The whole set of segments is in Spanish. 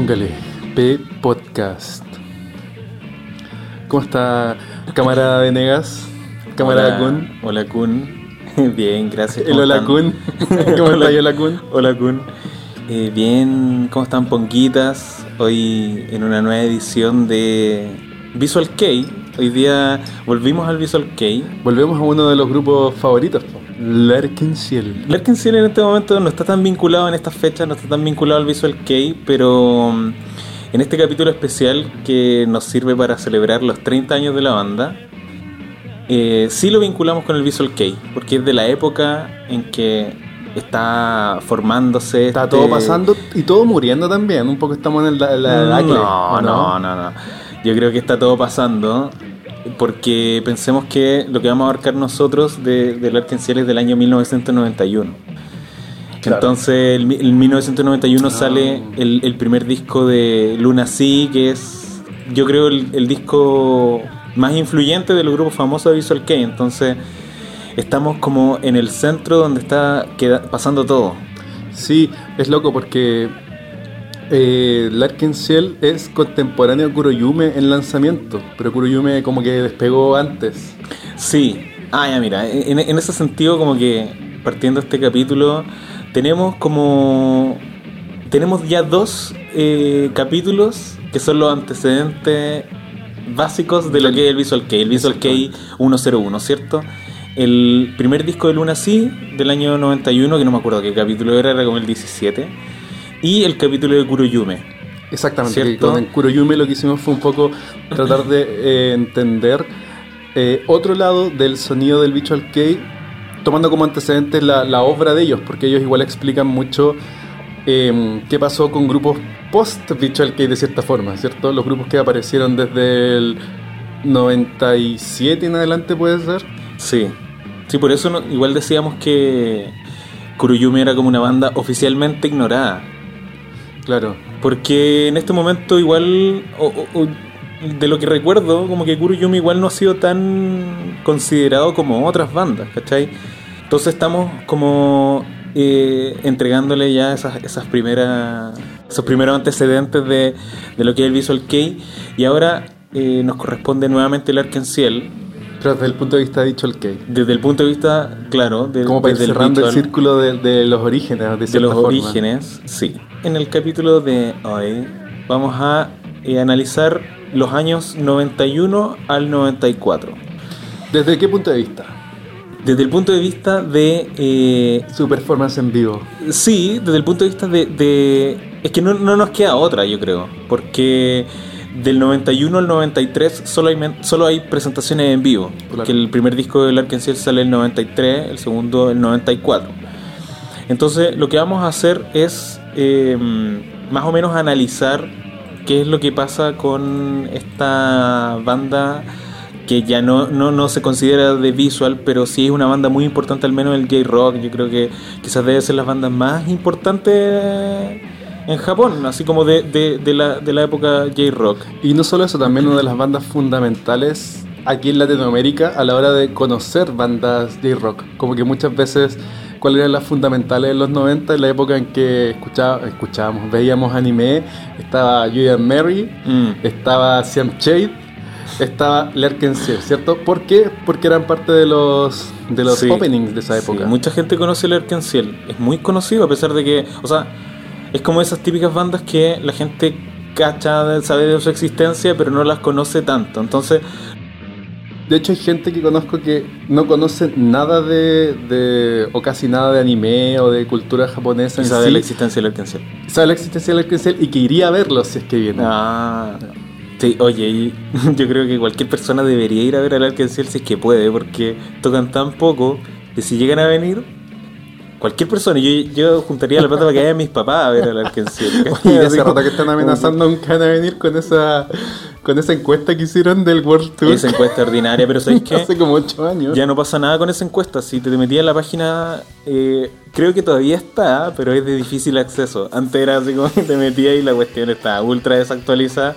Póngale, P Podcast. ¿Cómo está camarada Venegas? Camarada Kun. Hola Kun. Bien, gracias. El ¿cómo Hola? Kun. ¿Cómo está Hola Kun? Hola Kun. Eh, bien, ¿cómo están Ponquitas? Hoy en una nueva edición de Visual K. Hoy día volvimos al Visual K. Volvemos a uno de los grupos favoritos, po. Larkensiel. Larkensiel en este momento no está tan vinculado en estas fechas, no está tan vinculado al Visual K, pero mm, en este capítulo especial que nos sirve para celebrar los 30 años de la banda, eh, sí lo vinculamos con el Visual K, porque es de la época en que está formándose. Está este- todo pasando y todo muriendo también. Un poco estamos en la, la que- no, ¿o no, no, no. Yo creo que está todo pasando porque pensemos que lo que vamos a abarcar nosotros de, del Arkenciel es del año 1991. Claro. Entonces, en 1991 Ah. sale el, el primer disco de Luna Sea, que es, yo creo, el, el disco más influyente de los grupos famosos de Visual Kei. Entonces, estamos como en el centro donde está queda- pasando todo. Sí, es loco porque eh, Larkensiel es contemporáneo a Kuroyume en lanzamiento, pero Kuroyume como que despegó antes. Sí, ah, ya mira, en, en ese sentido como que partiendo este capítulo tenemos como tenemos ya dos eh, capítulos que son los antecedentes básicos de lo que es el Visual Kei, el Visual Kei 101, ¿cierto? El primer disco de Luna Sí del año 91, que no me acuerdo qué capítulo era, era como el 17, y el capítulo de Kuroyume. Exactamente, ¿Cierto? con Kuroyume lo que hicimos fue un poco tratar de eh, entender eh, otro lado del sonido del Visual Kei, tomando como antecedentes la, la obra de ellos, porque ellos igual explican mucho eh, qué pasó con grupos post Visual Kei de cierta forma, ¿cierto? Los grupos que aparecieron desde el 97 en adelante puede ser. Sí, sí, por eso no- igual decíamos que Kuroyume era como una banda oficialmente ignorada. Claro. Porque en este momento igual, de lo que recuerdo, como que Kuroyume igual no ha sido tan considerado como otras bandas, ¿cachai? Entonces estamos como eh, entregándole ya esas, esas primeras, esos primeros antecedentes de, de lo que es el Visual Kei y ahora eh, nos corresponde nuevamente el Arkenciel Pero desde el punto de vista de Visual Kei. desde el punto de vista, claro, de, Como para ir el cerrando el círculo de, de los orígenes, de, los forma. orígenes, sí. En el capítulo de hoy vamos a eh, analizar los años 91 al 94. ¿Desde qué punto de vista? Desde el punto de vista de... eh, Su performance en vivo. sí, desde el punto de vista de... de- es que no, no nos queda otra, yo creo. Porque del 91 al 93 solo hay, solo hay presentaciones en vivo. Porque el primer disco del Arkansas sale el 93, el segundo el 94. Entonces lo que vamos a hacer es eh, más o menos analizar qué es lo que pasa con esta banda que ya no, no, no se considera de visual, pero sí es una banda muy importante, al menos el J-Rock. Yo creo que quizás debe ser las bandas más importantes en Japón, así como de, de, de la, de la época J-Rock. Y no solo eso, también una de las bandas fundamentales aquí en Latinoamérica a la hora de conocer bandas J-Rock. Como que muchas veces, ¿cuáles eran las fundamentales en los 90? En la época en que escuchaba, escuchábamos, veíamos anime, estaba Julian Mary, Mm. estaba Siam Shade, estaba Lerkensiel, ¿cierto? ¿Por qué? Porque eran parte de los, de los Sí, openings de esa sí, época. mucha gente conoce el Arkansas. Es muy conocido a pesar de que, o sea, es como esas típicas bandas que la gente cacha, sabe de su existencia, pero no las conoce tanto. Entonces, De hecho, hay gente que conozco que no conoce nada de, de- o casi nada de anime o de cultura japonesa en sabe sí. la existencia del Arkansas. sabe la existencia del Arkansas y que iría a verlo si es que viene. Ah, sí, oye, y yo creo que cualquier persona debería ir a ver al Arkansas si es que puede, porque tocan tan poco que si llegan a venir, cualquier persona, yo, yo juntaría la plata para que vayan mis papás a ver al Arkansas. Y hace rato que están amenazando nunca van a venir con esa con esa encuesta que hicieron del World Tour Esa encuesta ordinaria, pero ¿sabéis qué? hace como 8 años. Ya no pasa nada con esa encuesta. Si te metías en la página, eh, creo que todavía está, pero es de difícil acceso. Antes era así como que te metías y la cuestión está ultra desactualizada.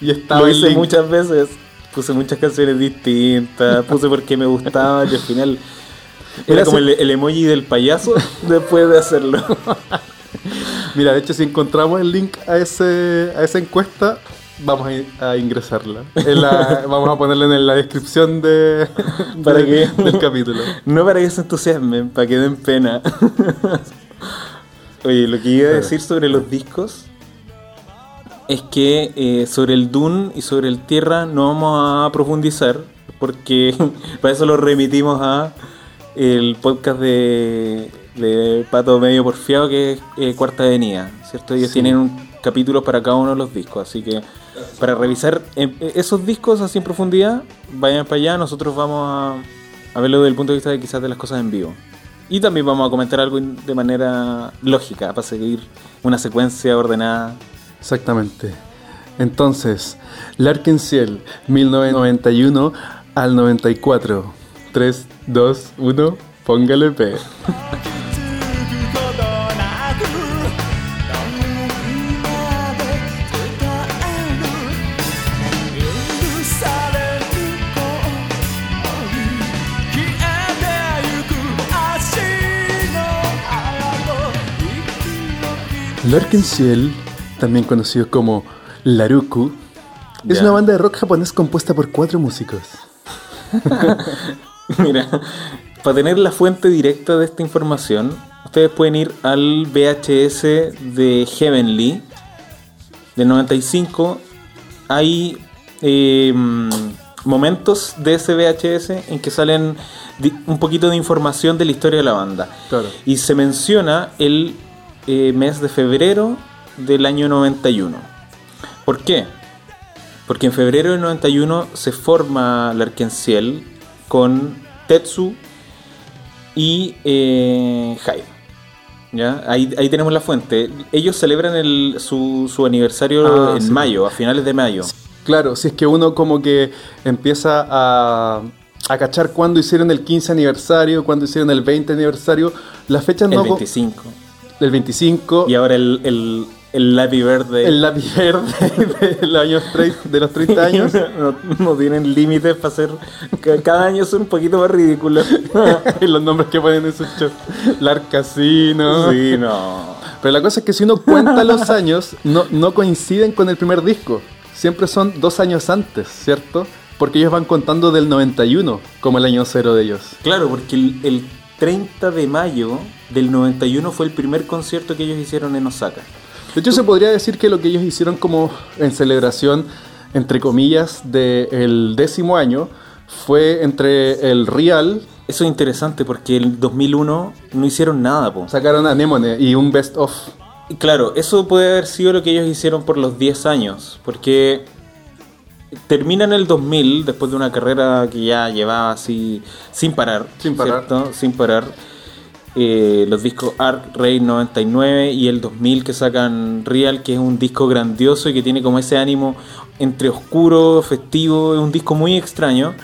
Y estaba Lo hice link. muchas veces. Puse muchas canciones distintas, puse porque me gustaba y al final era como el, el emoji del payaso después de hacerlo. Mira, de hecho, si encontramos el link a, ese, a esa encuesta, vamos a, in- a ingresarla. La- vamos a ponerla en la descripción de, Para de- que- del capítulo. No para que se entusiasmen, para que den pena. Oye, lo que iba a decir sobre los discos es que eh, sobre el Dune y sobre el Tierra no vamos a profundizar porque para eso lo remitimos a el podcast de, de Pato Medio Porfiado que es eh, Cuarta Avenida, ¿cierto? Ellos Sí. tienen un capítulo para cada uno de los discos, así que para revisar eh, esos discos así en profundidad, vayan para allá, nosotros vamos a, a verlo desde el punto de vista de quizás de las cosas en vivo. Y también vamos a comentar algo de manera lógica, para seguir una secuencia ordenada. Exactamente. Entonces, Larkin Ciel, 1991 al 94. 3, 2, 1, póngale P. Larkin Ciel, también conocido como Laruku, es yeah. una banda de rock japonés compuesta por cuatro músicos. Mira, para tener la fuente directa de esta información, ustedes pueden ir al VHS de Heavenly del 95. Hay eh, momentos de ese VHS en que salen un poquito de información de la historia de la banda. Claro. Y se menciona el eh, mes de febrero del año 91. ¿Por qué? Porque en febrero del 91 se forma Larkenciel con Tetsu y eh, Hyde. ¿Ya? Ahí, ahí tenemos la fuente. Ellos celebran el- su, su aniversario Ah, en sí. mayo, a finales de mayo. Claro, si es que uno como que empieza a, a cachar cuándo hicieron el 15 aniversario, cuándo hicieron el 20 aniversario, las fechas El no... co- 25. El 25, Y ahora el, el, el Happy Birthday. el lápiz verde de los, años de los 30 años. no, no tienen límites para hacer. ca- Cada año son un poquito más ridículos. y los nombres que ponen en sus shows. Larcasino. sí, no. Pero la cosa es que si uno cuenta los años, no, no coinciden con el primer disco. Siempre son dos años antes, ¿cierto? Porque ellos van contando del 91 como el año cero de ellos. Claro, porque el, el 30 de mayo del 91 fue el primer concierto que ellos hicieron en Osaka. De hecho, se podría decir que lo que ellos hicieron como en celebración, entre comillas, del décimo año, fue entre el Real, Eso es interesante porque el 2001 no hicieron nada, po. sacaron Anemone y un Best of. Y Claro, eso puede haber sido lo que ellos hicieron por los 10 años, porque terminan el 2000 después de una carrera que ya llevaba así sin parar, Sin parar. ¿cierto? Sin parar. Eh, los discos Arc Rey 99 y el 2000 que sacan Real, que es un disco grandioso y que tiene como ese ánimo entre oscuro, festivo, es un disco muy extraño.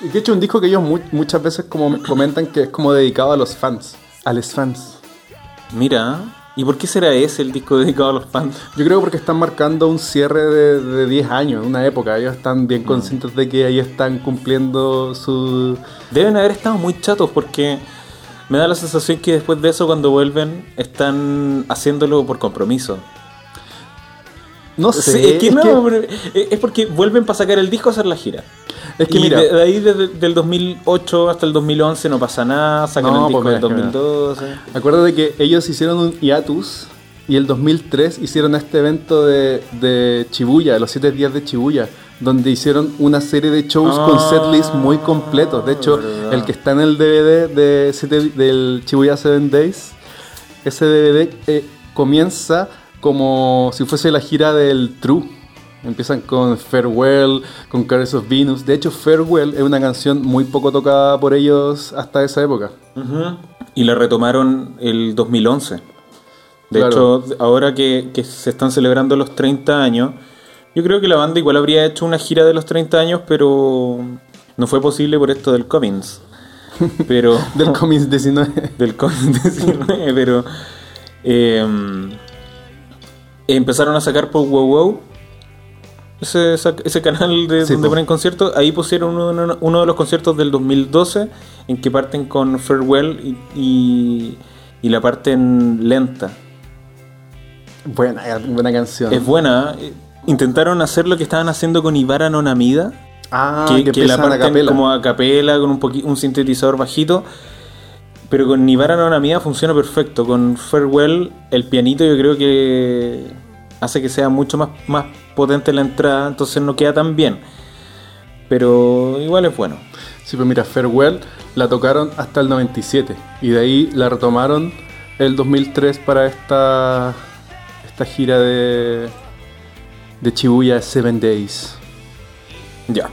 Y que hecho un disco que ellos mu- muchas veces como comentan que es como dedicado a los fans, a los fans. Mira, ¿y por qué será ese el disco dedicado a los fans? Yo creo porque están marcando un cierre de, de 10 años, una época. Ellos están bien conscientes de que ahí están cumpliendo su... Deben haber estado muy chatos porque me da la sensación que después de eso cuando vuelven están haciéndolo por compromiso. No sé, Sí, es que es no, que- es porque vuelven para sacar el disco a hacer la gira. Es que y mira- de, de ahí desde del 2008 hasta el 2011 no pasa nada, sacan No, el disco pues del que mira. 2012. Acuérdate que ellos hicieron un hiatus y el 2003 hicieron este evento de, de Shibuya, los 7 días de Shibuya, donde hicieron una serie de shows con Ah, setlists muy completos. De hecho, verdad. el que está en el DVD de siete- del Shibuya 7 Days, ese DVD eh, comienza como si fuese la gira del True. Empiezan con Farewell, con Caress of Venus. De hecho, Farewell es una canción muy poco tocada por ellos hasta esa época. Y la retomaron el 2011. De Claro. hecho, ahora que, que se están celebrando los 30 años, yo creo que la banda igual habría hecho una gira de los 30 años, pero no fue posible por esto del Cummins. Pero Del Comics 19. del COVID-19, pero eh, empezaron a sacar por Wow Wow. Ese, canal de Sí, donde po. ponen conciertos, ahí pusieron uno, uno de los conciertos del 2012 en que parten con Farewell y, y, y la parten lenta. Buena, buena canción. Es buena. Intentaron hacer lo que estaban haciendo con Ibara no Namida. ah, que, que, que la como a capela con un, un sintetizador bajito. Pero con Nivara no Namida funciona perfecto. Con Farewell, el pianito yo creo que hace que sea mucho más, más potente la entrada, entonces no queda tan bien. Pero igual es bueno. Sí, pues mira, Farewell la tocaron hasta el 97 y de ahí la retomaron el 2003 para esta esta gira de de Shibuya Seven Days. Ya.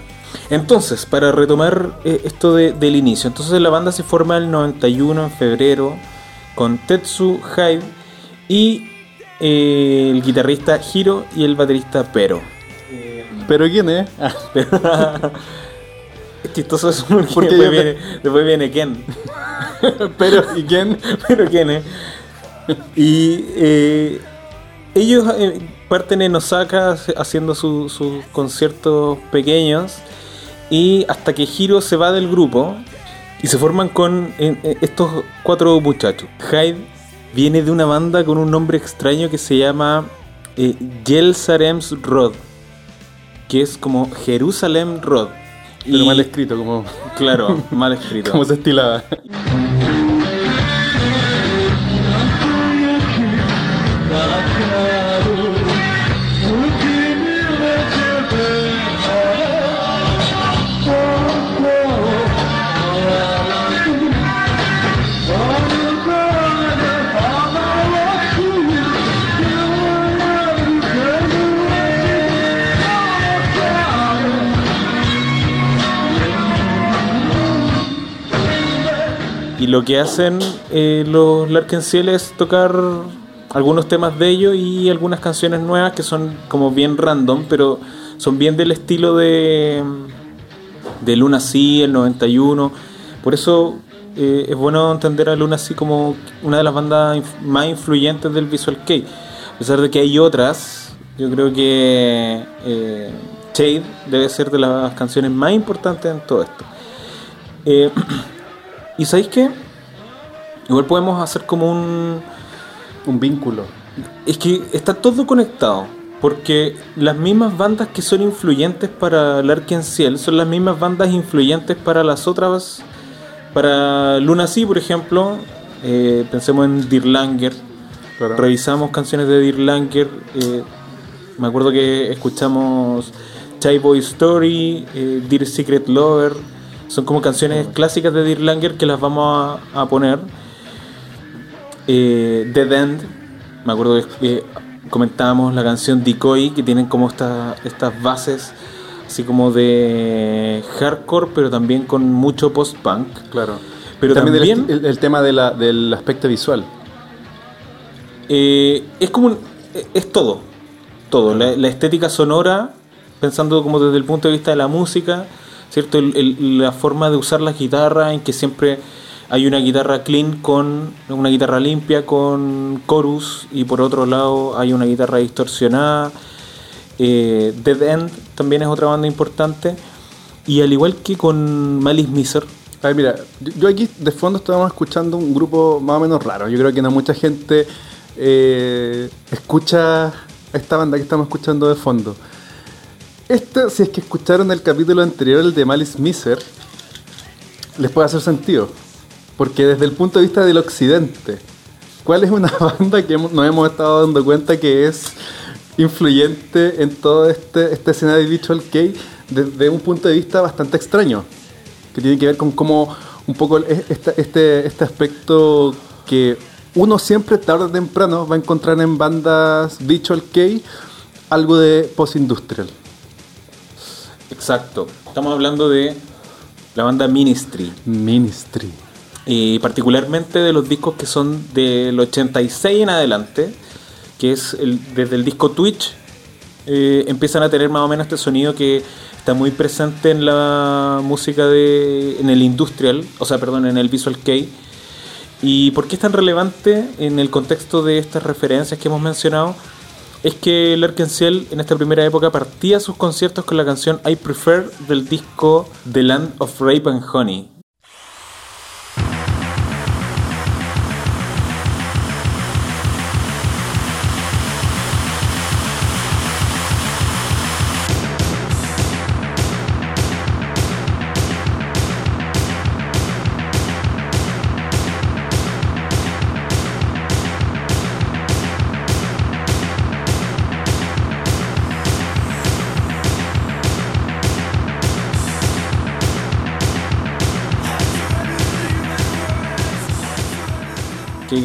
Entonces, para retomar eh, esto de- del inicio, entonces la banda se forma el 91 en febrero con Tetsu, Hyde y eh, el guitarrista Hiro y el baterista Pero. Pero quién es? Ah, Es chistoso eso porque Porque después, viene, después viene Ken. pero ¿y quién? Pero Ken, ¿eh? Y eh, ellos eh, parten en Osaka haciendo su- sus conciertos pequeños y hasta que Hiro se va del grupo y se forman con estos cuatro muchachos. Hyde viene de una banda con un nombre extraño que se llama eh, Yelsarems Rod, que es como Jerusalem Rod. Pero Y- mal escrito, como, Claro, mal escrito. como se estilaba. Y lo que hacen eh, los Larkensiel es tocar algunos temas de ellos y algunas canciones nuevas que son como bien random, pero son bien del estilo de, de Luna Sea, el 91. Por eso eh, es bueno entender a Luna Sea como una de las bandas más influyentes del Visual Kei. A pesar de que hay otras, yo creo que eh, debe ser de las canciones más importantes en todo esto. Eh, ¿Y sabéis qué? Igual podemos hacer como un... Un vínculo. Es que está todo conectado. Porque las mismas bandas que son influyentes para Larkin Ciel son las mismas bandas influyentes para las otras. Para Luna Sea, por ejemplo. eh, pensemos en Dirlanger. Claro. Revisamos canciones de Dirlanger. eh, me acuerdo que escuchamos Chai Boy Story, eh, Dear Secret Lover. Son como canciones clásicas de Dirlanger que las vamos a, a poner. Eh, Dead End, me acuerdo que eh, comentábamos la canción Decoy, que tienen como esta- estas bases así como de hardcore, pero también con mucho post-punk. Claro. Pero también, el también- el, el tema de la- del aspecto visual. Eh, es como un- eh, es todo, todo. La, la estética sonora, pensando como desde el punto de vista de la música, ¿cierto? El- el- la forma de usar la guitarra, en que siempre hay una guitarra clean con una guitarra limpia con chorus y por otro lado hay una guitarra distorsionada. Eh, Dead End también es otra banda importante. Y al igual que con Malice Miser, Ay, mira, yo yo aquí de fondo estábamos escuchando un grupo más o menos raro. Yo creo que no mucha gente eh, escucha esta banda que estamos escuchando de fondo. Esta, si es que escucharon el capítulo anterior, el de Malice Miser, les puede hacer sentido. Porque desde el punto de vista del occidente, ¿cuál es una banda que nos hemos estado dando cuenta que es influyente en todo este, esta escena de Visual Kei desde un punto de vista bastante extraño? que tiene que ver con cómo un poco es- este, este aspecto que uno siempre tarde o temprano va a encontrar en bandas Visual Kei algo de post-industrial. Exacto, estamos hablando de la banda Ministry. Ministry. y particularmente de los discos que son del 86 en adelante, que es el- desde el disco Twitch, eh, empiezan a tener más o menos este sonido que está muy presente en la música de en el industrial, o sea, perdón, en el Visual Kei. ¿Y por qué es tan relevante en el contexto de estas referencias que hemos mencionado? Es que Larkensiel en esta primera época partía sus conciertos con la canción I Prefer del disco The Land of Rape and Honey,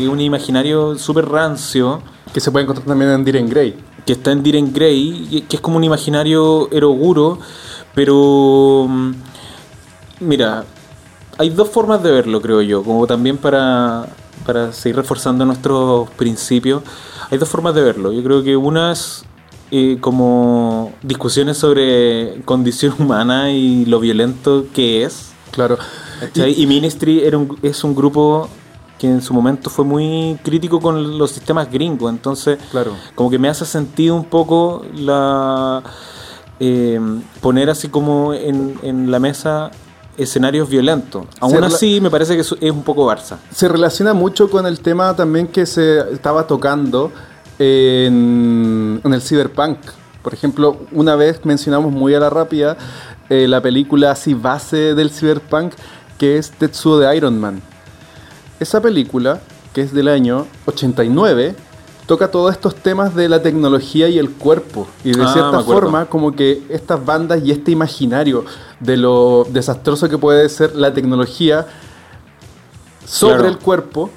es un imaginario súper rancio, Que se puede encontrar también en Diren Grey. que está en Diren Grey, y que es como un imaginario eroguro, pero mm, mira, hay dos formas de verlo, creo yo, como también para, para seguir reforzando nuestros principios, hay dos formas de verlo. Yo creo que una es eh, como discusiones sobre condición humana y lo violento que es. Claro. ¿cachai? Y, Ministry era un- es un grupo que en su momento fue muy crítico con los sistemas gringos, entonces Claro. como que me hace sentido un poco la eh, poner así como en, en la mesa escenarios violentos. Aún así me parece que es un poco Barça. Se relaciona mucho con el tema también que se estaba tocando en, en el cyberpunk. Por ejemplo, una vez mencionamos muy a la rápida eh, la película así base del cyberpunk que es Tetsuo de Iron Man. Esa película, que es del año 89, toca todos estos temas de la tecnología y el cuerpo. Y de Ah, cierta forma, como que estas bandas y este imaginario de lo desastroso que puede ser la tecnología sobre Claro. el cuerpo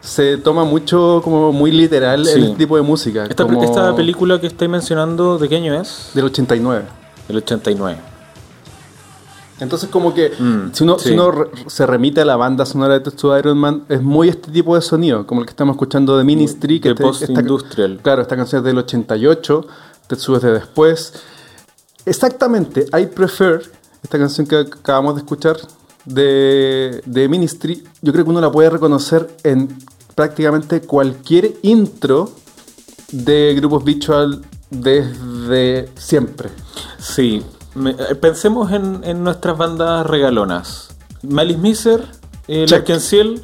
se toma mucho como muy literal Sí. este tipo de música. Esta, como esta película que estáis mencionando, ¿de qué año es? del 89. Del 89. Entonces como que Mm, si uno, sí. si uno re- se remite a la banda sonora de Tetsuo Iron Man, es muy este tipo de sonido, como el que estamos escuchando de Ministry. Que De este- esta- post-industrial. Claro, esta canción es del 88, Tetsuo es de después. Exactamente, I Prefer, esta canción que acabamos de escuchar de, de Ministry, yo creo que uno la puede reconocer en prácticamente cualquier intro de grupos visual desde siempre. Sí, me- eh, pensemos en, en nuestras bandas regalonas. Malice Miser, eh. Larkensiel,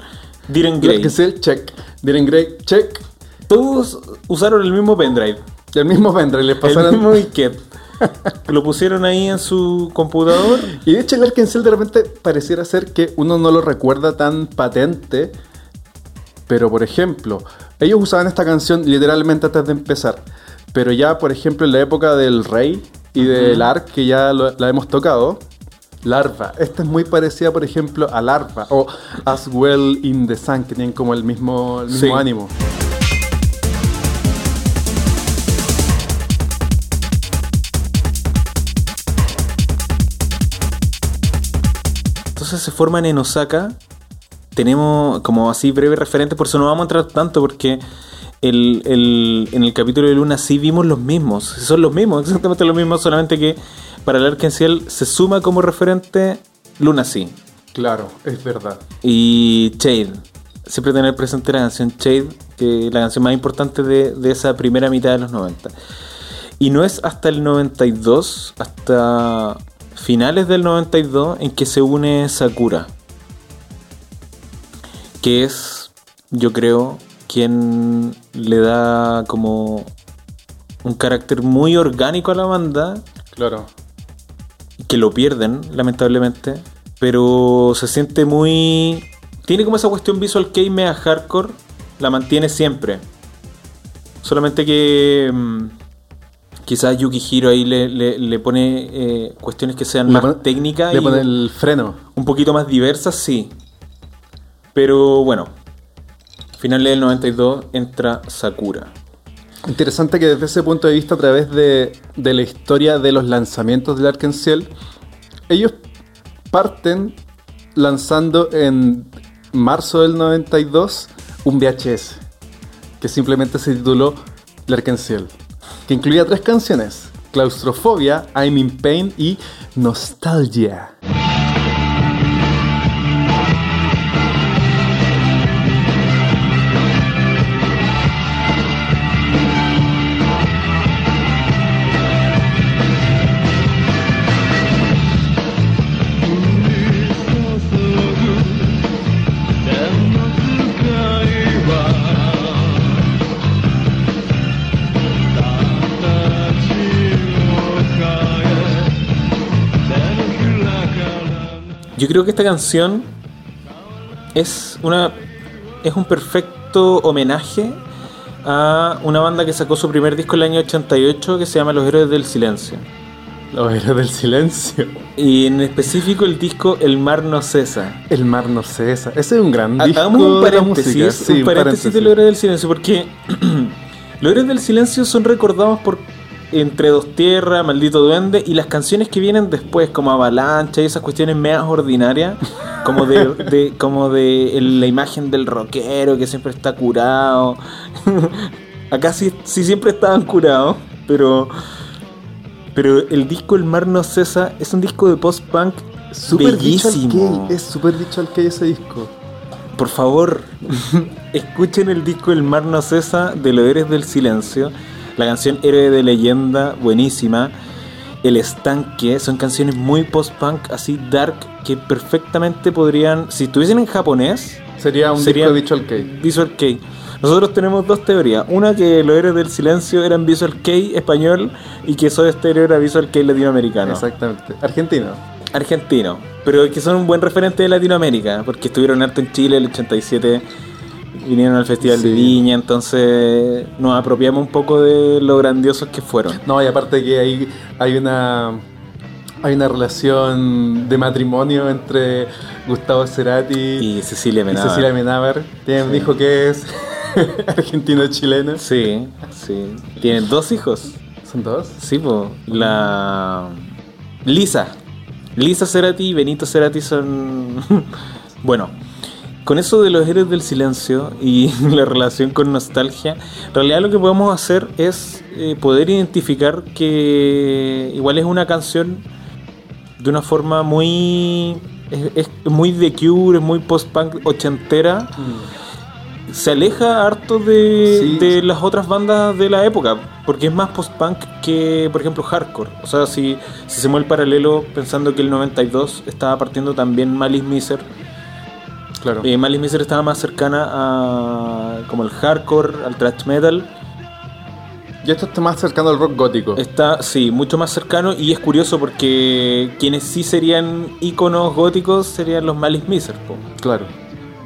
Diren Grey. Que es el check. Diren Grey, check. Todos usaron el mismo pendrive, el mismo vendré, le el pasaron. mismo disquete. Lo pusieron ahí en su computador. Y de hecho el Arkansas de repente pareciera ser que uno no lo recuerda tan patente. Pero por ejemplo, ellos usaban esta canción literalmente antes de empezar. Pero ya, por ejemplo, en la época del Rey y del Ark, que ya lo- la hemos tocado, Larva. Esta es muy parecida, por ejemplo, a Larva. O As Well in the Sun, que tienen como el mismo, el mismo Sí. ánimo. Entonces se forman en Osaka. Tenemos como así breve referente, por eso no vamos a entrar tanto porque el, el- en el capítulo de Luna sí vimos los mismos. Son los mismos, exactamente los mismos, solamente que para el Arkenciel se suma como referente Luna sí. Claro, es verdad. Y Shade. Siempre tener presente la canción Shade, que es la canción más importante de, de esa primera mitad de los 90. Y no es hasta el 92, hasta finales del 92, en que se une Sakura. Que es, yo creo, quien le da como un carácter muy orgánico a la banda Claro. que lo pierden, lamentablemente. Pero se siente muy. Tiene como esa cuestión visual que media hardcore, la mantiene siempre. Solamente que. mm, quizás Yukihiro ahí le, le- le pone eh, cuestiones que sean Le más pone- técnicas Le y pone el freno. un poquito más diversas, sí. Pero bueno, finales del 92 entra Sakura. Interesante que desde ese punto de vista, a través de, la historia de los lanzamientos del Arkansas, ellos parten lanzando en marzo del 92 un VHS que simplemente se tituló Arkansas, que incluía tres canciones: Claustrofobia, I'm in Pain y Nostalgia. Yo creo que esta canción es una es un perfecto homenaje a una banda que sacó su primer disco en el año 88 que se llama Los Héroes del Silencio. Los héroes del silencio. Y en específico el disco El mar no cesa. El mar no cesa. Ese es un gran disco Hagamos un de la música. paréntesis, Sí, un paréntesis de los héroes del silencio, porque los héroes del silencio son recordados por Entre dos tierras, Maldito Duende, y las canciones que vienen después, como Avalancha y esas cuestiones medias ordinarias, como de, de- como de la imagen del rockero que siempre está curado. Acá sí, sí siempre estaban curados, pero pero el disco El mar no cesa es un disco de post-punk Súper dicho al bellísimo. que Es súper dicho al que ese disco. Por favor, escuchen el disco El mar no cesa de los héroes del silencio. La canción Héroe de leyenda, buenísima. El estanque, son canciones muy post-punk, así dark, que perfectamente podrían, si estuviesen en japonés, Sería un Sería- disco de Visual Kei. Visual Kei. Nosotros tenemos dos teorías. Una que los héroes del silencio eran Visual Kei español y que Soda Stereo era Visual Kei latinoamericano. Exactamente. Argentino. Argentino. Pero que son un buen referente de Latinoamérica, porque estuvieron harto en Chile el 87, vinieron al Festival de. Viña, entonces nos apropiamos un poco de lo grandiosos que fueron. No, y aparte que hay, hay una hay una relación de matrimonio entre Gustavo Cerati y, Y Cecilia Menábar. Cecilia Menábar. Tienen un hijo que es argentino-chileno. Sí, sí. Tienen dos hijos. ¿Son dos? Sí, po. La. Lisa. Lisa Cerati y Benito Cerati son. bueno, con eso de los héroes del silencio y la relación con nostalgia, en realidad lo que podemos hacer es eh, poder identificar que igual es una canción de una forma muy. Es, es muy de Cure, es muy post-punk ochentera se aleja harto de, Sí. de las otras bandas de la época, porque es más post-punk que, por ejemplo, hardcore. O sea, si, si hacemos el paralelo pensando que el 92 estaba partiendo también Malice Miser, Claro. eh, Malice Miser estaba más cercana a como el hardcore, al thrash metal. y esto está más cercano al rock gótico. Está, sí, mucho más cercano y es curioso porque quienes sí serían íconos góticos serían los Malice Miser, po. Claro.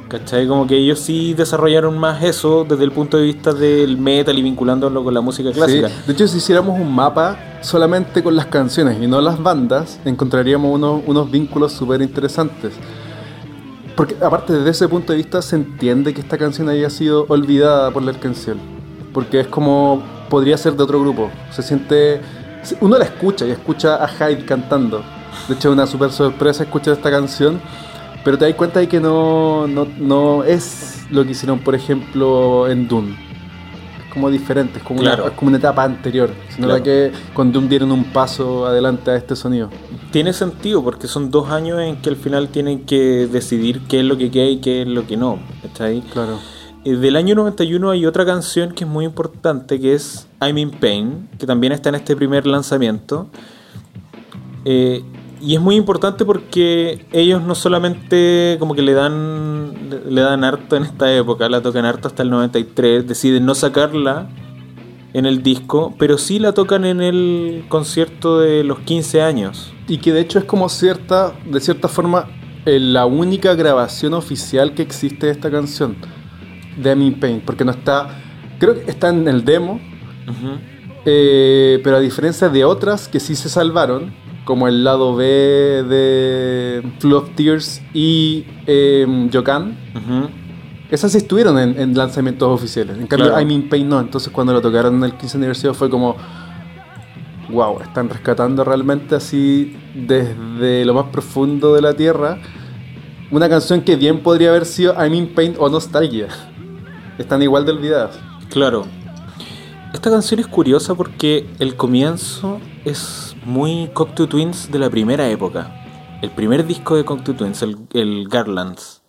¿Cachai? Como que ellos sí desarrollaron más eso desde el punto de vista del metal y vinculándolo con la música clásica. Sí. De hecho, si hiciéramos un mapa solamente con las canciones y no las bandas, encontraríamos unos, unos vínculos súper interesantes. Porque aparte desde ese punto de vista se entiende que esta canción haya sido olvidada por la canción. Porque es como podría ser de otro grupo. Se siente... Uno la escucha y escucha a Hyde cantando. De hecho es una súper sorpresa escuchar esta canción. Pero te das cuenta de que no, no, no es lo que hicieron, por ejemplo, en Dune. Como diferente, es como, Claro. una, es como una etapa anterior. Se nota Claro. que con Doom dieron un paso adelante a este sonido. Tiene sentido porque son dos años en que al final tienen que decidir qué es lo que queda y qué es lo que no. ¿Cachai? Claro. Eh, Del año 91 hay otra canción que es muy importante que es I'm in Pain, que también está en este primer lanzamiento. Eh, y es muy importante porque ellos no solamente como que le dan le- dan harto en esta época, la tocan harto hasta el 93, deciden no sacarla en el disco, pero sí la tocan en el concierto de los 15 años. Y que de hecho es como cierta, de cierta forma, eh, la única grabación oficial que existe de esta canción. De I'm in Pain. Porque no está... Creo que está en el demo. Eh, pero a diferencia de otras que sí se salvaron, como el lado B de Flow of Tears y eh, Yokan, esas sí estuvieron en, en lanzamientos oficiales. En cambio, Claro. I'm in Pain no. Entonces, cuando lo tocaron en el 15 aniversario, fue como. Wow, están rescatando realmente así desde lo más profundo de la tierra una canción que bien podría haber sido I'm in Pain o Nostalgia. Están igual de olvidadas. Claro. Esta canción es curiosa porque el comienzo es muy Cocteau Twins de la primera época. El primer disco de Cocteau Twins, el, el Garlands.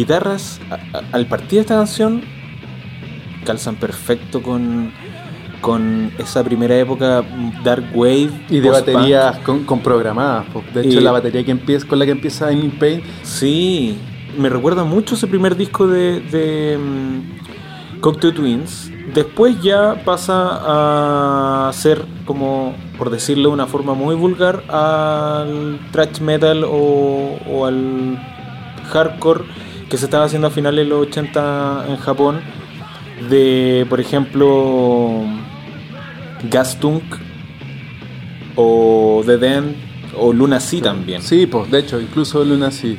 Guitarras, a- a- al partir de esta canción, calzan perfecto con, con esa primera época Dark Wave. Y de baterías con, con programadas. De hecho, Y- la batería que empieza, con la que empieza in Pain Sí, me recuerda mucho ese primer disco de, de mm, Cocteau Twins. Después ya pasa a ser como, por decirlo de una forma muy vulgar, al thrash metal o, o al hardcore que se estaba haciendo a finales de los 80 en Japón. De, por ejemplo, Gastunk o The Den o Luna Sea también. Sí, pues, de hecho, incluso Luna sí.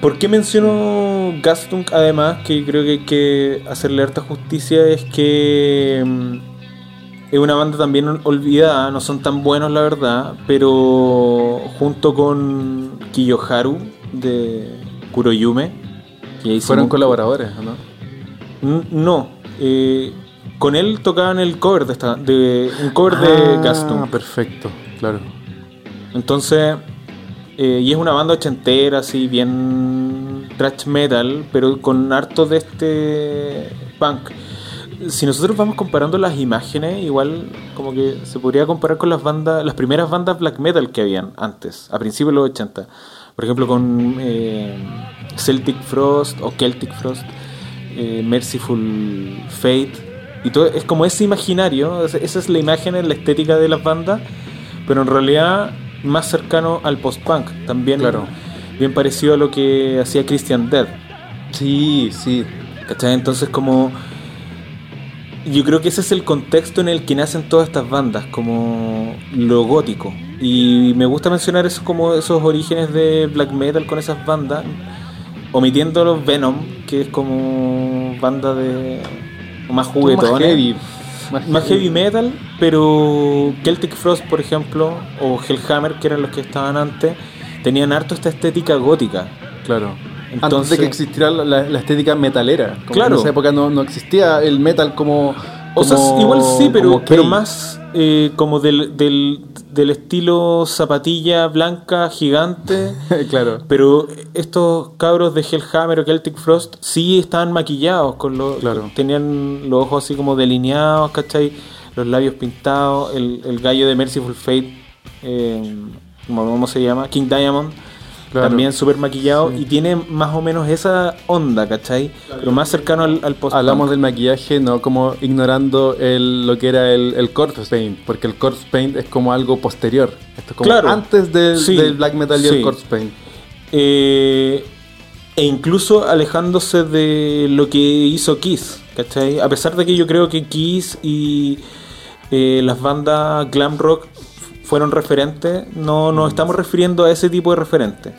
¿Por qué menciono Gastunk además? Que creo que hay que hacerle harta justicia es que mm, es una banda también ol- olvidada, no son tan buenos la verdad, pero junto con Kiyoharu de Kuroyume, que hicimos- Fueron colaboradores, ¿o ¿no? N- No, eh, con él tocaban el cover de esta, de un cover de Ah, Gastunk. perfecto, claro. Entonces, eh, y es una banda ochentera, así, bien thrash metal, pero con harto de este punk. Si nosotros vamos comparando las imágenes, igual como que se podría comparar con las bandas, las primeras bandas black metal que habían antes, a principios de los 80. Por ejemplo, con eh, Celtic Frost o Celtic Frost, eh, Merciful Fate, y todo es como ese imaginario, esa es la imagen, la estética de las bandas, pero en realidad más cercano al post-punk, también Claro. bien parecido a lo que hacía Christian Dead. Sí, sí. ¿Cachai? Entonces como... Yo creo que ese es el contexto en el que nacen todas estas bandas, como lo gótico. Y me gusta mencionar eso como esos orígenes de black metal con esas bandas, omitiendo los Venom, que es como banda de más Más juguetones. heavy. Más heavy metal, pero Celtic Frost, por ejemplo, o Hellhammer, que eran los que estaban antes, tenían harto esta estética gótica. Claro. Antes Entonces- de que existiera la, la- la estética metalera. Como Claro. En esa época no, no existía el metal como. O sea, igual sí, pero, pero más eh, como del, del, del estilo zapatilla blanca gigante. claro. Pero estos cabros de Hellhammer o Celtic Frost sí estaban maquillados, con los, Claro. tenían los ojos así como delineados, ¿cachai? Los labios pintados, el, el gallo de Merciful Fate, eh, ¿cómo, cómo se llama? King Diamond, Claro. también súper maquillado Sí. y tiene más o menos esa onda, ¿cachai? Pero más cercano al, al post Hablamos del maquillaje, no como ignorando el, lo que era el, el corpse paint, porque el corpse paint es como algo posterior. Esto es como Claro. antes del, Sí. del black metal y Sí. el corpse paint. Eh, e incluso alejándose de lo que hizo Kiss, ¿cachai? A pesar de que yo creo que Kiss y eh, las bandas glam rock fueron referentes, no nos estamos refiriendo a ese tipo de referente.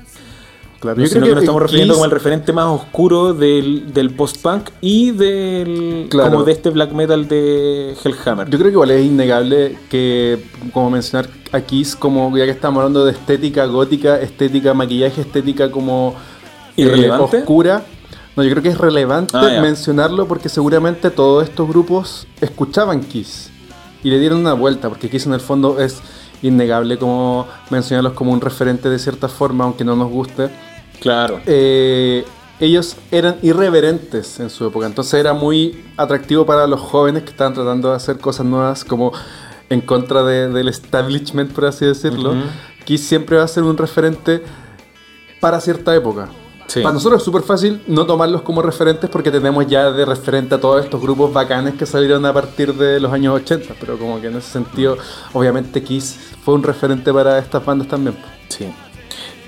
Claro, sino que, nos estamos refiriendo Kiss- como el referente más oscuro del, del post-punk y del Claro. como de este black metal de Hellhammer. Yo creo que igual es innegable que, como mencionar a Kiss, como ya que estamos hablando de estética gótica, estética maquillaje, estética como eh, oscura. No, yo creo que es relevante Ah, mencionarlo porque seguramente todos estos grupos escuchaban Kiss y le dieron una vuelta, porque Kiss en el fondo es innegable como mencionarlos como un referente de cierta forma, aunque no nos guste. Claro. Eh, ellos eran irreverentes en su época, entonces era muy atractivo para los jóvenes que estaban tratando de hacer cosas nuevas como en contra de- del establishment, por así decirlo. Ujú. Kiss siempre va a ser un referente para cierta época. Sí. Para nosotros es súper fácil no tomarlos como referentes porque tenemos ya de referente a todos estos grupos bacanes que salieron a partir de los años 80, pero como que en ese sentido, obviamente Kiss fue un referente para estas bandas también. Sí.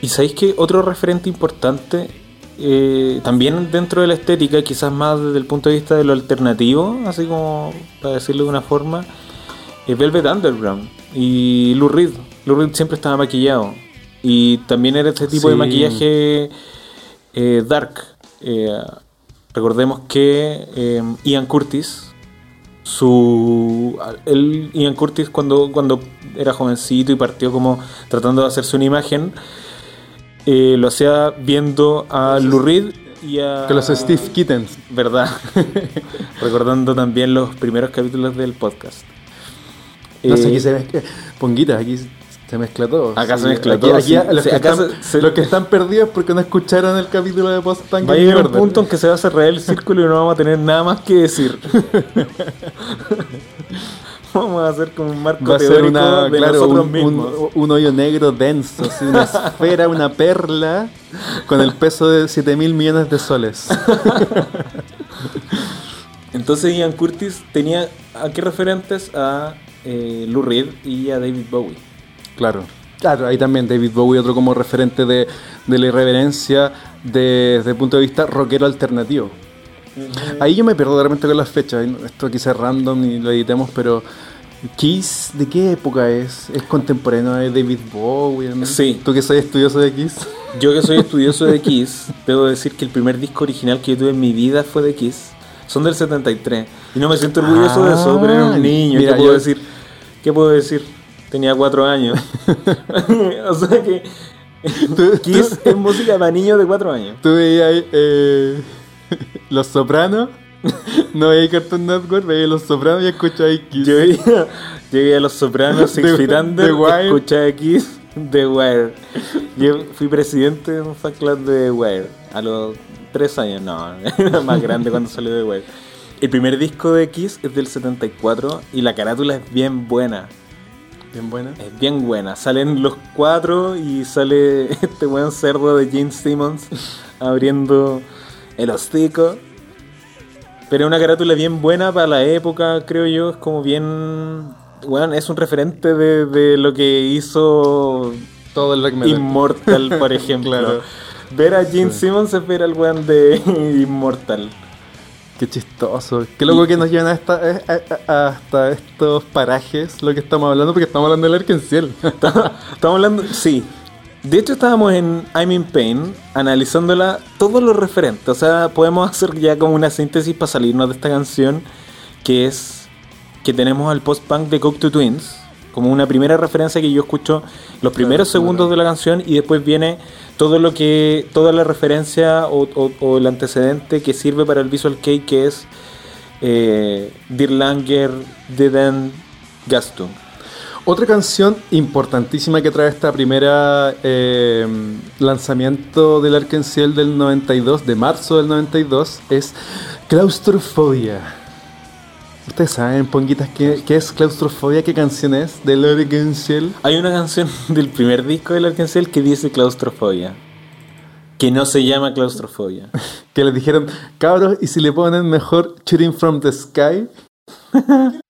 Y sabéis que otro referente importante, eh, también dentro de la estética, quizás más desde el punto de vista de lo alternativo, así como para decirlo de una forma, es Velvet Underground y Lou Reed. Lou Reed siempre estaba maquillado. Y también era este tipo de maquillaje eh, dark. Eh, recordemos que eh, Ian Curtis, su Ian Curtis cuando, cuando era jovencito y partió como tratando de hacerse una imagen, eh, lo hacía viendo a Lou Reed y a... Que los Steve Kittens. ¿Verdad? Recordando también los primeros capítulos del podcast. No sé, aquí se ve. Ponguitas, aquí Se mezcla todo. Acá se mezcla aquí- todo, aquí sí. los, Sí, que acá están, se- se- los que están perdidos porque no escucharon el capítulo de Post Punk Va a llegar un punto en que se va a cerrar el círculo y no vamos a tener nada más que decir. vamos a hacer como un marco Va a ser teórico una, de claro, nosotros un, mismos. un- un hoyo negro denso, así, una esfera, una perla, con el peso de 7 mil millones de soles. Entonces Ian Curtis tenía a qué referentes a eh, Lou Reed y a David Bowie. Claro. Claro, ahí también David Bowie, otro como referente de, de la irreverencia de- desde el punto de vista rockero alternativo. Ahí yo me pierdo de repente con las fechas. Esto quizás es random y lo editemos, pero Kiss, ¿de qué época es? ¿Es contemporáneo de David Bowie? no? Sí. ¿Tú que soy estudioso de Kiss? Yo que soy estudioso de Kiss, debo decir que el primer disco original que yo tuve en mi vida fue de Kiss. Son del 73. Y no me siento orgulloso de eso, pero era un niño. Mira, ¿Qué puedo yo- decir? ¿Qué puedo decir? Tenía cuatro años. o sea que Tú- Kiss es música para niños de cuatro años. ¿Tú veías eh, Los Sopranos? No veías Cartoon Network, veías Los Sopranos y escuchabas Kiss. Yo veía, veía a Los Sopranos, Six Feet Under, escuchaba Kiss, The Wire. Yo fui presidente de un fan club de The Wire a los tres años, no, era más grande cuando salió The Wire. El primer disco de Kiss es del 74 y la carátula es bien buena, Bien buena. es bien buena. Salen los cuatro y sale este buen cerdo de Gene Simmons abriendo el hocico. Pero es una carátula bien buena para la época, creo yo. Es como bien. Bueno, es un referente de, de lo que hizo Todo el black. Immortal, por ejemplo. Claro. Ver a Gene Simmons es ver al weón de Immortal. Qué chistoso. Qué loco que nos llevan a esta- eh, a- a- hasta estos parajes, lo que estamos hablando, porque estamos hablando del Arkenciel. Estamos hablando, sí. De hecho, estábamos en I'm in Pain analizándola todos los referentes. O sea, podemos hacer ya como una síntesis para salirnos de esta canción, que es que tenemos al post-punk de Cocteau Twins, como una primera referencia que yo escucho los primeros claro. segundos de la canción y después viene todo lo que, toda la referencia o, o- o el antecedente que sirve para el Visual Kei, que es eh, Dear Langer, Deden, Gaston. Otra canción importantísima que trae esta primera eh, lanzamiento del Arkenciel del 92, de marzo del 92, es Claustrofobia. Ustedes saben, ponguitas, ¿qué, qué es Claustrofobia? ¿Qué canción es del Arkenciel? Hay una canción del primer disco del Arkansas que dice claustrofobia. Que no se llama claustrofobia. Que les dijeron, cabros, ¿y si le ponen mejor Shooting from the Sky?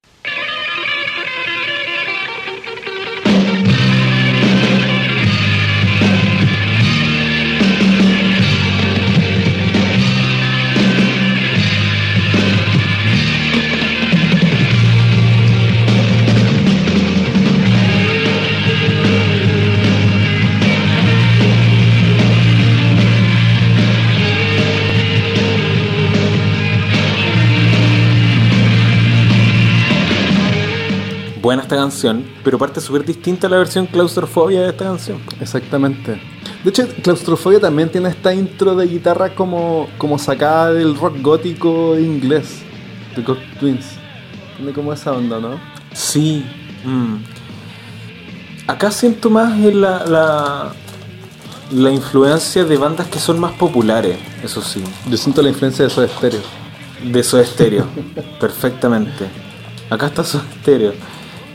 Buena esta canción, pero parte súper distinta a la versión claustrofobia de esta canción. Exactamente. De hecho, Claustrofobia también tiene esta intro de guitarra como, como sacada del rock gótico inglés, de God Twins. Tiene como esa onda, ¿no? Sí. mm. Acá siento más la, la influencia de bandas que son más populares, eso sí. Yo siento la influencia de Soda Stereo. De Soda Stereo. Perfectamente. Acá está Soda Stereo.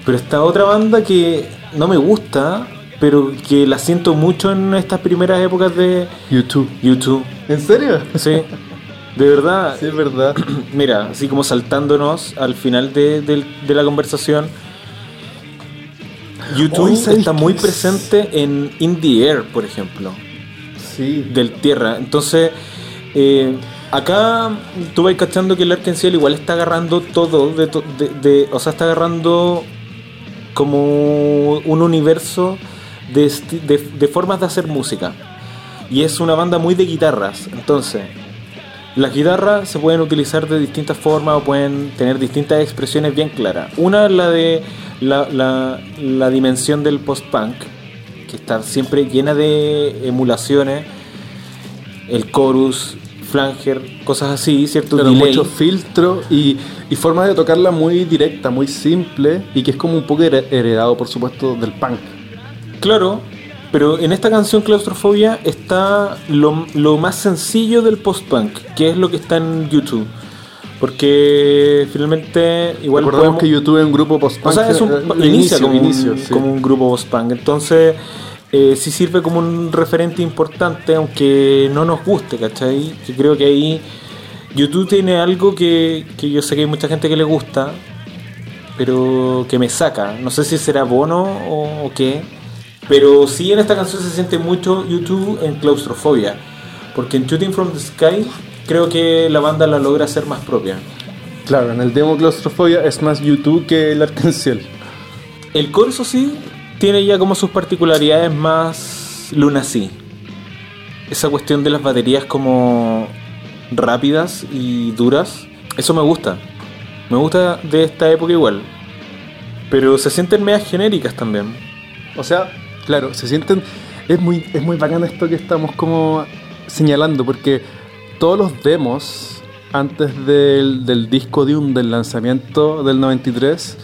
Pero está otra banda que no me gusta, pero que la siento mucho en estas primeras épocas de YouTube. YouTube. ¿En serio? Sí. De verdad. Sí, es verdad. Mira, así como saltándonos al final de, del- de la conversación. YouTube Oye, ¿sabes está muy es? presente en In the Air, por ejemplo. Sí. del tierra. Entonces, eh, acá tú vas cachando que el Arkansas igual está agarrando todo, de, to- de- de- o sea, está agarrando como un universo de, formas de hacer música. Y es una banda muy de guitarras. Entonces, las guitarras se pueden utilizar de distintas formas o pueden tener distintas expresiones bien claras. Una es la de la, la- la dimensión del post-punk, que está siempre llena de emulaciones, el chorus, flanger, cosas así, ¿cierto? Pero Delay. mucho filtro y, y forma de tocarla muy directa, muy simple y que es como un poco here- heredado, por supuesto, del punk. Claro, pero en esta canción Claustrofobia está lo, lo más sencillo del post-punk, que es lo que está en YouTube. Porque finalmente igual Recordemos podemos- que YouTube es un grupo post-punk. O sea, es un, eh, inicia como, inicio, sí. como un grupo post-punk. Entonces, eh, sí sirve como un referente importante, aunque no nos guste, ¿cachai? Yo creo que ahí YouTube tiene algo que, que yo sé que hay mucha gente que le gusta, pero que me saca. No sé si será bono o, o qué. Pero sí en esta canción se siente mucho YouTube en claustrofobia. Porque en Shooting from the Sky creo que la banda la logra hacer más propia. Claro, en el demo Claustrofobia es más YouTube que el Arcanciel. El coro, eso sí, tiene ya como sus particularidades más lunacy. Esa cuestión de las baterías como rápidas y duras, eso me gusta. Me gusta de esta época igual. Pero se sienten medias genéricas también. O sea, claro, se sienten. Es muy, es muy bacán esto que estamos como señalando, porque todos los demos antes del, del disco Dune del lanzamiento del 93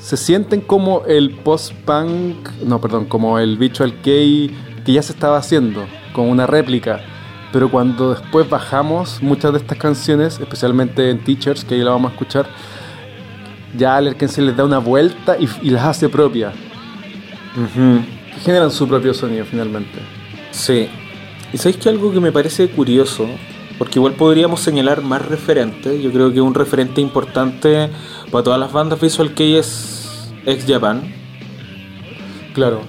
se sienten como el post-punk, no, perdón, como el Visual Kei que ya se estaba haciendo, como una réplica. Pero cuando después bajamos muchas de estas canciones, especialmente en Teachers, que ahí la vamos a escuchar, ya al se les da una vuelta y, y las hace propia que generan su propio sonido finalmente. Sí. Y sabéis que algo que me parece curioso, porque igual podríamos señalar más referentes, yo creo que un referente importante para todas las bandas Visual Kei es Ex Japan. Claro.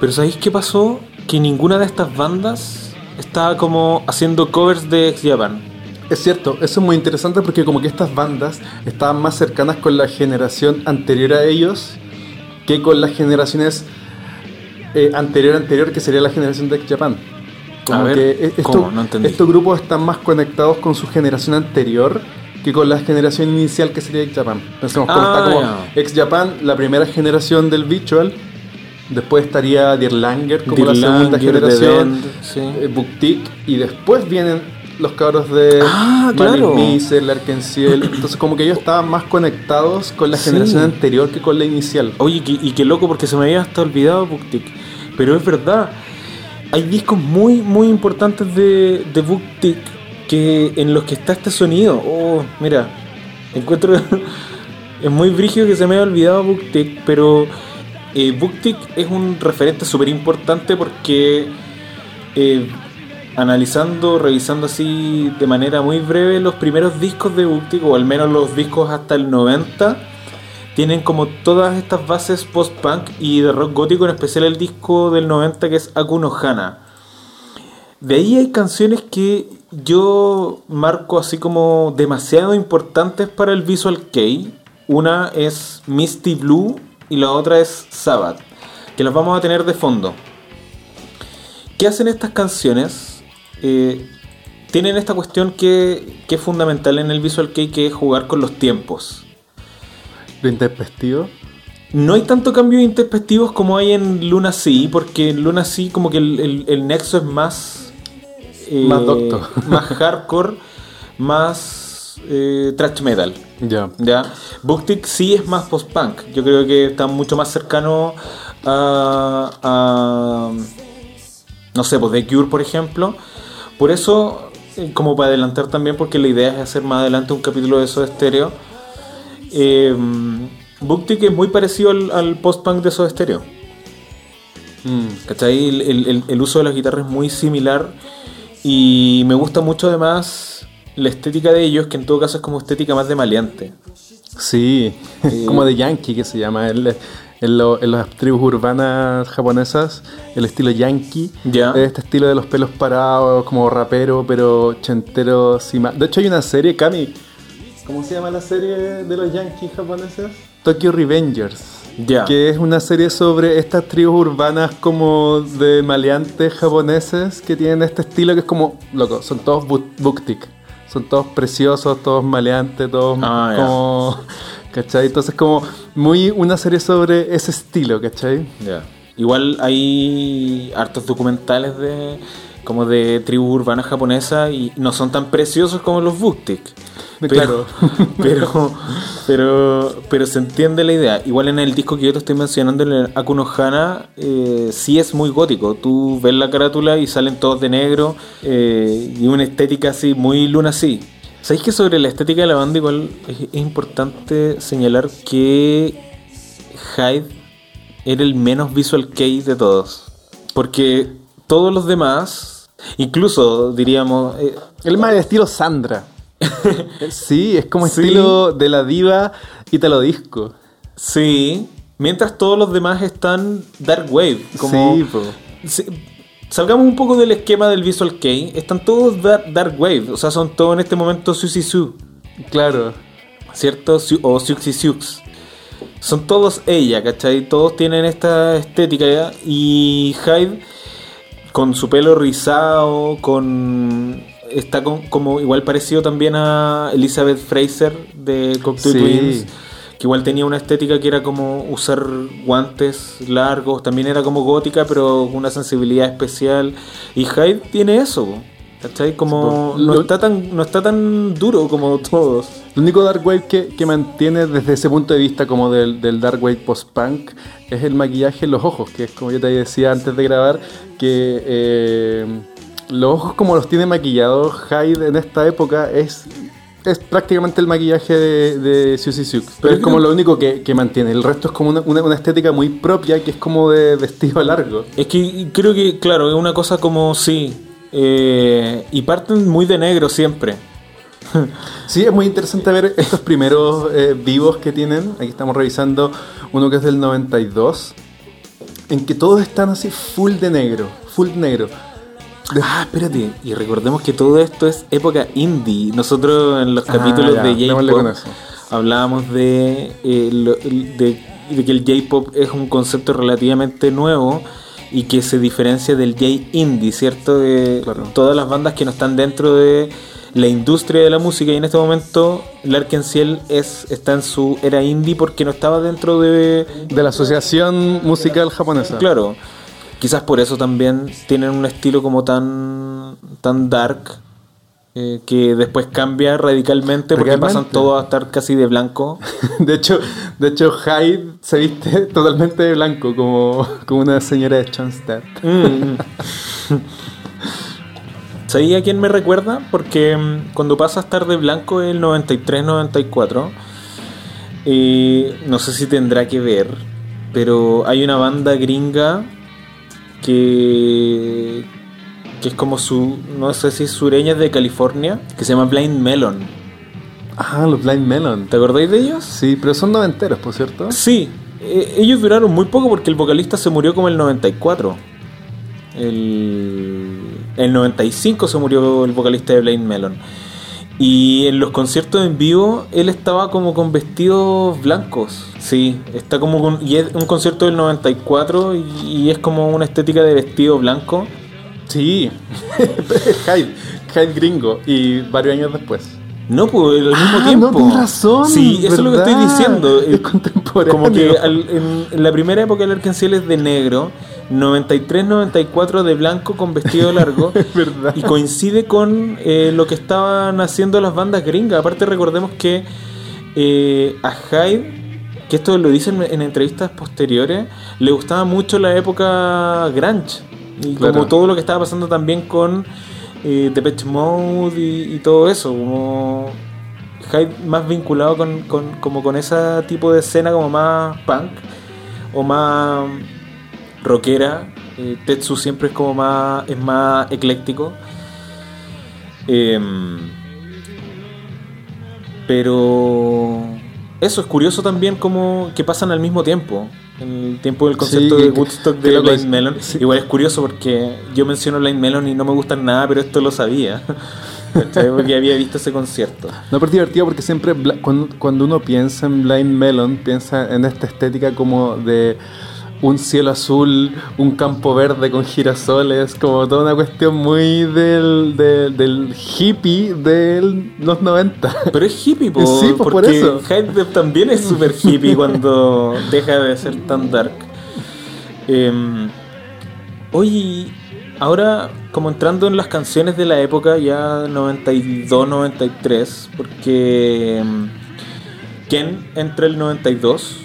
Pero ¿sabéis qué pasó? Que ninguna de estas bandas estaba como haciendo covers de Ex Japan. Es cierto, eso es muy interesante porque como que estas bandas estaban más cercanas con la generación anterior a ellos que con las generaciones eh, anterior anterior que sería la generación de X Japan. Como A ver, que e- esto- ¿cómo? No entendí. estos grupos están más conectados con su generación anterior que con la generación inicial que sería X Japan. Pensemos como Ah, está como. X Japan, la primera generación del visual, después estaría Dear Langer como Dear la segunda Langer, generación, Band, sí. eh, Buktik y después vienen los cabros de Ah, claro. Miser, Larkenciel. Entonces, como que ellos estaban más conectados con la Sí. generación anterior que con la inicial. Oye, y qué loco porque se me había hasta olvidado Booktick. Pero es verdad, hay discos muy, muy importantes de, de Booktick que, en los que está este sonido. Oh, mira, encuentro... es muy brígido que se me haya olvidado Booktick, pero eh, Booktick es un referente súper importante porque... eh, analizando, revisando así de manera muy breve los primeros discos de Booktick, o al menos los discos hasta el 90, tienen como todas estas bases post-punk y de rock gótico, en especial el disco del 90 que es Akuno Hana. De ahí hay canciones que yo marco así como demasiado importantes para el Visual Kei. Una es Misty Blue y la otra es Sabbath, que las vamos a tener de fondo. ¿Qué hacen estas canciones? Eh, tienen esta cuestión que, que es fundamental en el Visual Kei, que es jugar con los tiempos. Lo intempestivo. No hay tanto cambios introspectivos como hay en Luna Sea, porque en Luna Sea como que el, el- el nexo es más... eh, Más docto. Más hardcore, más eh, thrash metal. Ya. ¿ya? Booktick sí es más post-punk. Yo creo que está mucho más cercano a... a- no sé, pues The Cure, por ejemplo. Por eso, eh, como para adelantar también, porque la idea es hacer más adelante un capítulo de Soda Stereo. Eh, Booktick es muy parecido al, al post-punk de Soda Stereo. Mm. ¿Cachai? El, el- el- el uso de las guitarras es muy similar. Y me gusta mucho además la estética de ellos, que en todo caso es como estética más de maleante. Sí, Eh, como de yankee que se llama. El- en, lo- en las tribus urbanas japonesas, el estilo yankee. Ya. Es este estilo de los pelos parados, como rapero, pero chentero. De hecho, hay una serie, Kami. ¿Cómo se llama la serie de los yankees japoneses? Tokyo Revengers. Que es una serie sobre estas tribus urbanas como de maleantes japoneses que tienen este estilo que es como, loco, son todos bu- buktik. Son todos preciosos, todos maleantes, todos Ah, como... ¿Cachai? Entonces como muy una serie sobre ese estilo, ¿cachai? Ya. Igual hay hartos documentales de como de tribu urbana japonesa y no son tan preciosos como los Booktick. Pero, Claro. pero, pero, pero se entiende la idea. Igual en el disco que yo te estoy mencionando, en el Akuno Hana, eh, sí es muy gótico. Tú ves la carátula y salen todos de negro eh, y una estética así, muy luna así. ¿Sabéis que sobre la estética de la banda igual es, es importante señalar que Hyde era el menos visual kei de todos? Porque todos los demás, incluso diríamos... eh, El más de estilo Sandra. sí, es como Sí. estilo de la diva italo disco. Sí, mientras todos los demás están Dark Wave. Como, Sí, po. Sí, salgamos un poco del esquema del Visual Kei. Están todos dar- Dark Wave, o sea, son todos en este momento Susi Su, Claro. ¿cierto? O Suxi Sux. Son todos ella, ¿cachai? Todos tienen esta estética ya. Y Hyde, con su pelo rizado, con. Está con- como igual parecido también a Elizabeth Fraser de Sí. Twins. Que igual tenía una estética que era como usar guantes largos. También era como gótica, pero con una sensibilidad especial. Y Hyde tiene eso, ¿cachai? Como. Po. No está tan, no está tan duro como todos. Lo único Dark Wave que, que mantiene desde ese punto de vista como del, del Dark Wave post-punk es el maquillaje en los ojos, que es como yo te decía antes de grabar, que eh, los ojos como los tiene maquillados Hyde en esta época es, es prácticamente el maquillaje de, de Susie Sioux, pero es como lo único que, que mantiene, el resto es como una, una- una estética muy propia que es como de vestido largo. Es que creo que, claro, es una cosa como sí. Eh, y parten muy de negro siempre. Sí, es muy interesante ver estos primeros eh, vivos que tienen. Aquí estamos revisando uno que es del 92, en que todos están así full de negro, full negro. Ah, espérate. Y recordemos que todo esto es época indie. Nosotros en los Ah, capítulos ya, de J-Pop hablábamos de, eh, lo- de, de que el J-Pop es un concepto relativamente nuevo y que se diferencia del J-Indie, ¿cierto? De Claro. todas las bandas que no están dentro de la industria de la música y en este momento Larkin Ciel es, está en su era indie porque no estaba dentro de De la Asociación Musical Japonesa. Claro, quizás por eso también tienen un estilo como tan, tan dark eh, que después cambia radicalmente porque Radicalmente. pasan todos a estar casi de blanco. De hecho, de hecho Hyde se viste totalmente de blanco, como, como una señora de Schoenstatt. Mm. ¿Sabía a quién me recuerda? Porque mm, cuando pasa a estar de blanco el 93-94, eh, no sé si tendrá que ver, pero hay una banda gringa que, que es como su, no sé si es sureña de California, que se llama Blind Melon. Ah, los Blind Melon. ¿Te acordáis de ellos? Sí, pero son noventeros, por cierto. Sí, eh, ellos duraron muy poco porque el vocalista se murió como el 94. El, el 95 se murió el vocalista de Blind Melon. Y en los conciertos en vivo él estaba como con vestidos blancos. Sí, está como con, y es un concierto del 94 y, y es como una estética de vestido blanco. Sí, Hyde, Hyde gringo. Y varios años después. No, pues al mismo Ah, tiempo. no, tienes razón, Sí, eso es lo que estoy diciendo. Es contemporáneo. Como que al- en, en la primera época el Arkenciel es de negro, 93-94 de blanco con vestido largo. Verdad. Y coincide con eh, lo que estaban haciendo las bandas gringas. Aparte recordemos que eh, a Hyde, que esto lo dicen en entrevistas posteriores, le gustaba mucho la época grunge. Y Claro. como todo lo que estaba pasando también con eh, Depeche Mode y, y todo eso. Como Hyde más vinculado con, con- como con ese tipo de escena como más punk o más rockera. Eh, Tetsu siempre es como más, es más ecléctico. Em, pero eso es curioso también como que pasan al mismo tiempo. En el tiempo del concepto Sí, de Woodstock de Blind es- Melon. sí. Igual es curioso porque yo menciono Blind Melon y no me gustan nada, pero esto lo sabía. Porque había visto ese concierto. No, pero es divertido porque siempre cuando, cuando uno piensa en Blind Melon, piensa en esta estética como de un cielo azul, un campo verde con girasoles, como toda una cuestión muy del, del, del hippie de los 90. Pero es hippie, po, Sí, po, por porque eso. Hyde también es súper hippie cuando deja de ser tan dark. Em, oye, Ahora, como entrando en las canciones de la época, ya 92, 93, porque mm, Ken entra el 92,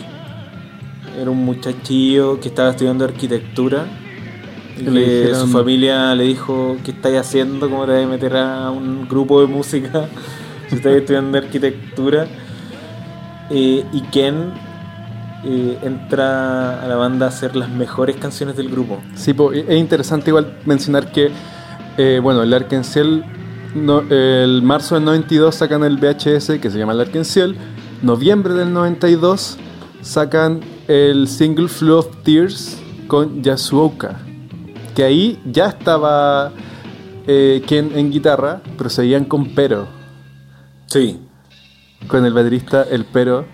era un muchachillo que estaba estudiando arquitectura. y le dijeron- su familia le dijo, ¿qué estáis haciendo? ¿Cómo te vas a meter a un grupo de música si estás estudiando arquitectura? Eh, y Ken eh, entra a la banda a hacer las mejores canciones del grupo. Sí, es interesante igual mencionar que, eh, bueno, el Arkenciel, no, el marzo del 92 sacan el VHS que se llama el Arkenciel, noviembre del 92 sacan el single Flow of Tears con Yasuoka, que ahí ya estaba eh, Ken en guitarra, pero seguían con Pero, Sí. con el baterista El Pero.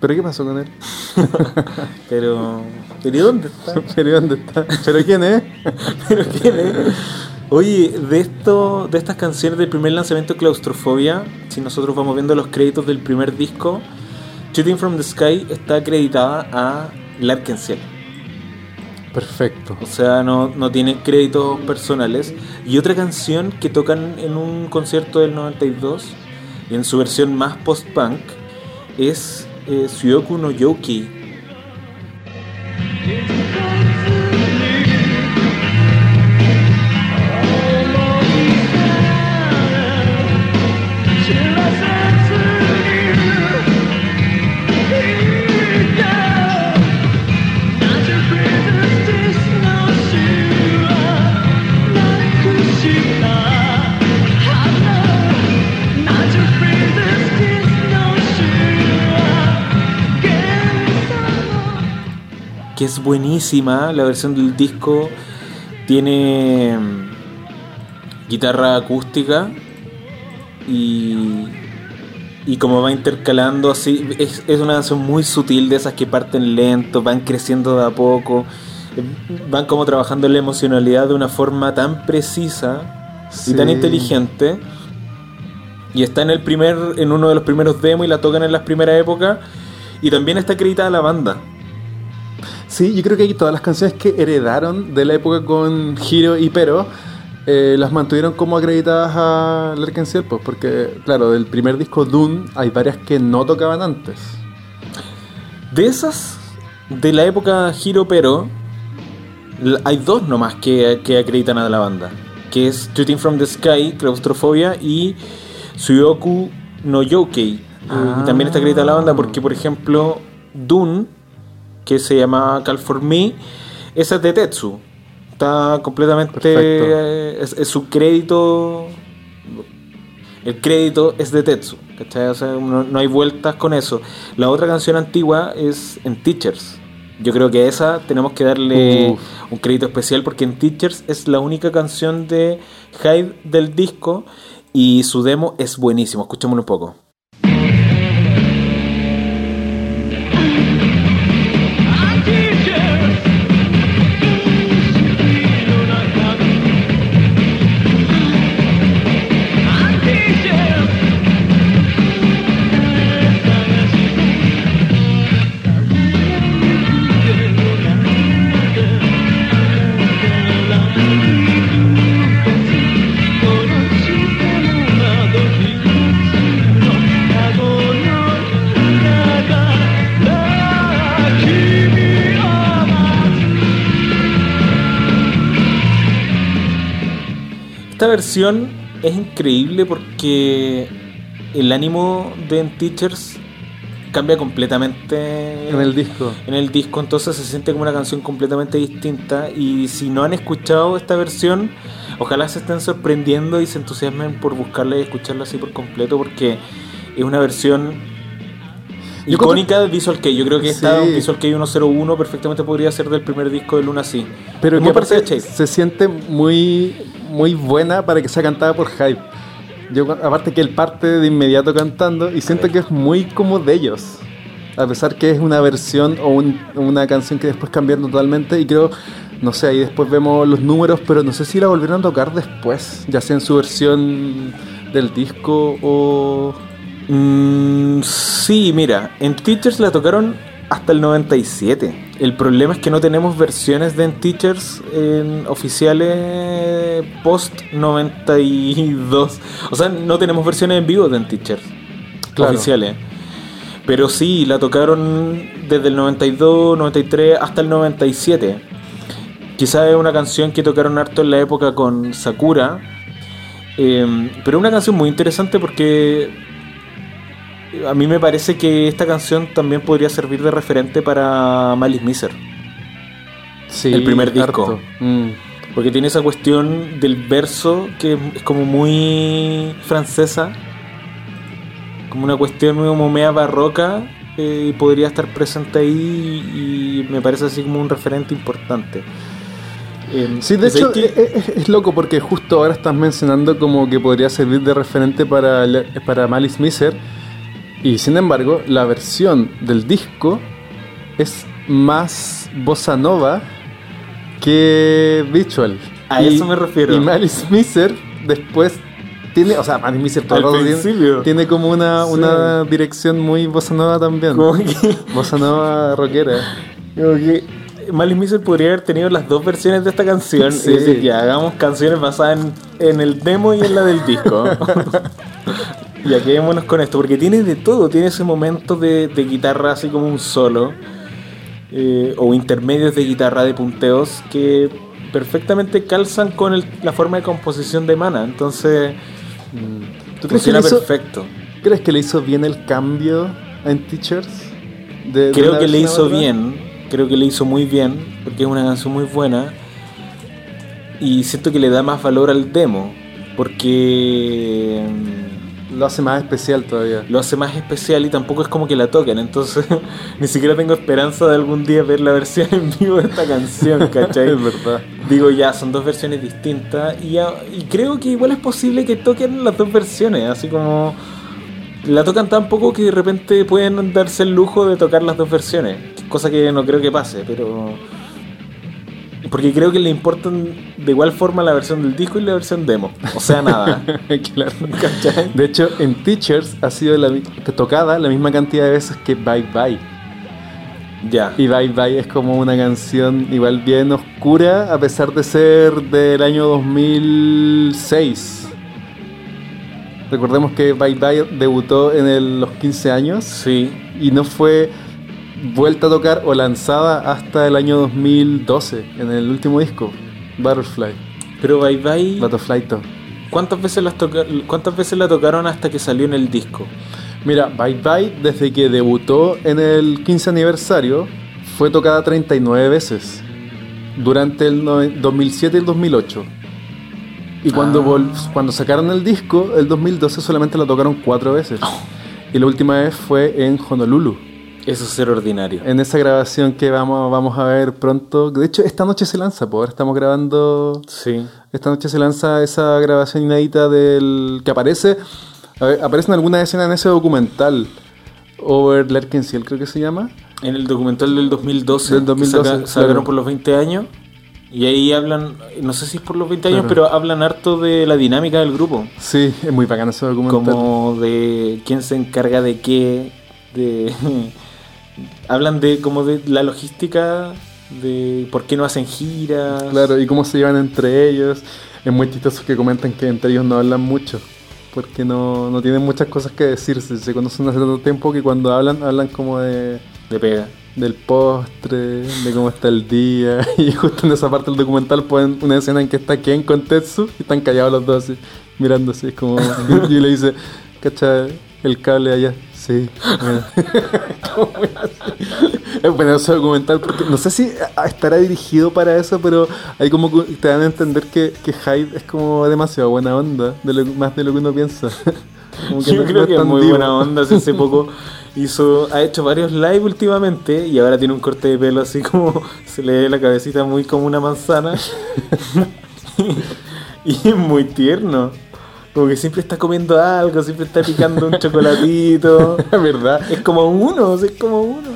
¿Pero qué pasó con él? Pero. ¿Pero ¿y dónde está? ¿Pero dónde está? ¿Pero quién es? ¿Pero quién es? Oye, de esto, de estas canciones del primer lanzamiento Claustrofobia, si nosotros vamos viendo los créditos del primer disco, Shooting from the Sky está acreditada a Larkensiel. Perfecto. O sea, no, no tiene créditos personales. Y otra canción que tocan en un concierto del 92, y en su versión más post-punk, es eh, Suyoku no Yoki. Que es buenísima. La versión del disco tiene mm, guitarra acústica y, y como va intercalando así, es, es una canción muy sutil de esas que parten lento, van creciendo de a poco, van como trabajando la emocionalidad de una forma tan precisa y tan inteligente. Y está en el primer, en uno de los primeros demos y la tocan en las primeras épocas. Y también está acreditada la banda. Sí, yo creo que todas las canciones que heredaron de la época con Hiro y Pero eh, las mantuvieron como acreditadas a Larkenciel, pues, porque, claro, del primer disco Dune hay varias que no tocaban antes. De esas, de la época Hiro Pero, hay dos nomás que, que acreditan a la banda. Que es Shooting from the Sky, Claustrofobia y Suyoku no Youkei. Ah. Y también está acreditada la banda porque, por ejemplo, Dune, que se llama Call for Me, esa es de Tetsu. Está completamente... Eh, Es, es su crédito... El crédito es de Tetsu. O sea, no, no hay vueltas con eso. La otra canción antigua es en Teachers. Yo creo que esa tenemos que darle Uf. un crédito especial porque en Teachers es la única canción de Hyde del disco y su demo es buenísimo. Escuchémoslo un poco. Versión es increíble porque el ánimo de En Teachers cambia completamente En el disco. en el disco, entonces se siente como una canción completamente distinta. Y si no han escuchado esta versión, ojalá se estén sorprendiendo y se entusiasmen por buscarla y escucharla así por completo, porque es una versión icónica de Visual Kei. Yo creo que esta Sí. Visual Kei 101 perfectamente podría ser del primer disco de Luna sí. Pero que aparte se siente muy, muy buena para que sea cantada por Hype. Yo, aparte que él parte de inmediato cantando y siento que es muy como de ellos. A pesar que es una versión o un- una canción que después cambiaron totalmente y creo, no sé, ahí después vemos los números, pero no sé si la volvieron a tocar después, ya sea en su versión del disco o... Mm, sí, mira, en Teachers la tocaron hasta el 97. El problema es que no tenemos versiones de Teachers en oficiales post 92. O sea, no tenemos versiones en vivo de Teachers Claro. oficiales. Pero sí, la tocaron desde el 92, 93 hasta el 97. Quizás es una canción que tocaron harto en la época con Sakura. eh, pero es una canción muy interesante porque a mí me parece que esta canción también podría servir de referente para Malice Miser. Sí, El primer disco. Mm. Porque tiene esa cuestión del verso que es como muy francesa. Como una cuestión como media barroca. eh, podría estar presente ahí y me parece así como un referente importante. Eh, Sí, de hecho ahí es, que- es- es loco porque justo ahora estás mencionando como que podría servir de referente para, para Malice Miser y sin embargo la versión del disco es más bossa nova que Visual. A eso me refiero. Y Malice Miser después tiene, o sea, Malice Miser todo tiene- tiene, como una, Sí. una dirección muy bossa nova también. como que- Bossa nova rockera. Como que Malice Miser podría haber tenido las dos versiones de esta canción Sí. y decir, ya, hagamos canciones basadas en, en el demo y en la del disco. ya quedémonos con esto, porque tiene de todo, tiene ese momento de, de guitarra así como un solo, eh, o intermedios de guitarra de punteos que perfectamente calzan con el- la forma de composición de Mana, entonces ¿Tú crees que funciona hizo, perfecto. ¿Crees que le hizo bien el cambio en Teachers? De- Creo que le hizo otra? bien, creo que le hizo muy bien, porque es una canción muy buena. Y siento que le da más valor al demo, porque mm, Lo hace más especial todavía. lo hace más especial y tampoco es como que la toquen. Entonces, ni siquiera tengo esperanza de algún día ver la versión en vivo de esta canción, ¿cachai? Es verdad. Digo, ya, son dos versiones distintas y, ya- y creo que igual es posible que toquen las dos versiones, así como la tocan tan poco que de repente pueden darse el lujo de tocar las dos versiones, cosa que no creo que pase, pero... Porque creo que le importan de igual forma la versión del disco y la versión demo, o sea, nada. claro. ¿Cachai? De hecho, en Teachers ha sido la, tocada la misma cantidad de veces que Bye Bye. Ya. Y Bye Bye es como una canción igual bien oscura, a pesar de ser del año 2006. Recordemos que Bye Bye debutó en el- los 15 años Sí. y no fue vuelta a tocar o lanzada hasta el año 2012 en el último disco, Butterfly, Pero Bye Bye, Butterflyto. ¿cuántas veces, las toca- ¿cuántas veces la tocaron hasta que salió en el disco? Mira, Bye Bye desde que debutó en el 15 aniversario fue tocada 39 veces durante el noven- 2007 y el 2008. Y cuando, Ah. cuando sacaron el disco, el 2012 solamente la tocaron 4 veces. Y la última vez fue en Honolulu, Eso es ser ordinario. en esa grabación que vamos, vamos a ver pronto. De hecho, esta noche se lanza, pues ahora estamos grabando Sí. esta noche se lanza esa grabación inédita del que aparece. a ver, aparecen algunas escenas en ese documental. Over Lerkensiel, creo que se llama. En el documental del 2012, Del que 2012, saca- sacaron claro. por los 20 años. Y ahí hablan, no sé si es por los 20 años, Claro. pero hablan harto de la dinámica del grupo. Sí, es muy bacán ese documental. Como de quién se encarga de qué. De hablan de como de la logística, de por qué no hacen giras. Claro, y cómo se llevan entre ellos. Es muy chistoso que comentan que entre ellos no hablan mucho. Porque no, no tienen muchas cosas que decirse. Se conocen hace tanto tiempo que cuando hablan, hablan como de, De pega. del postre, de cómo está el día. Y justo en esa parte del documental ponen una escena en que está Ken con Tetsu y están callados los dos así, mirándose. Es como. Y, le dice, ¿cacha el cable allá? Sí. mira". Como muy así. es bueno ese documental porque no sé si estará dirigido para eso, pero hay como que te dan a entender que, que Hyde es como demasiado buena onda, de lo- más de lo que uno piensa. Como Yo no- no creo que es muy divo. buena onda. si Hace poco hizo, ha hecho varios live últimamente y ahora tiene un corte de pelo así como se le ve la cabecita muy como una manzana. y es muy tierno. Como que siempre está comiendo algo, siempre está picando un chocolatito. ¿Verdad? Es como uno, es como uno.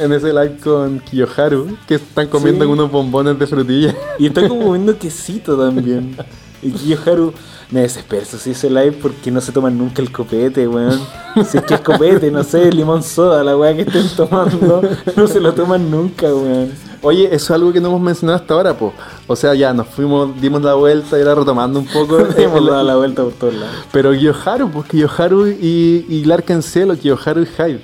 En ese live con Kiyoharu, que están comiendo Sí. unos bombones de frutilla. Y está como comiendo quesito también. Y Kiyoharu me desespera eso sí ese live porque no se toman nunca el copete, weón. Si es que es copete, no sé, limón soda, la weá que estén tomando, no se lo toman nunca, weón. Oye, eso es algo que no hemos mencionado hasta ahora, po. O sea, ya nos fuimos, dimos la vuelta y ahora retomando un poco. Hemos dado la vuelta por todos lados. Pero Kiyoharu, pues Kiyoharu y, y Larken Cielo, Kiyoharu y Hyde.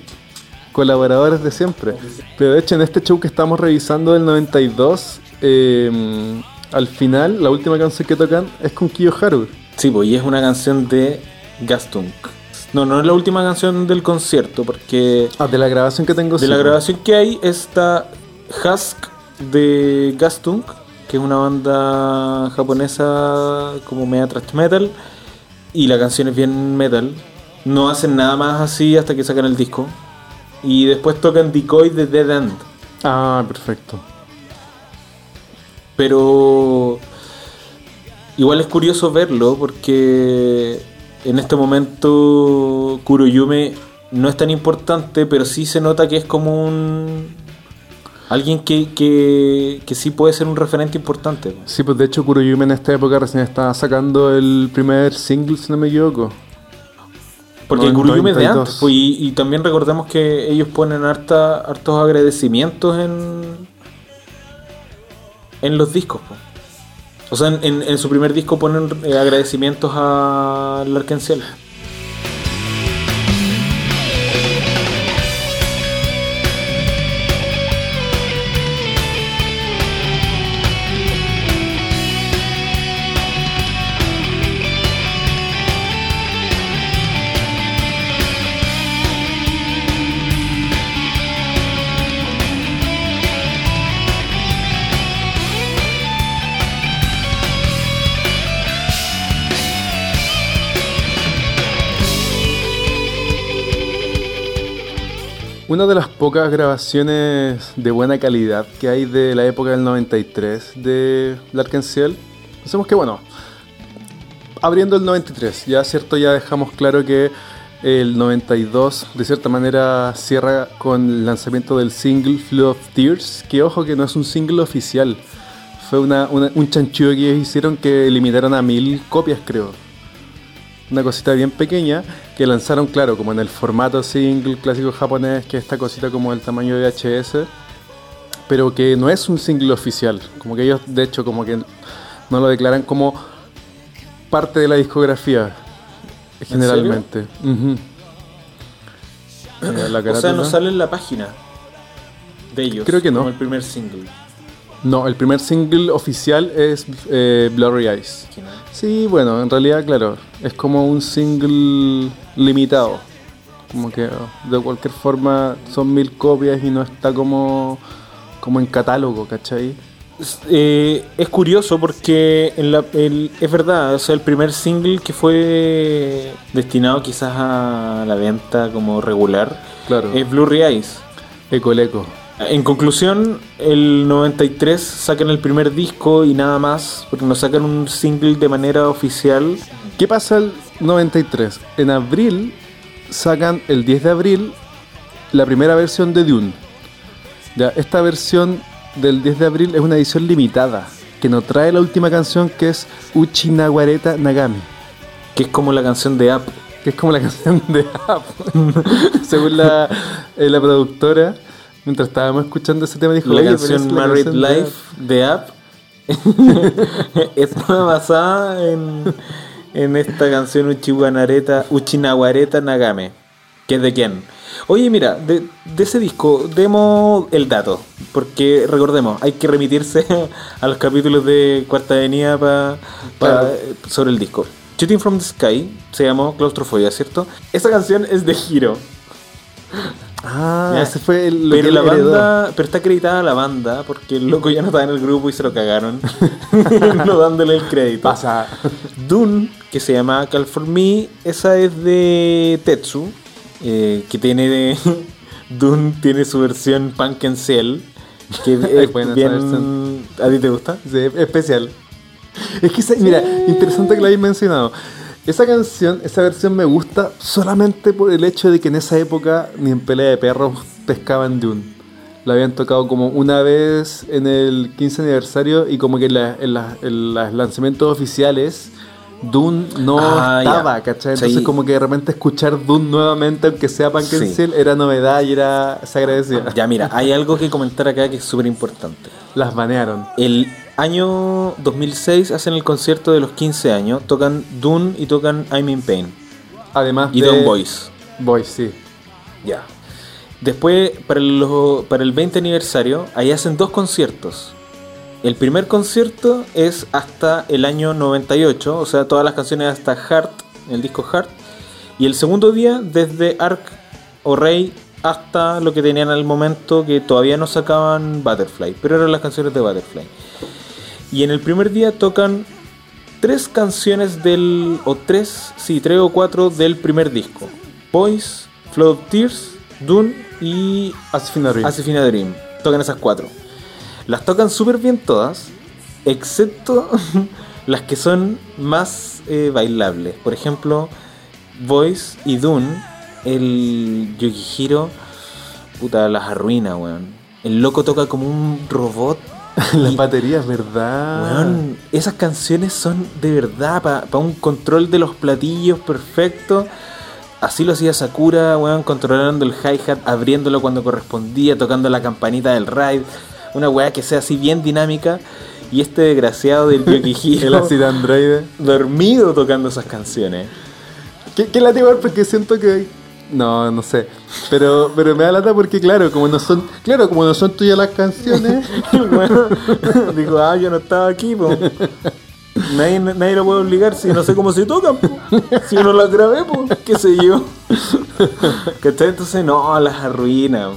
Colaboradores de siempre. Pero de hecho, en este show que estamos revisando del 92, eh, al final, la última canción que tocan es con Kiyoharu. Sí, pues y es una canción de Gastunk. No, no es la última canción del concierto, porque Ah, de la grabación que tengo. de sí, la grabación que hay está Husk de Gastunk, que es una banda japonesa como media thrash metal, y la canción es bien metal. No hacen nada más así hasta que sacan el disco. Y después tocan Decoy de Dead End. Ah, perfecto. Pero igual es curioso verlo porque en este momento Kuroyume no es tan importante, pero sí se nota que es como un... Alguien que, que, que sí puede ser un referente importante. Sí, pues de hecho Kuroyume en esta época recién estaba sacando el primer single, si no me equivoco. Porque No, Kuroyume es de 92. antes. pues, y, y también recordemos que ellos ponen harta, hartos agradecimientos en, en los discos. O sea, en, en- su primer disco ponen eh, agradecimientos a Larkenciel. Una de las pocas grabaciones de buena calidad que hay de la época del 93 de Larkenciel. Pensemos que, bueno, abriendo el 93, ya cierto, ya dejamos claro que el 92 de cierta manera cierra con el lanzamiento del single Flow of Tears, que ojo que no es un single oficial, fue una- un chanchullo que ellos hicieron que limitaron a mil copias creo. Una cosita bien pequeña que lanzaron, claro, como en el formato single clásico japonés, que es esta cosita como del tamaño de VHS, pero que no es un single oficial. Como que ellos, de hecho, como que no lo declaran como parte de la discografía, generalmente. La O sea, no sale en la página de ellos. Creo que no. Como el primer single. No, el primer single oficial es eh, Blurry Eyes. Sí, bueno, en realidad, claro, es como un single limitado. Como que oh, de cualquier forma son mil copias y no está como, como en catálogo, ¿cachai? Es, eh, es curioso porque en la- el- es verdad, o sea, el primer single que fue destinado quizás a la venta como regular Claro. es Blurry Eyes. Ecoleco. En conclusión, el 93 sacan el primer disco y nada más, porque no sacan un single de manera oficial. ¿Qué pasa el 93? En abril sacan el 10 de abril la primera versión de Dune. Ya, esta versión del 10 de abril es una edición limitada que no trae la última canción que es Uchi Nawareta Nagami. Que es como la canción de App. que es como la canción de App. Según la, eh, la productora, mientras estábamos escuchando ese tema, dijo: La "Oye, pero canción la Married canción Life de App está basada en, en esta canción Uchiwanareta, Uchinawareta Nagame. ¿Que es de quién? Oye, mira, de, de ese disco, demos el dato. Porque recordemos, hay que remitirse a los capítulos de Cuarta Avenida pa- pa- Claro. sobre el disco. Shooting from the Sky se llamó Claustrofobia, ¿cierto? Esa canción es de Hiro. Ah, Ya. ese fue el, lo pero que la él heredó. banda, pero está acreditada la banda porque el loco ya no estaba en el grupo y se lo cagaron, no dándole el crédito. Pasa. Dune, que se llama Call for Me, esa es de Tetsu, eh, que tiene de Dune tiene su versión Punk and Cell, que es bien. ¿a ti te gusta? Sí, especial. Es que, mira, interesante que lo hayas mencionado. Esa canción, esa versión me gusta solamente por el hecho de que en esa época ni en pelea de perros pescaban Dune. la habían tocado como una vez en el 15 aniversario y como que en, la- en la- en los lanzamientos oficiales Dune no Ah, estaba, ¿cachai? Entonces Sí. como que de repente escuchar Dune nuevamente, aunque sea and Sí. Era novedad y era se agradecía. Ya, mira, hay algo que comentar acá que es súper importante. Las banearon. El año 2006 hacen el concierto de los 15 años, tocan Dune y tocan I'm in Pain. Además Y de Don Boys. Boys, sí. Ya. Después, para el, para el 20 aniversario, ahí hacen dos conciertos. El primer concierto es hasta el año 98, o sea, todas las canciones hasta Heart, el disco Heart. Y el segundo día, desde Ark o Rey hasta lo que tenían al momento, que todavía no sacaban Butterfly, pero eran las canciones de Butterfly. Y en el primer día tocan tres canciones del. o tres, sí, tres o cuatro del primer disco: Boys, Flood of Tears, Dune y Asifina Dream. Asifina Dream. Tocan esas cuatro. Las tocan súper bien todas, excepto las que son más eh, bailables. Por ejemplo, Voice y Dune, el Yukihiro, puta, las arruina, weón. El loco toca como un robot. Las baterías, ¿verdad? Weón, esas canciones son de verdad para un control de los platillos perfecto. Así lo hacía Sakura, weón, controlando el hi-hat, abriéndolo cuando correspondía, tocando la campanita del ride. Una weá que sea así bien dinámica. Y este desgraciado del El Yukihiro Acid Android. dormido tocando esas canciones. ¿Qué, qué? Porque siento que. No, no sé. Pero, pero me da lata porque, claro, como no son. Claro, como no son tuyas las canciones. Bueno, digo, ah, yo no estaba aquí, po. Nadie, nadie lo puede obligar si no sé cómo se tocan, po. Si no las grabé, po, qué sé yo. ¿Cachai? Entonces, no, las arruina.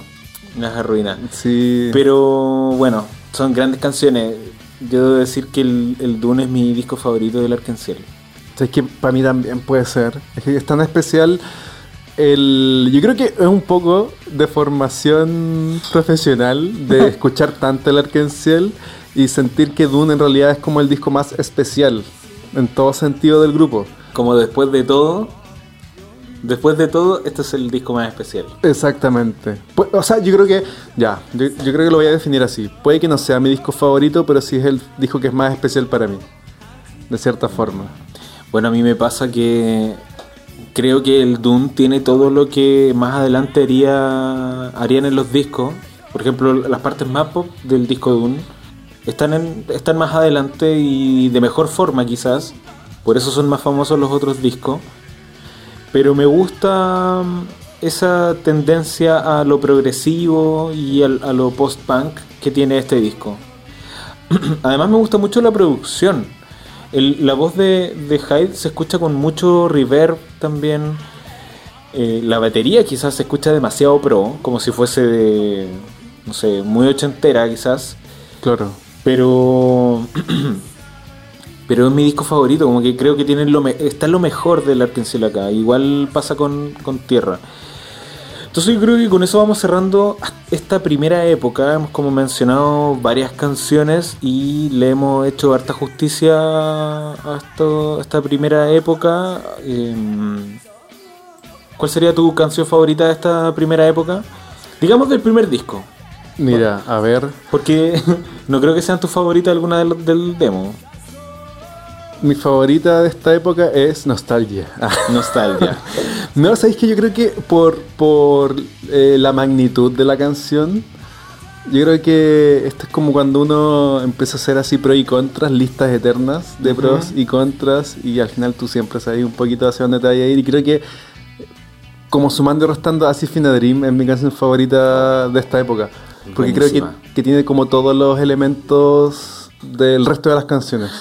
Las arruina. sí. Pero bueno, son grandes canciones. Yo debo decir que el, el Dune es mi disco favorito del Arkansas. Es que para mí también puede ser. Es que es tan especial. El, yo creo que es un poco de formación profesional de escuchar tanto el Arkansas y sentir que Dune en realidad es como el disco más especial en todo sentido del grupo. Como después de todo, después de todo, este es el disco más especial. Exactamente. O sea, yo creo que, ya, yo, yo creo que lo voy a definir así. Puede que no sea mi disco favorito, pero sí es el disco que es más especial para mí. De cierta forma. Bueno, a mí me pasa que creo que el Doom tiene todo lo que más adelante haría, harían en los discos. Por ejemplo, las partes más pop del disco Doom están, en- están más adelante y de mejor forma quizás. Por eso son más famosos los otros discos. Pero me gusta mm, esa tendencia a lo progresivo y al- a lo post-punk que tiene este disco. Además me gusta mucho la producción. El- la voz de, de Hyde se escucha con mucho reverb también. Eh, la batería quizás se escucha demasiado pro, como si fuese de, no sé, muy ochentera quizás. Claro. Pero pero es mi disco favorito, como que creo que tiene lo me- está lo mejor del Arkansas acá. Igual pasa con, con Tierra. Entonces yo creo que con eso vamos cerrando esta primera época. Hemos como mencionado varias canciones y le hemos hecho harta justicia a esto- esta primera época. Em, ¿Cuál sería tu canción favorita de esta primera época? Digamos del primer disco. Mira, a ver. Porque no creo que sean tus favoritas alguna del, del demo. Mi favorita de esta época es Nostalgia. Nostalgia. No, sabéis que yo creo que por, por eh, la magnitud de la canción, yo creo que esto es como cuando uno empieza a hacer así pros y contras, listas eternas de pros y contras, y al final tú siempre sabes un poquito hacia dónde te vas a ir. Y creo que, como sumando y restando, así Fina Dream es mi canción favorita de esta época. Porque creo que, que tiene como todos los elementos del resto de las canciones.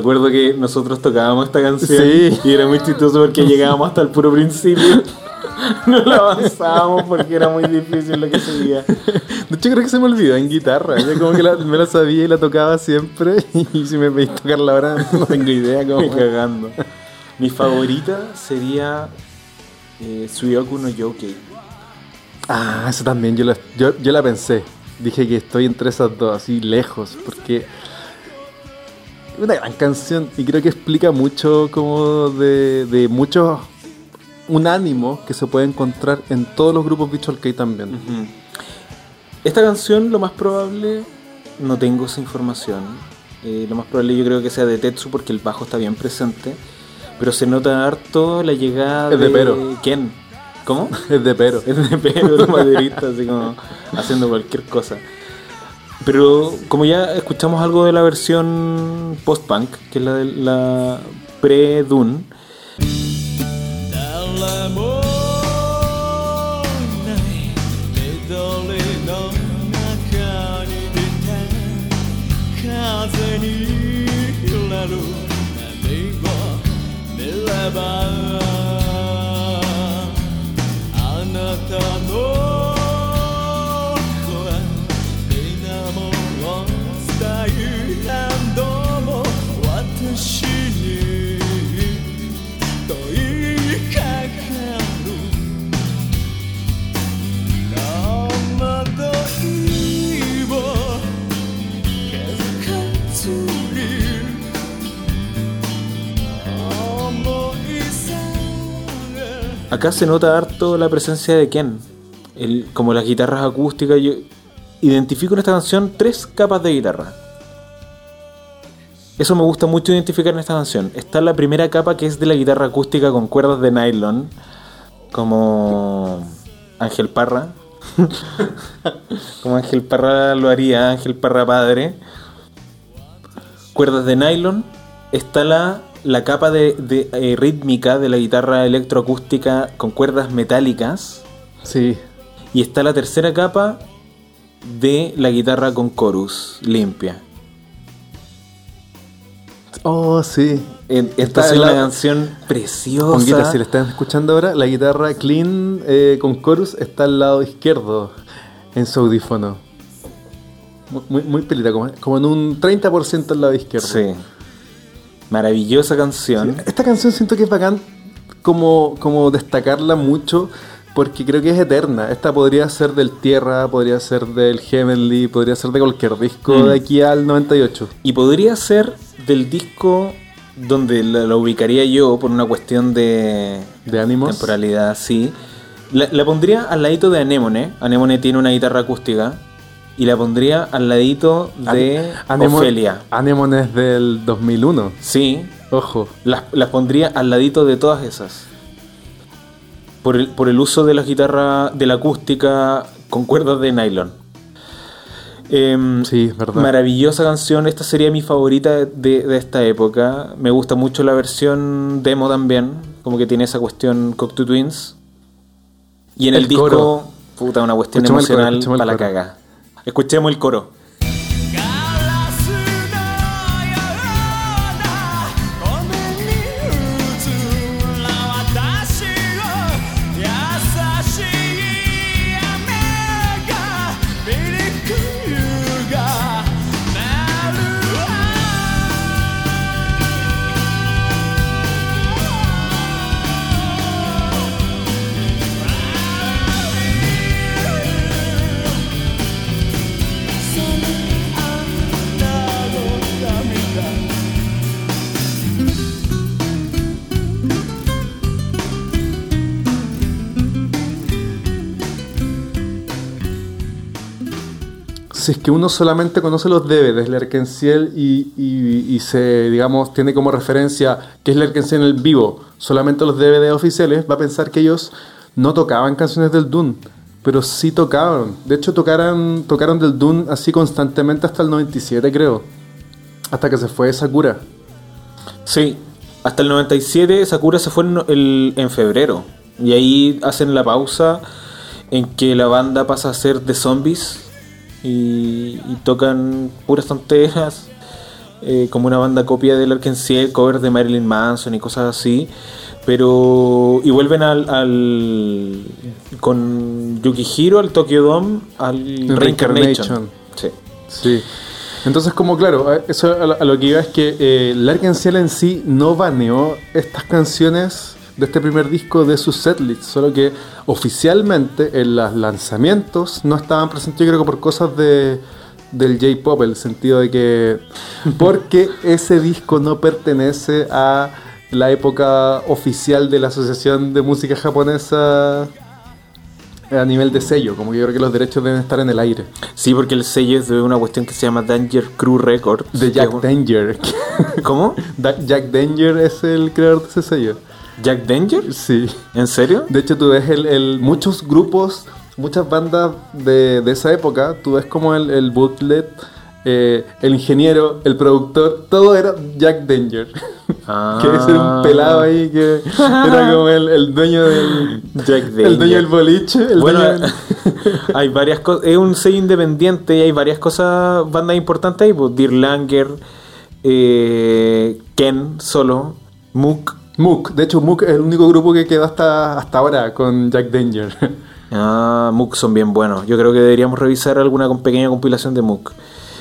Acuerdo que nosotros tocábamos esta canción Sí. y era muy chistoso porque llegábamos hasta el puro principio. No la avanzábamos porque era muy difícil lo que seguía. De hecho, creo que se me olvidó en guitarra. Yo como que la- me la sabía y la tocaba siempre. Y si me pedís tocarla ahora, no tengo idea cómo. Cagando. Mi favorita sería eh, Suyoku no Yoke. Ah, eso también yo la, yo, yo la pensé. Dije que estoy entre esas dos, así lejos, porque una gran canción y creo que explica mucho como de, de muchos un ánimo que se puede encontrar en todos los grupos Visual Kei también. Esta canción, lo más probable, no tengo esa información. Eh, lo más probable yo creo que sea de Tetsu porque el bajo está bien presente. Pero se nota harto la llegada Es de Pero. Ken. ¿Cómo? Es de pero. Es de Pero, los maderistas, así como haciendo cualquier cosa. Pero como ya escuchamos algo de la versión post-punk, que es la de la pre-Dune, 誰 acá se nota harto la presencia de Ken. El- como las guitarras acústicas, yo identifico en esta canción tres capas de guitarra. Eso me gusta mucho identificar en esta canción. Está la primera capa que es de la guitarra acústica con cuerdas de nylon, como Ángel Parra. como Ángel Parra lo haría, Ángel Parra padre. Cuerdas de nylon. Está la, la capa de, de, eh, rítmica de la guitarra electroacústica con cuerdas metálicas. Sí. Y está la tercera capa de la guitarra con chorus limpia. Oh, sí. En- Esta es una la- canción preciosa. Ponguita, si la están escuchando ahora, la guitarra clean eh, con chorus está al lado izquierdo en su audífono. Muy, muy, muy pelita, como, como en un 30% al lado izquierdo. Sí. Maravillosa canción. Esta canción siento que es bacán como, como destacarla mucho porque creo que es eterna. Esta podría ser del Tierra, podría ser del Heavenly, podría ser de cualquier disco Mm. de aquí al 98. Y podría ser del disco donde la, la ubicaría yo por una cuestión de De ánimos. temporalidad, sí. La, la pondría al ladito de Anemone. Anemone tiene una guitarra acústica. Y la pondría al ladito de Anemone- Ofelia. Anemone es del 2001. Sí, Ojo. las, las pondría al ladito de todas esas. Por el, por el uso de la guitarra, de la acústica con cuerdas de nylon. Em, Sí, es verdad. Maravillosa canción, esta sería mi favorita de, de esta época. Me gusta mucho la versión demo también, como que tiene esa cuestión Cocteau Twins. Y en el, El disco, coro. puta, una cuestión coro, emocional para la caga. Escuchemos el coro. Si es que uno solamente conoce los DVDs de Lerkenciel y, y, se, digamos, tiene como referencia que es Lerkenciel en el vivo, solamente los DVD oficiales, va a pensar que ellos no tocaban canciones del Dune, pero sí tocaban. De hecho, tocaran, tocaron del Dune así constantemente hasta el 97, creo. Hasta que se fue Sakura. Sí, hasta el 97 Sakura se fue en febrero. Y ahí hacen la pausa en que la banda pasa a ser de zombies y, y tocan puras tonteras. eh, como una banda copia del Arkansas, cover de Marilyn Manson y cosas así. Pero. Y vuelven al. al con Yukihiro, al Tokyo Dome, al Reincarnation. Reincarnation. Sí. Sí. Entonces, como claro, eso a lo, que iba es que eh, Larkin en sí no baneó estas canciones de este primer disco de su setlist, solo que oficialmente en los lanzamientos no estaban presentes, yo creo que por cosas de, del J-pop, el sentido de que. Porque ese disco no pertenece a la época oficial de la Asociación de Música Japonesa a nivel de sello, como que yo creo que los derechos deben estar en el aire. Sí, porque el sello es de una cuestión que se llama Danger Crew Records. De Jack Danger. ¿Cómo? Jack Danger es el creador de ese sello. ¿Jack Danger? Sí. ¿En serio? De hecho, tú ves el, el- muchos grupos, muchas bandas de, de esa época, tú ves como el, el bootlet, eh, el ingeniero, el productor, todo era Jack Danger. Ah. que era un pelado ahí que era como el, el dueño del. Jack Danger. El dueño del boliche. El bueno, dueño del- hay varias cosas. Es un sello independiente y hay varias cosas, bandas importantes ahí. Pues Dear Langer, eh, Ken solo, Mook. Mook. De hecho, Mook es el único grupo que quedó hasta, hasta ahora con Jack Danger. Ah, Mook son bien buenos. Yo creo que deberíamos revisar alguna pequeña compilación de Mook.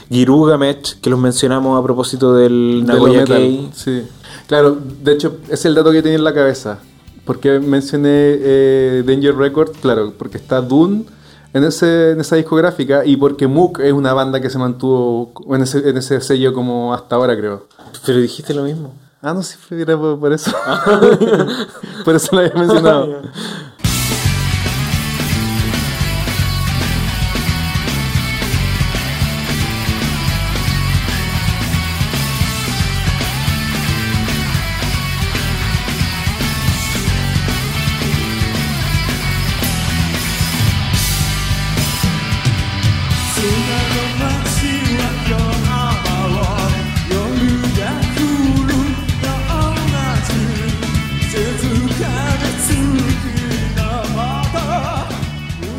Girugamech, que los mencionamos a propósito del De Nagoya Kei. Sí. Claro, de hecho, es el dato que tenía en la cabeza. Porque mencioné eh, Danger Records, claro, porque está Dune en, ese, en esa discográfica y porque Mook es una banda que se mantuvo en ese, en ese sello como hasta ahora, creo. Pero dijiste lo mismo. Ah, no, sí, era por, eso. por eso lo había mencionado.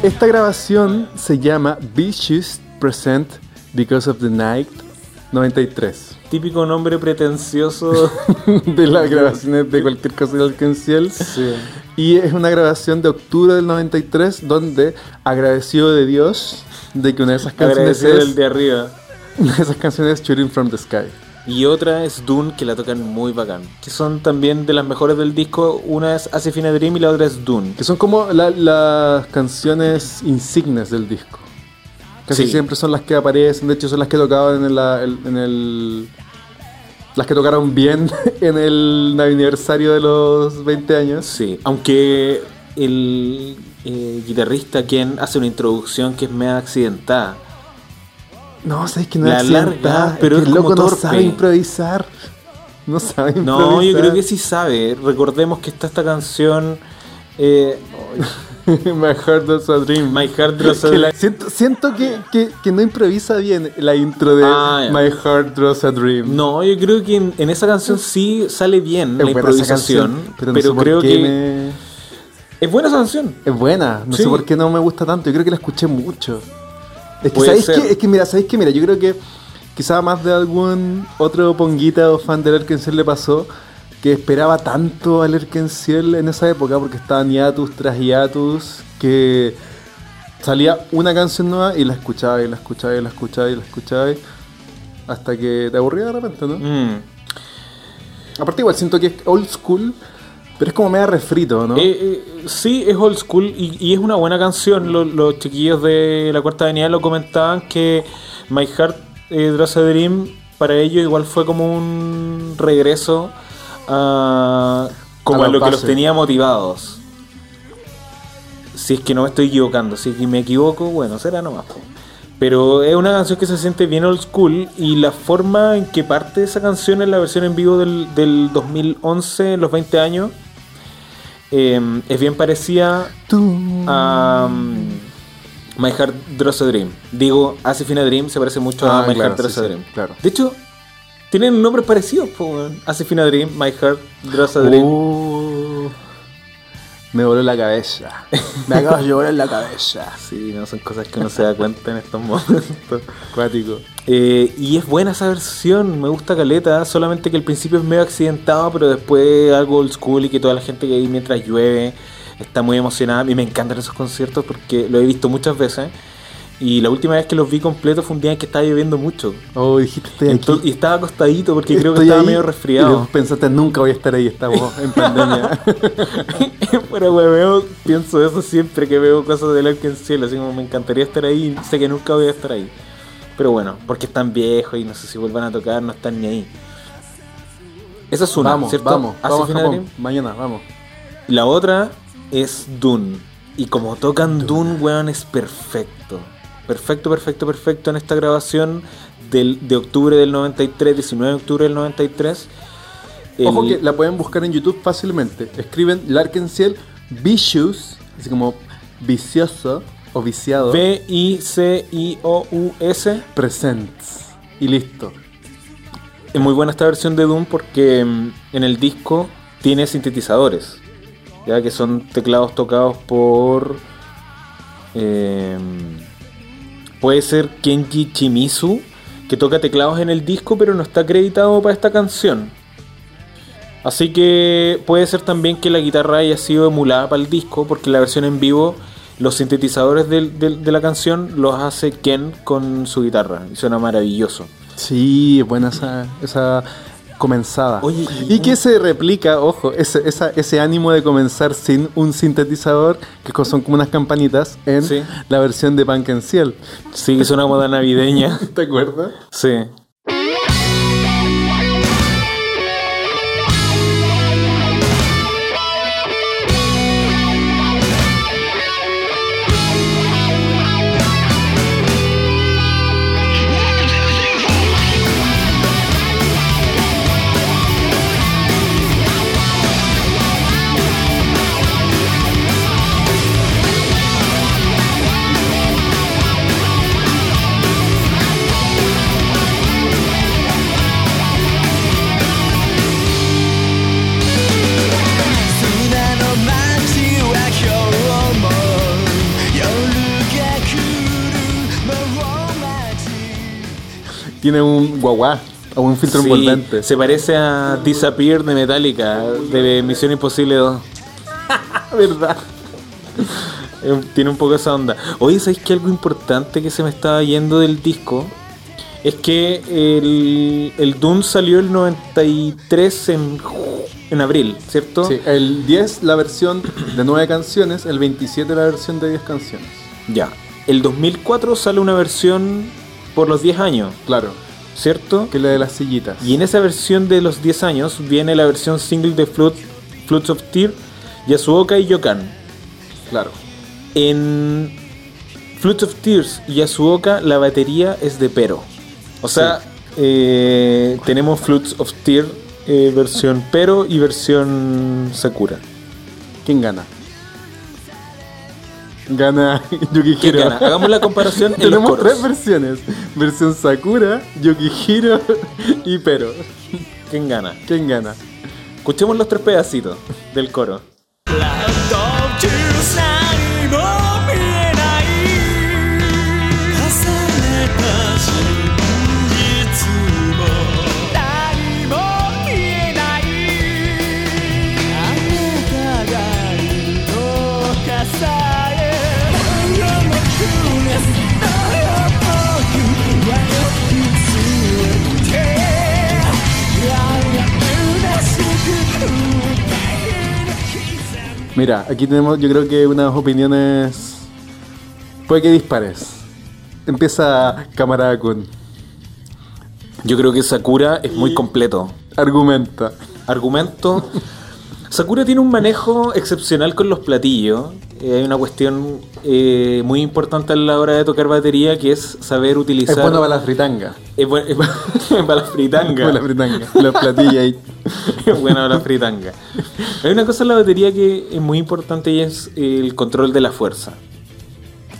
Esta grabación se llama Vicious Present Because of the Night 93. Típico nombre pretencioso. de las grabaciones de cualquier cosa del Alcanciel. Y es una grabación de octubre del 93 donde agradeció de Dios de que una de esas canciones Agradecido es del de arriba. una de esas canciones es Shooting from the Sky. Y otra es Dune, que la tocan muy bacán. Que son también de las mejores del disco. Una es Asifina Dream y la otra es Dune. Que son como la- las canciones insignes del disco. Casi Sí. siempre son las que aparecen, de hecho son las que tocaban en, la- el- en el... Las que tocaron bien en el aniversario de los 20 años. Sí, aunque el eh, guitarrista quien hace una introducción que es media accidentada. No, sabes que no La es larga, pero que es como loco no sabe improvisar. No sabe improvisar. No, yo creo que sí sabe. Recordemos que está esta canción eh, My Heart Does a Dream. My Heart a Que la- siento siento que, que- que no improvisa bien la intro de Ah. My Heart Draws a Dream. No, yo creo que en, en esa canción sí sale bien la Es esa improvisación, canción, pero, no por creo que me- es buena esa canción. Es buena, no Sí. sé por qué no me gusta tanto. Yo creo que la escuché mucho. Es que, ¿sabéis qué? Es que, mira, ¿sabéis qué? Mira, yo creo que quizá más de algún otro ponguita o fan del Erkensiel le pasó que esperaba tanto al Erkensiel en esa época porque estaban hiatus tras hiatus que salía una canción nueva y la escuchaba y la escuchaba y la escuchaba y la escuchaba hasta que te aburría de repente, ¿no? Mm. Aparte igual siento que es old school, pero es como media refrito, ¿no? Eh, eh, sí, es old school y, y es una buena canción. Lo- Los, chiquillos de la Cuarta Avenida lo comentaban que My Heart eh, Draws a Dream para ellos igual fue como un regreso a, como A lo que los tenía motivados. Si es que no me estoy equivocando, si es que me equivoco, bueno, será nomás. Pero es una canción que se siente bien old school y la forma en que parte esa canción en la versión en vivo del, del 2011, los 20 años, eh, es bien parecida a um, My Heart Draws a Dream. Digo, Asifina Dream se parece mucho Ah, a My claro, Heart Draws sí, a sí, Dream. claro. De hecho, tienen nombres parecidos. Asifina Dream, My Heart Draws a Dream. Uh. Me voló la cabeza. Me acabas de volar la cabeza. Sí, no son cosas que uno se da cuenta en estos momentos. Cuático. Eh, y es buena esa versión, me gusta Caleta, solamente que al principio es medio accidentado, pero después algo old school y que toda la gente que hay mientras llueve está muy emocionada. A mí me encantan esos conciertos porque lo he visto muchas veces. Y la última vez que los vi completos fue un día en que estaba lloviendo mucho. Oh, dijiste estoy aquí. Y estaba acostadito porque creo que estaba medio y resfriado. después pensaste, nunca voy a estar ahí, estamos en pandemia. Pero hueveo, pienso eso siempre que veo cosas del Cielo, así como me encantaría estar ahí y sé que nunca voy a estar ahí. Pero bueno, porque están viejos y no sé si vuelvan a tocar, no están ni ahí. Esa es una, vamos, ¿cierto? vamos, ¿Hace vamos final? Mañana, vamos. La otra es Dune. Y como tocan Dune, weón, es perfecto. Perfecto, perfecto, perfecto en esta grabación del, de octubre del 93, 19 de octubre del 93. Ojo El- que la pueden buscar en YouTube fácilmente. Escriben Larkensiel Vicious, así como vicioso o viciado, B-I-C-I-O-U-S. Presents. Y listo. Es muy buena esta versión de Doom porque mm, en el disco tiene sintetizadores, ya que son teclados tocados por. eh, puede ser Kenji Chimizu, que toca teclados en el disco, pero no está acreditado para esta canción. Así que puede ser también que la guitarra haya sido emulada para el disco, porque la versión en vivo, los sintetizadores de la canción los hace Ken con su guitarra, y suena maravilloso. Sí, es buena esa comenzada. Oye, y- y que se replica, ojo, ese, esa- ese ánimo de comenzar sin un sintetizador, que son como unas campanitas, en Sí. la versión de Punk and Ciel. Sí, es una moda navideña. ¿Te acuerdas? Sí. Tiene un guaguá o un filtro Sí, envolvente. se parece a Disappear de Metallica, de Misión Imposible 2. ¿Verdad? Eh, Tiene un poco esa onda. Oye, ¿sabéis que algo importante que se me estaba yendo del disco? Es que el, el Doom salió el 93 en, en abril, ¿cierto? Sí, el 10 la versión de 9 canciones, el 27 la versión de 10 canciones. Ya. El 2004 sale una versión por los 10 años, Claro, ¿cierto? que es la de las sillitas. Y en esa versión de los 10 años viene la versión single de Flood, Floods of Tear, Yasuoka y Yokan. Claro. En Floods of Tears y Yasuoka la batería es de Pero. O sea, eh, tenemos Floods of Tear eh, versión Pero y versión Sakura. ¿Quién gana? Gana Yukihiro. Hagamos la comparación en los Tenemos coros. tres versiones. Versión Sakura, Yukihiro y Pero. ¿Quién gana? ¿Quién gana? Escuchemos los tres pedacitos del coro. ラ Mira, aquí tenemos yo creo que unas opiniones... Puede que dispares. Empieza Camarada Kun. Yo creo que Sakura es muy completo. Argumenta. Argumento. Sakura tiene un manejo excepcional con los platillos. Eh, hay una cuestión eh, muy importante a la hora de tocar batería que es saber utilizar. Es bueno para la fritanga. Es buen- es buen- para la fritanga. Para la fritanga. Los platillos ahí. Es bueno para la fritanga. Hay una cosa en la batería que es muy importante y es el control de la fuerza.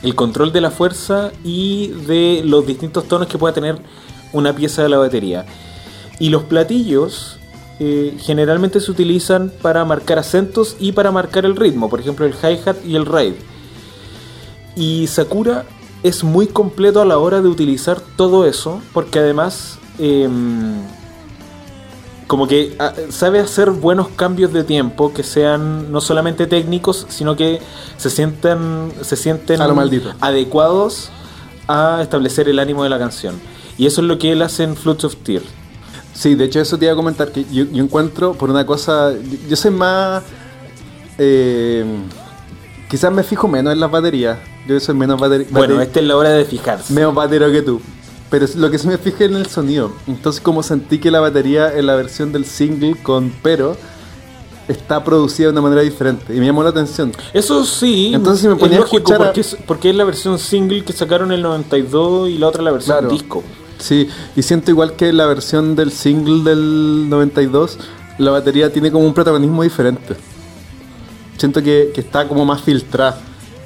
El control de la fuerza y de los distintos tonos que pueda tener una pieza de la batería. Y los platillos eh, generalmente se utilizan para marcar acentos y para marcar el ritmo, por ejemplo el hi-hat y el ride. Y Sakura es muy completo a la hora de utilizar todo eso, porque además em, como que ah, sabe hacer buenos cambios de tiempo que sean no solamente técnicos, sino que se sienten, se sienten A lo maldito. adecuados a establecer el ánimo de la canción. Y eso es lo que él hace en Flutes of Tears. Sí, de hecho eso te iba a comentar que yo, yo encuentro por una cosa, yo, soy más, eh, quizás me fijo menos en las baterías, yo soy menos bateri- Bueno, esta es la hora de fijarse. menos batero que tú, pero lo que sí me fijé en el sonido, entonces como sentí que la batería en la versión del single con pero está producida de una manera diferente y me llamó la atención. Eso sí, Entonces, si me es ponía a escuchar porque, es, porque es la versión single que sacaron en el 92 y la otra la versión Claro. disco. Sí, y siento igual que la versión del single del 92, la batería tiene como un protagonismo diferente. Siento que, que está como más filtrada.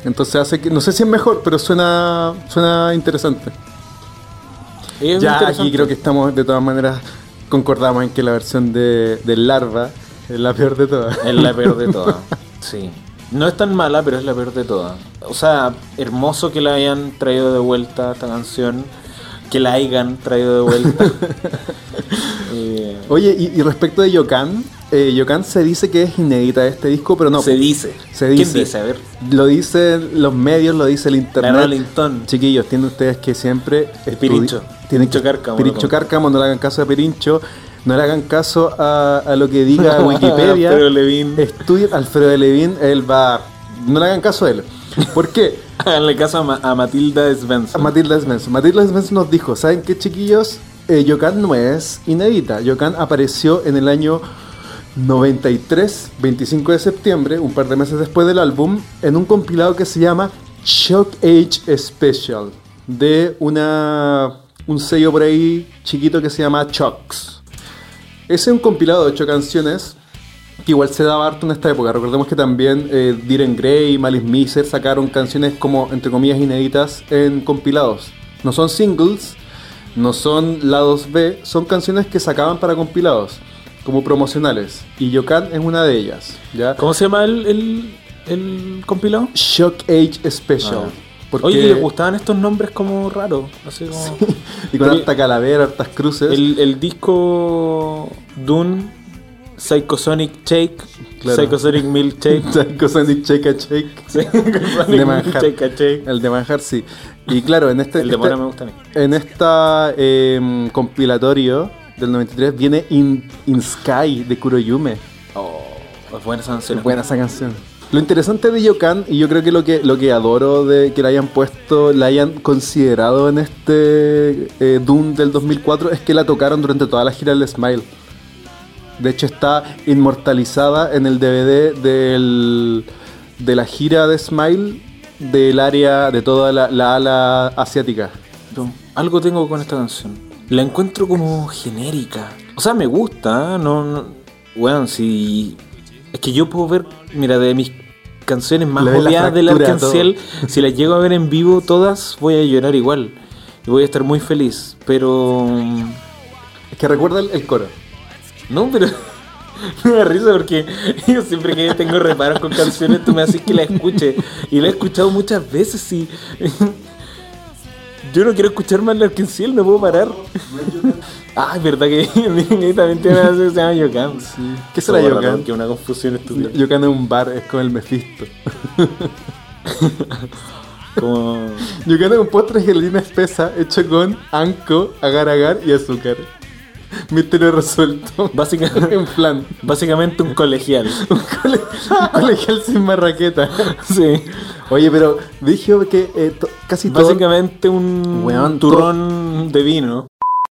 Entonces hace que, no sé si es mejor, pero suena, suena interesante. Es ya interesante. aquí creo que estamos, de todas maneras, concordamos en que la versión de, de Larva es la peor de todas. Es la peor de todas. Sí. No es tan mala, pero es la peor de todas. O sea, hermoso que la hayan traído de vuelta esta canción. Que la hayan traído de vuelta. Eh, Oye, y, y respecto de Yokan, eh, Yokan se dice que es inédita este disco, pero no. se dice. se ¿Quién dice. dice? A ver. Lo dicen los medios, lo dice el La internet. Rolling Stone. Chiquillos, tienen ustedes que siempre estudi- Pirincho. Tienen que Pirincho Cárcamo, Pirincho. Cárcamo, no le hagan caso a Pirincho, no le hagan caso a, a lo que diga Wikipedia. Alfredo Levin. Estudien Alfredo de Levin, él va. No le hagan caso a él. ¿Por qué? Háganle caso a, Ma- a Matilda A Svensson. Matilda Svensson. Matilda Svensson nos dijo, ¿saben qué chiquillos? Eh, Yokan no es inédita. Yokan apareció en el año 93, 25 de septiembre, un par de meses después del álbum, en un compilado que se llama Shock Age Special, de una, un sello por ahí chiquito que se llama Chocks. Ese es un compilado de ocho canciones que igual se daba harto en esta época. Recordemos que también eh, Diren Gray y Malice Miser sacaron canciones como, entre comillas, inéditas en compilados. No son singles, no son lados B, son canciones que sacaban para compilados, como promocionales. Y Yokan es una de ellas. ¿ya? ¿Cómo se llama el, el, el compilado? Shock Age Special. Ah. Porque- Oye, ¿les gustaban estos nombres como raros? Así como... y con Oye, harta calavera, hartas cruces. El, el disco Dune, Psychosonic Shake, Claro. Psychosonic Milkshake. Psychosonic Shake a Shake. Psychosonic De manjar. Milkshake, ¿cachai? El de manjar, sí. Y claro, en este. El de este- Mora me gusta a mí. En esta em, compilatorio del 93 viene In, In Sky de Kuroyume. Oh, es buena esa canción. Buena esa canción. Lo interesante de Yokan, y yo creo que lo que, lo que adoro de que la hayan puesto, la hayan considerado en este eh, Doom del 2004, es que la tocaron durante toda la gira del Smile. De hecho, está inmortalizada en el DVD del, de la gira de Smile del área, de toda la, la ala asiática. Yo, Algo tengo con esta canción. La encuentro como genérica. O sea, me gusta, ¿eh? no, no. Bueno, si. Es que yo puedo ver, mira, de mis canciones más odiadas del Arcanciel, si las llego a ver en vivo todas, voy a llorar igual. Y voy a estar muy feliz. Pero. Es que recuerda el, el coro. No, pero. Me da risa porque yo siempre que tengo reparos con canciones, tú me haces que la escuche. Y la he escuchado muchas veces y. Yo no quiero escuchar más la Arkenciel, no puedo parar. Ah, es verdad que también tiene una canción que se llama Yokan. ¿Qué será Oh, Yokan? Que una confusión estúpida. Yokan es un bar, es con el Mephisto. Como. Yokan es un postre de gelatina espesa hecho con anco, agar agar y azúcar. Misterio resuelto. Básicamente, en plan. básicamente un colegial. Un colegial sin marraqueta. Sí. Oye, pero dije que eh, to- casi todo- Básicamente un Weón, turrón de vino.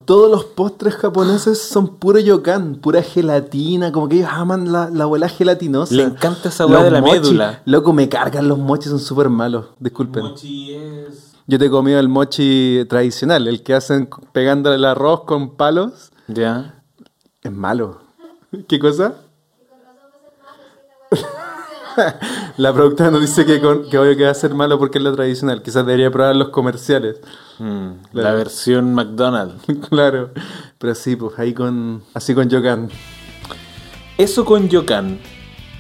todos los postres japoneses son puro yokan, pura gelatina, como que ellos aman la, la abuela gelatinosa. Le encanta esa Los de la mochi, médula. Loco, me cargan los mochis, son súper malos. Disculpen. Mochi es. Yo te he comido el mochi tradicional, el que hacen pegándole el arroz con palos. Ya. Es malo. ¿Qué cosa? la productora nos dice que, con, que obvio que va a ser malo porque es lo tradicional. Quizás debería probar los comerciales. Mm, La versión McDonald's. claro. Pero sí, pues ahí con. Así con Yokan. eso con Yokan.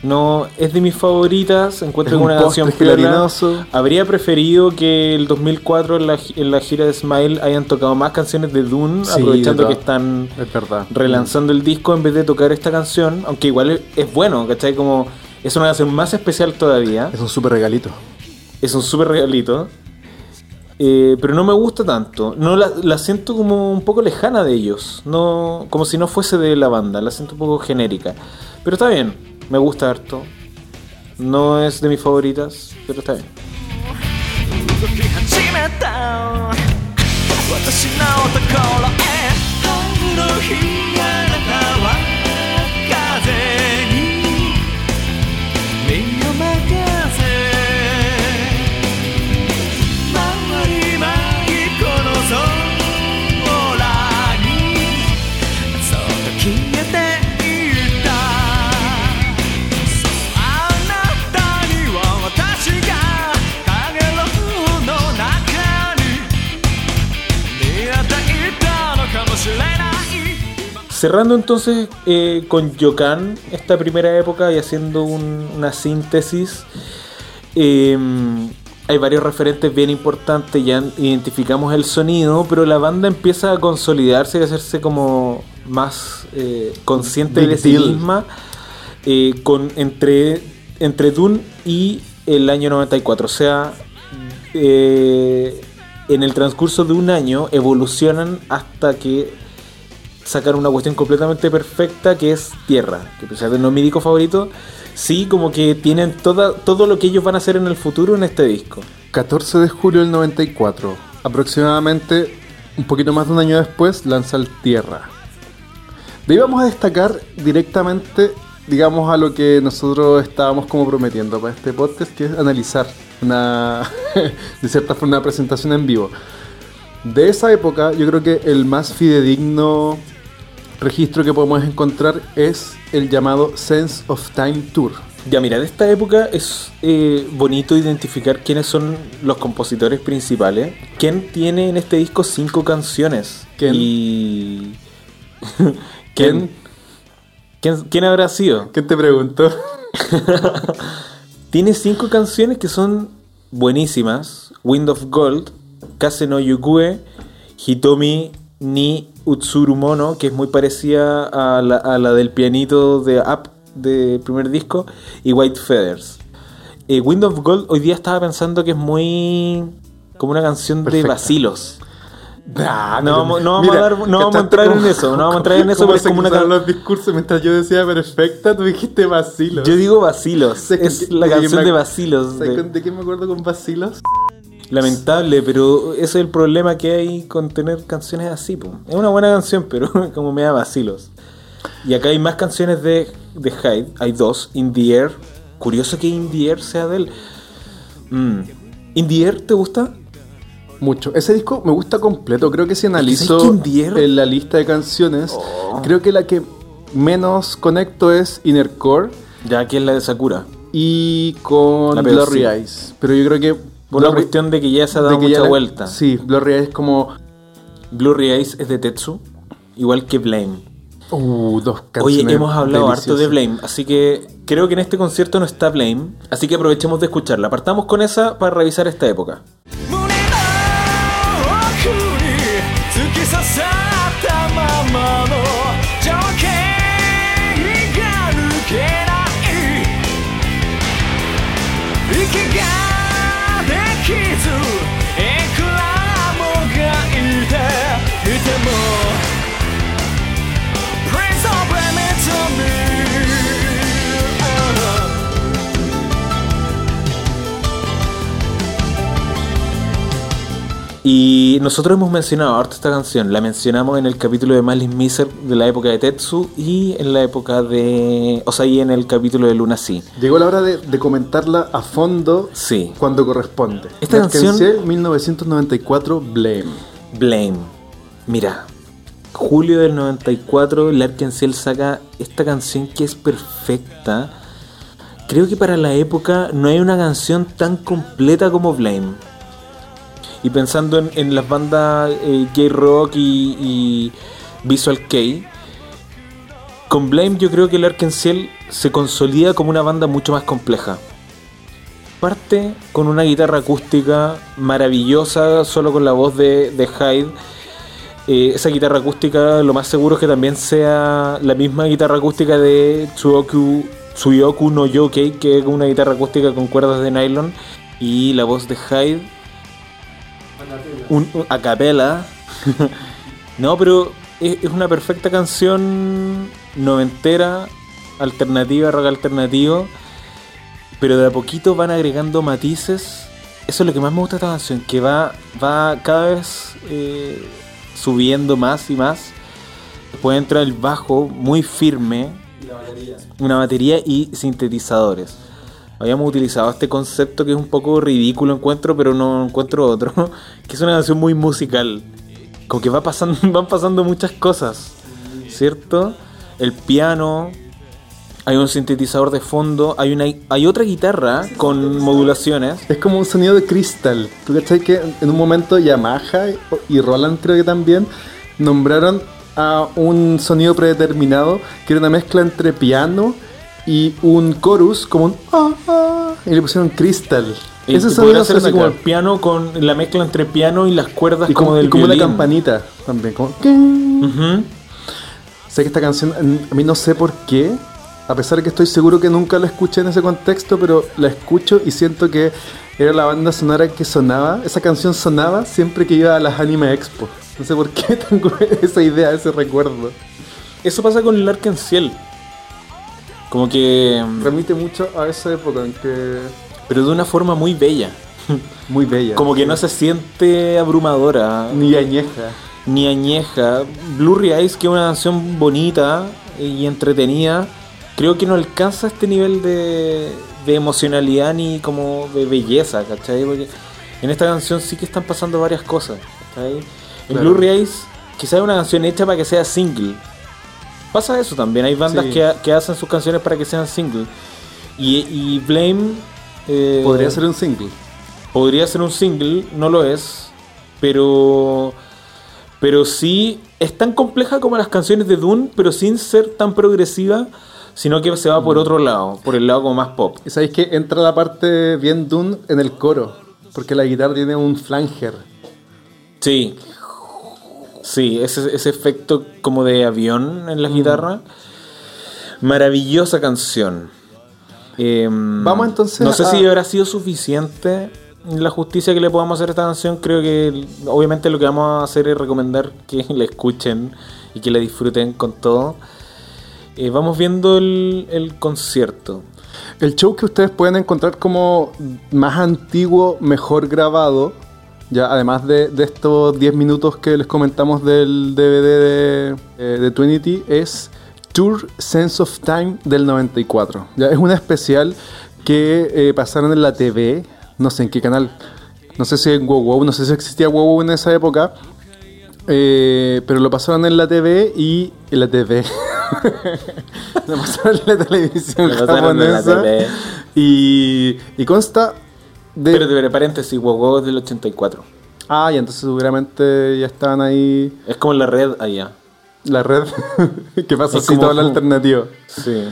No, es de mis favoritas. Encuentro Es que una canción gelatinoso. Habría preferido que el 2004 en la, en la gira de Smile hayan tocado más canciones de Dune, Sí, aprovechando que están Es relanzando el disco en vez de tocar esta canción. Aunque igual es, es bueno, ¿cachai? Como es una canción más especial todavía. Es un súper regalito. Es un súper regalito. Eh, pero no me gusta tanto. No la, la siento como un poco lejana de ellos. No, como si no fuese de la banda. La siento un poco genérica. Pero está bien. Me gusta harto. No es de mis favoritas, pero está bien. Cerrando entonces eh, con Yokan, esta primera época y haciendo un- una síntesis, eh, hay varios referentes bien importantes, ya identificamos el sonido, pero la banda empieza a consolidarse y a hacerse como más eh, consciente Big de sí deal. misma eh, con, entre, entre Dune y el año 94. O sea, en el transcurso de un año evolucionan hasta que sacar una cuestión completamente perfecta que es Tierra, que a pesar de no mi disco favorito, sí como que tienen toda, todo lo que ellos van a hacer en el futuro en este disco. 14 de julio del 94. Aproximadamente un poquito más de un año después lanza el Tierra. De ahí vamos a destacar directamente, digamos, a lo que nosotros estábamos como prometiendo para este podcast, que es analizar una, de cierta forma, una presentación en vivo. De esa época, yo creo que el más fidedigno registro que podemos encontrar es el llamado Sense of Time Tour. Ya mira, de esta época es eh, bonito identificar quiénes son los compositores principales. ¿Quién tiene en este disco cinco canciones? ¿Quién? Y... ¿Quién? ¿Quién, quién habrá sido? ¿Qué te pregunto? Tiene cinco canciones que son buenísimas. Wind of Gold, Kase no Yukue, Hitomi ni Utsuru Mono, que es muy parecida a la, a la del pianito de Up del primer disco, y White Feathers. Eh, Wind of Gold hoy día estaba pensando que es muy como una canción de vacilos. No pero vamos- no vamos a dar- no vamos a ¿cachaste entrar en eso, no vamos a entrar en eso porque es como una can- los discursos mientras yo decía perfecta, tú dijiste vacilos. Yo digo vacilos, ¿Sabes con es la de canción me- de vacilos. ¿Sabes de- ¿De qué me acuerdo con vacilos? Lamentable, pero ese es el problema que hay con tener canciones así. po. Es una buena canción, pero como me da vacilos. Y acá hay más canciones de, de Hyde. Hay dos. In the Air. Curioso que In the Air sea de él. Mm. ¿In the Air te gusta? Mucho. Ese disco me gusta completo. Creo que si ¿sabes analizo que en la lista de canciones, Oh. creo que la que menos conecto es Inner Core Ya aquí es la de Sakura. y con Blurry. Eyes. Pero yo creo que. Por una cuestión de que ya se ha dado mucha la- vuelta. Sí, Blurry Eyes es como. Blurry Eyes es de Tetsu. Igual que Blame. Uh, dos Oye, canciones. hemos hablado harto de. Blame, así que creo que en este concierto no está Blame, así que aprovechemos de escucharla. Partamos con esa para revisar esta época. Y nosotros hemos mencionado harto esta canción, la mencionamos en el capítulo de Malice Miser de la época de Tetsu y en la época de. O sea, y en el capítulo de Luna Sí. Llegó la hora de, de comentarla a fondo Sí. cuando corresponde. Esta canción- Arkansas, 1994, Blame. Blame. Mira, julio del 94, Larkin Ciel saca esta canción que es perfecta. Creo que para la época no hay una canción tan completa como Blame. Y pensando en, las bandas eh, J-Rock y, Visual K, Con Blame yo creo que el Arkansas se consolida como una banda mucho más compleja. Parte con una guitarra acústica maravillosa, solo con la voz de, de Hyde. Eh, esa guitarra acústica lo más seguro es que también sea la misma guitarra acústica de Tsuyoku, Tsuyoku no Yokei, que es una guitarra acústica con cuerdas de nylon. Y la voz de Hyde, un, un- a capela. no, pero es, es una perfecta canción noventera, alternativa, rock alternativo. Pero de a poquito van agregando matices. Eso es lo que más me gusta de esta canción, que va, va cada vez eh, subiendo más y más. Después entra el bajo muy firme, una batería y sintetizadores. Habíamos utilizado este concepto que es un poco ridículo encuentro, pero no encuentro otro, que es una canción muy musical. Como que va pasando, van pasando muchas cosas, ¿cierto? El piano, hay un sintetizador de fondo, hay una hay otra guitarra con modulaciones. Es como un sonido de cristal. ¿Tú cachai que en un momento Yamaha y Roland creo que también nombraron a un sonido predeterminado que era una mezcla entre piano y un chorus como un ah, ah, y le pusieron cristal. Y Ese podría ser así como el piano con la mezcla entre piano y las cuerdas y como, como, del y como una violín. campanita también. Como... Ujú. Sé que esta canción, a mí no sé por qué, a pesar de que estoy seguro que nunca la escuché en ese contexto, pero la escucho y siento que era la banda sonora que sonaba, esa canción sonaba siempre que iba a las Anime Expo. No sé por qué tengo esa idea, ese recuerdo. Eso pasa con el Arkansas. Como que Remite mucho a esa época en que... pero de una forma muy bella. Muy bella. Como que no se siente abrumadora. Ni añeja. ni añeja. Blurry Eyes, que es una canción bonita y entretenida, creo que no alcanza este nivel de, de emocionalidad ni como de belleza, ¿cachai? Porque en esta canción sí que están pasando varias cosas, ¿cachai? En Claro. Blurry Eyes quizás es una canción hecha para que sea single. Pasa eso también, hay bandas Sí. que, que hacen sus canciones para que sean single. Y, y Blame... eh, Podría ser un single. Podría ser un single, no lo es, pero pero sí es tan compleja como las canciones de Dune, pero sin ser tan progresiva, sino que se va por otro lado, por el lado como más pop. Y sabéis que entra la parte bien Dune en el coro, porque la guitarra tiene un flanger. Sí. Sí, ese, ese efecto como de avión en la guitarra. Maravillosa canción. Em, Vamos entonces No sé a- si habrá sido suficiente la justicia que le podamos hacer a esta canción. Creo que obviamente lo que vamos a hacer es recomendar que la escuchen y que la disfruten con todo. Eh, vamos viendo el, el concierto. El show que ustedes pueden encontrar como más antiguo, mejor grabado, ya además de, de estos 10 minutos que les comentamos del DVD de, eh, de Trinity, es Tour Sense of Time del 94. Ya es un especial que eh, pasaron en la TV, no sé en qué canal, no sé si en WoW, WoW, no sé si existía WoW en esa época, eh, pero lo pasaron en la TV y en la TV. lo pasaron en la televisión Lo pasaron en la japonesa. TV. Y, y consta de. Pero de paréntesis, es del 84. Ah, y entonces seguramente ya estaban ahí Es como la red allá. la red que pasa así toda la alternativa. Sí.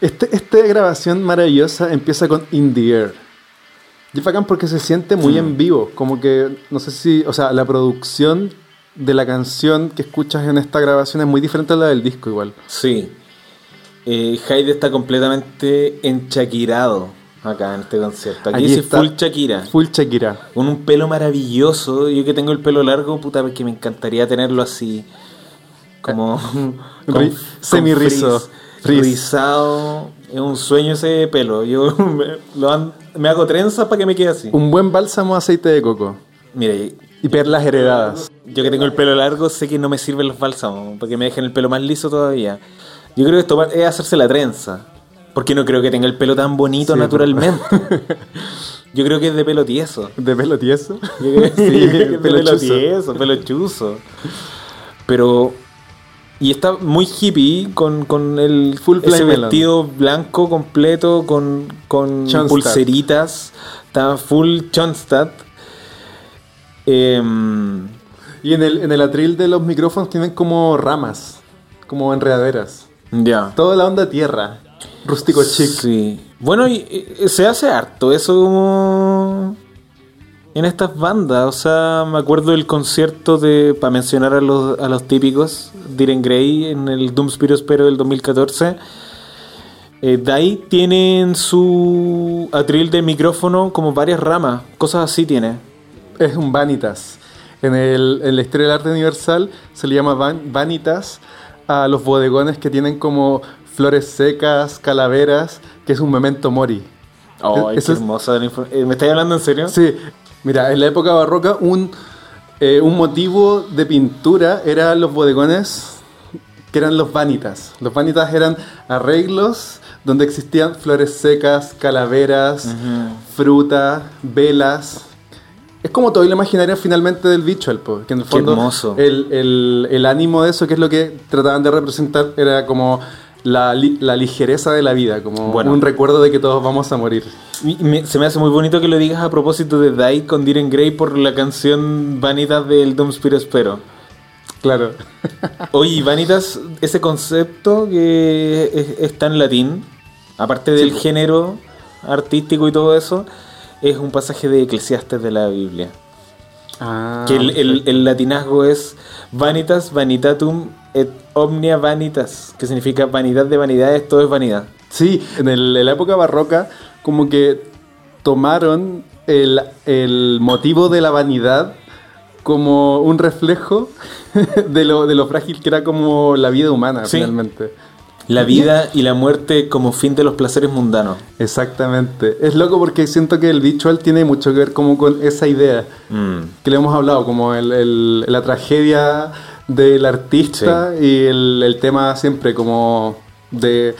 Este, esta grabación maravillosa empieza con In the Air. Y es bacán porque se siente muy en vivo. Como que, no sé si, o sea, la producción de la canción que escuchas en esta grabación es muy diferente a la del disco igual. Sí. Eh, Hyde está completamente enchaquirado acá en este concierto. Aquí Aquí dice está. full Shakira. Full Shakira. Con un pelo maravilloso. Yo que tengo el pelo largo, puta, que me encantaría tenerlo así. Como. Ri- semirrizo. frizz. Frizz. Rizado. Es un sueño ese pelo. Yo me, lo me hago trenzas para que me quede así. Un buen bálsamo aceite de coco. Mire, Y perlas heredadas. yo que tengo el pelo largo, sé que no me sirven los bálsamos, porque me dejan el pelo más liso todavía. Yo creo que esto es hacerse la trenza, porque no creo que tenga el pelo tan bonito Sí, naturalmente. Yo creo que es de pelo tieso. ¿De pelo tieso? Yo creo que sí, de pelo pelo chuzo. tieso, pelo chuzo. Pero... Y está muy hippie con, con el Full ese Melon. vestido blanco completo con, con pulseritas. Está full Chonstadt. Em, Y en el, en el atril de los micrófonos tienen como ramas. como enredaderas. Ya. Toda la onda tierra, rústico chic. Sí. Bueno, y, y se hace harto eso como en estas bandas. O sea, me acuerdo del concierto de, para mencionar a los, a los típicos, Diren Grey en el Doom Spiro del 2014. Eh, de ahí tienen su atril de micrófono como varias ramas, cosas así tiene. Es un vanitas. En, el, en la historia del arte universal se le llama van- vanitas a los bodegones que tienen como flores secas, calaveras, que es un memento mori. Eso qué es- hermosa eh, ¿Me estáis hablando en serio? Sí, mira, en la época barroca un, eh, un motivo de pintura eran los bodegones que eran los vanitas. Los vanitas eran arreglos donde existían flores secas, calaveras, frutas, velas. Es como todo el imaginario finalmente del visual, po, que en el Qué fondo hermoso. El, el- el ánimo de eso, que es lo que trataban de representar, era como la, li- la ligereza de la vida, como Bueno. un recuerdo de que todos vamos a morir. Y me- se me hace muy bonito que lo digas a propósito de Die con Diren Grey por la canción Vanitas del Doom Spiro Espero. Claro. Oye, Vanitas, ese concepto que es- está en latín, aparte del género artístico y todo eso, es un pasaje de Eclesiastes de la Biblia. Ah, que el, el- el latinazgo es Vanitas vanitatum et omnia vanitas, que significa vanidad de vanidades, todo es vanidad. Sí, en, el- en la época barroca, como que tomaron el, el motivo de la vanidad como un reflejo de lo, de lo frágil que era como la vida humana, Sí. finalmente. La vida y la muerte como fin de los placeres mundanos. Exactamente. Es loco porque siento que el visual tiene mucho que ver como con esa idea Mm. que le hemos hablado, como el- el- la tragedia del artista y el, el tema siempre como de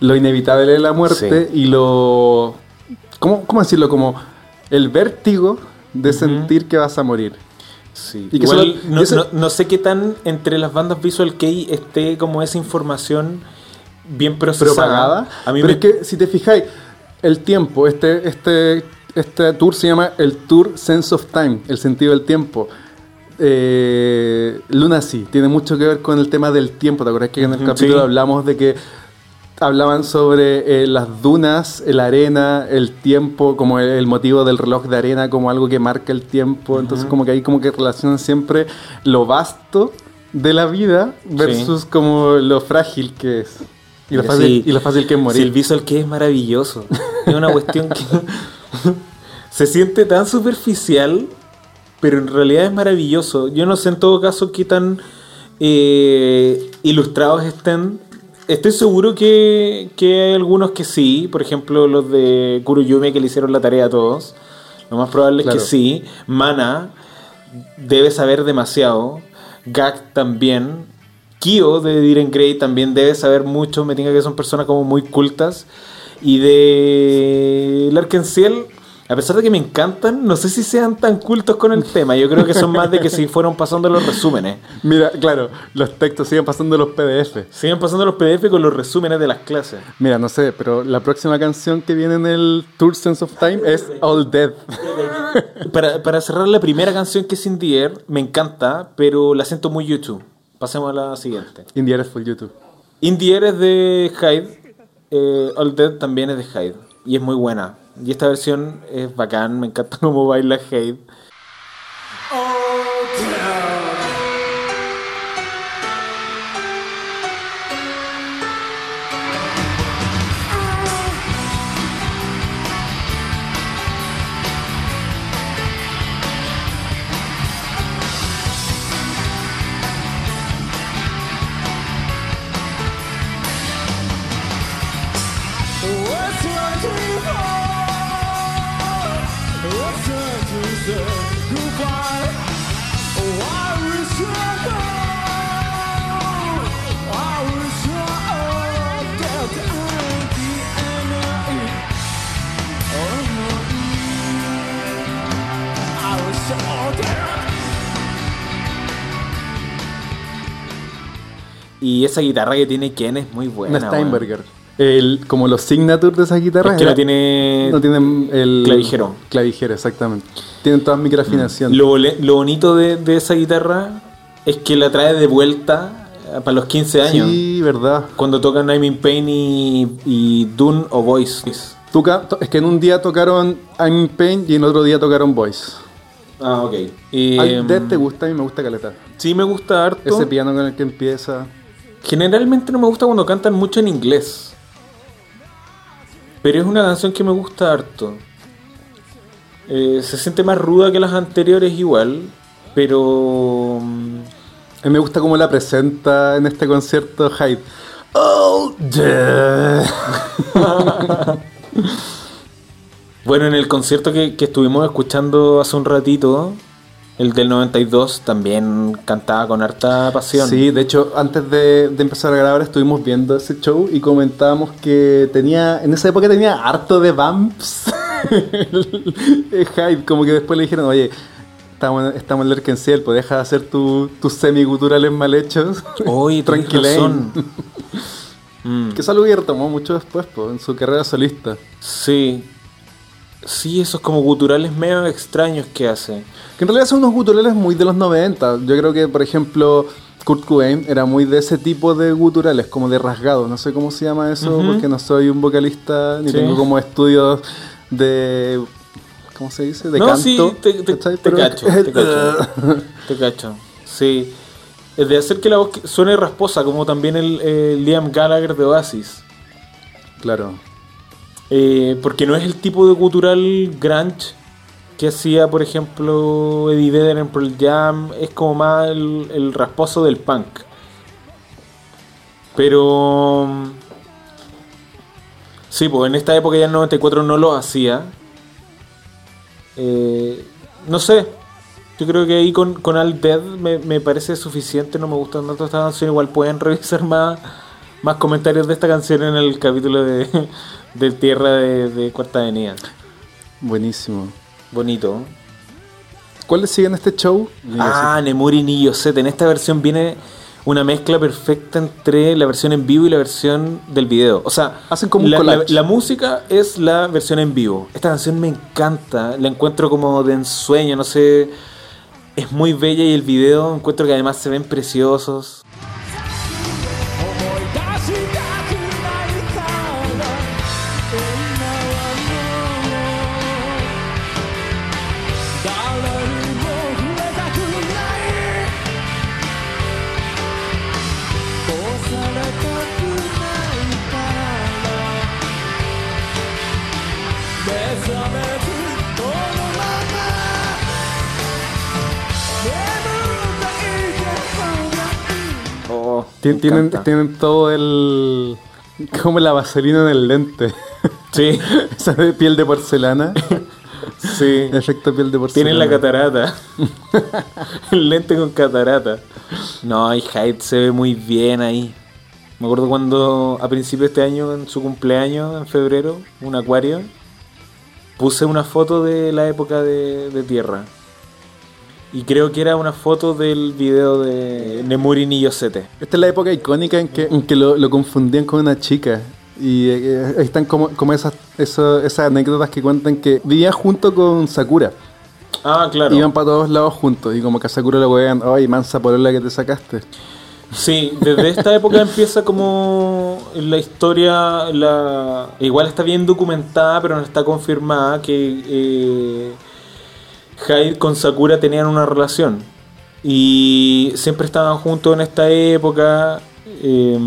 lo inevitable de la muerte y lo... ¿cómo, ¿Cómo decirlo? Como el vértigo de sentir que vas a morir. Sí. Y que Igual, solo- no, sé qué tan entre las bandas Visual Kei esté como esa información bien procesada. propagada. A mí pero me- es que si te fijáis, el tiempo, este, este, este tour se llama el Tour Sense of Time, el sentido del tiempo. Eh, Lunacy tiene mucho que ver con el tema del tiempo. ¿Te acuerdas que en el capítulo sí. hablamos de que hablaban sobre eh, las dunas, la arena, el tiempo, como el, el motivo del reloj de arena, como algo que marca el tiempo. Entonces, como que ahí como que relacionan siempre lo vasto de la vida versus como lo frágil que es. Y lo fácil, sí. y lo fácil que es morir. Sí, el Visual Kei es maravilloso. Es una cuestión que se siente tan superficial, pero en realidad es maravilloso. Yo no sé en todo caso qué tan eh, ilustrados estén. Estoy seguro que, que hay algunos que sí, por ejemplo los de Kuroyume que le hicieron la tarea a todos. Lo más probable es que sí. Mana debe saber demasiado. Gak también. Kyo de Diren Grey también debe saber mucho. Me tenga que son personas como muy cultas. Y de Larkensiel, a pesar de que me encantan, no sé si sean tan cultos con el tema. Yo creo que son más de que si fueron pasando los resúmenes. Mira, claro, los textos siguen pasando los PDF. Siguen pasando los PDF con los resúmenes de las clases. Mira, no sé, pero la próxima canción que viene en el Tour Sense of Time es All Dead. Para, para cerrar la primera canción que es In the Air, me encanta, pero la siento muy YouTube. Pasemos a la siguiente. Indie Eres for YouTube. In the Air es de Hyde, eh, All Dead también es de Hyde, y es muy buena. Y esta versión es bacán, me encanta cómo baila Hyde. Esa guitarra que tiene Ken es muy buena. Una Steinberger. El, como los signatures de esa guitarra. Es que era- no tiene. no tienen el Clavijero. Clavijero, exactamente. Tienen toda microafinación. Lo, lo bonito de, de esa guitarra es que la trae de vuelta eh, para los 15 años. Sí, verdad. Cuando tocan I'm in Pain y, y Dune o Voice. To- es que en un día tocaron I'm in Pain y en otro día tocaron Boys. Ah, ok. Y, Ay, em, te gusta y me gusta Caleta. Sí, me gusta harto. Ese piano con el que empieza. Generalmente no me gusta cuando cantan mucho en inglés. Pero es una canción que me gusta harto. Eh, se siente más ruda que las anteriores igual. Pero... mm, A mí me gusta cómo la presenta en este concierto Hyde. Oh, yeah. Bueno, en el concierto que, que estuvimos escuchando hace un ratito, el del 92, también cantaba con harta pasión. Sí, de hecho, antes de, de empezar a grabar estuvimos viendo ese show y comentábamos que tenía, en esa época tenía harto de vamps. el Hyde, como que después le dijeron, oye, estamos, estamos en el Erkenciel, pues deja de hacer tu- tus semi-guturales mal hechos. Oye, Tranquilén. Mm, Que es algo que retomó mucho después, en su carrera solista. sí. Sí, esos como guturales medio extraños que hace. Que en realidad son unos guturales muy de los 90. Yo creo que, por ejemplo, Kurt Cobain era muy de ese tipo de guturales, como de rasgado. No sé cómo se llama eso, porque no soy un vocalista, ni Sí. tengo como estudios de... ¿Cómo se dice? De no, canto. sí, te, te- ¿cachai? te Pero- cacho, te cacho. te cacho. Sí. Es de hacer que la voz suene rasposa, como también el eh, Liam Gallagher de Oasis. claro. Eh, porque no es el tipo de gutural grunge que hacía, por ejemplo, Eddie Vedder en Pearl Jam. Es como más el, el rasposo del punk. Pero... Sí, pues en esta época ya en 94 no lo hacía. Eh, no sé. Yo creo que ahí con, con Al Dead me, me parece suficiente. No me gustan tanto esta canción. Igual pueden revisar más, más comentarios de esta canción en el capítulo de, de Tierra de, de Cuarta Avenida. Buenísimo. Bonito. ¿Cuáles siguen este show? Ah, Nemuri ni Yosete. En esta versión viene una mezcla perfecta entre la versión en vivo y la versión del video. O sea, Hacen como un la- la música es la versión en vivo. Esta canción me encanta. La encuentro como de ensueño, no sé. Es muy bella y el video encuentro que además se ven preciosos. Tien- Tienen, todo el... Como la vaselina en el lente. Sí, Esa de piel de porcelana. sí. Efecto piel de porcelana. Tienen la catarata. el lente con catarata. No, y Hyde se ve muy bien ahí. Me acuerdo cuando a principio de este año, en su cumpleaños, en febrero, un acuario, puse una foto de la época de, de Tierra. Y creo que era una foto del video de Nemuri ni Yosete. Esta es la época icónica en que, en que lo, lo confundían con una chica. Y eh, ahí están como, como esas, esas anécdotas que cuentan que vivía junto con Sakura. Ah, claro. Iban para todos lados juntos. Y como que a Sakura le wean, ay, mansa polola que te sacaste. Sí, desde esta época empieza como la historia, la igual está bien documentada, pero no está confirmada que eh, Hyde con Sakura tenían una relación y siempre estaban juntos en esta época eh,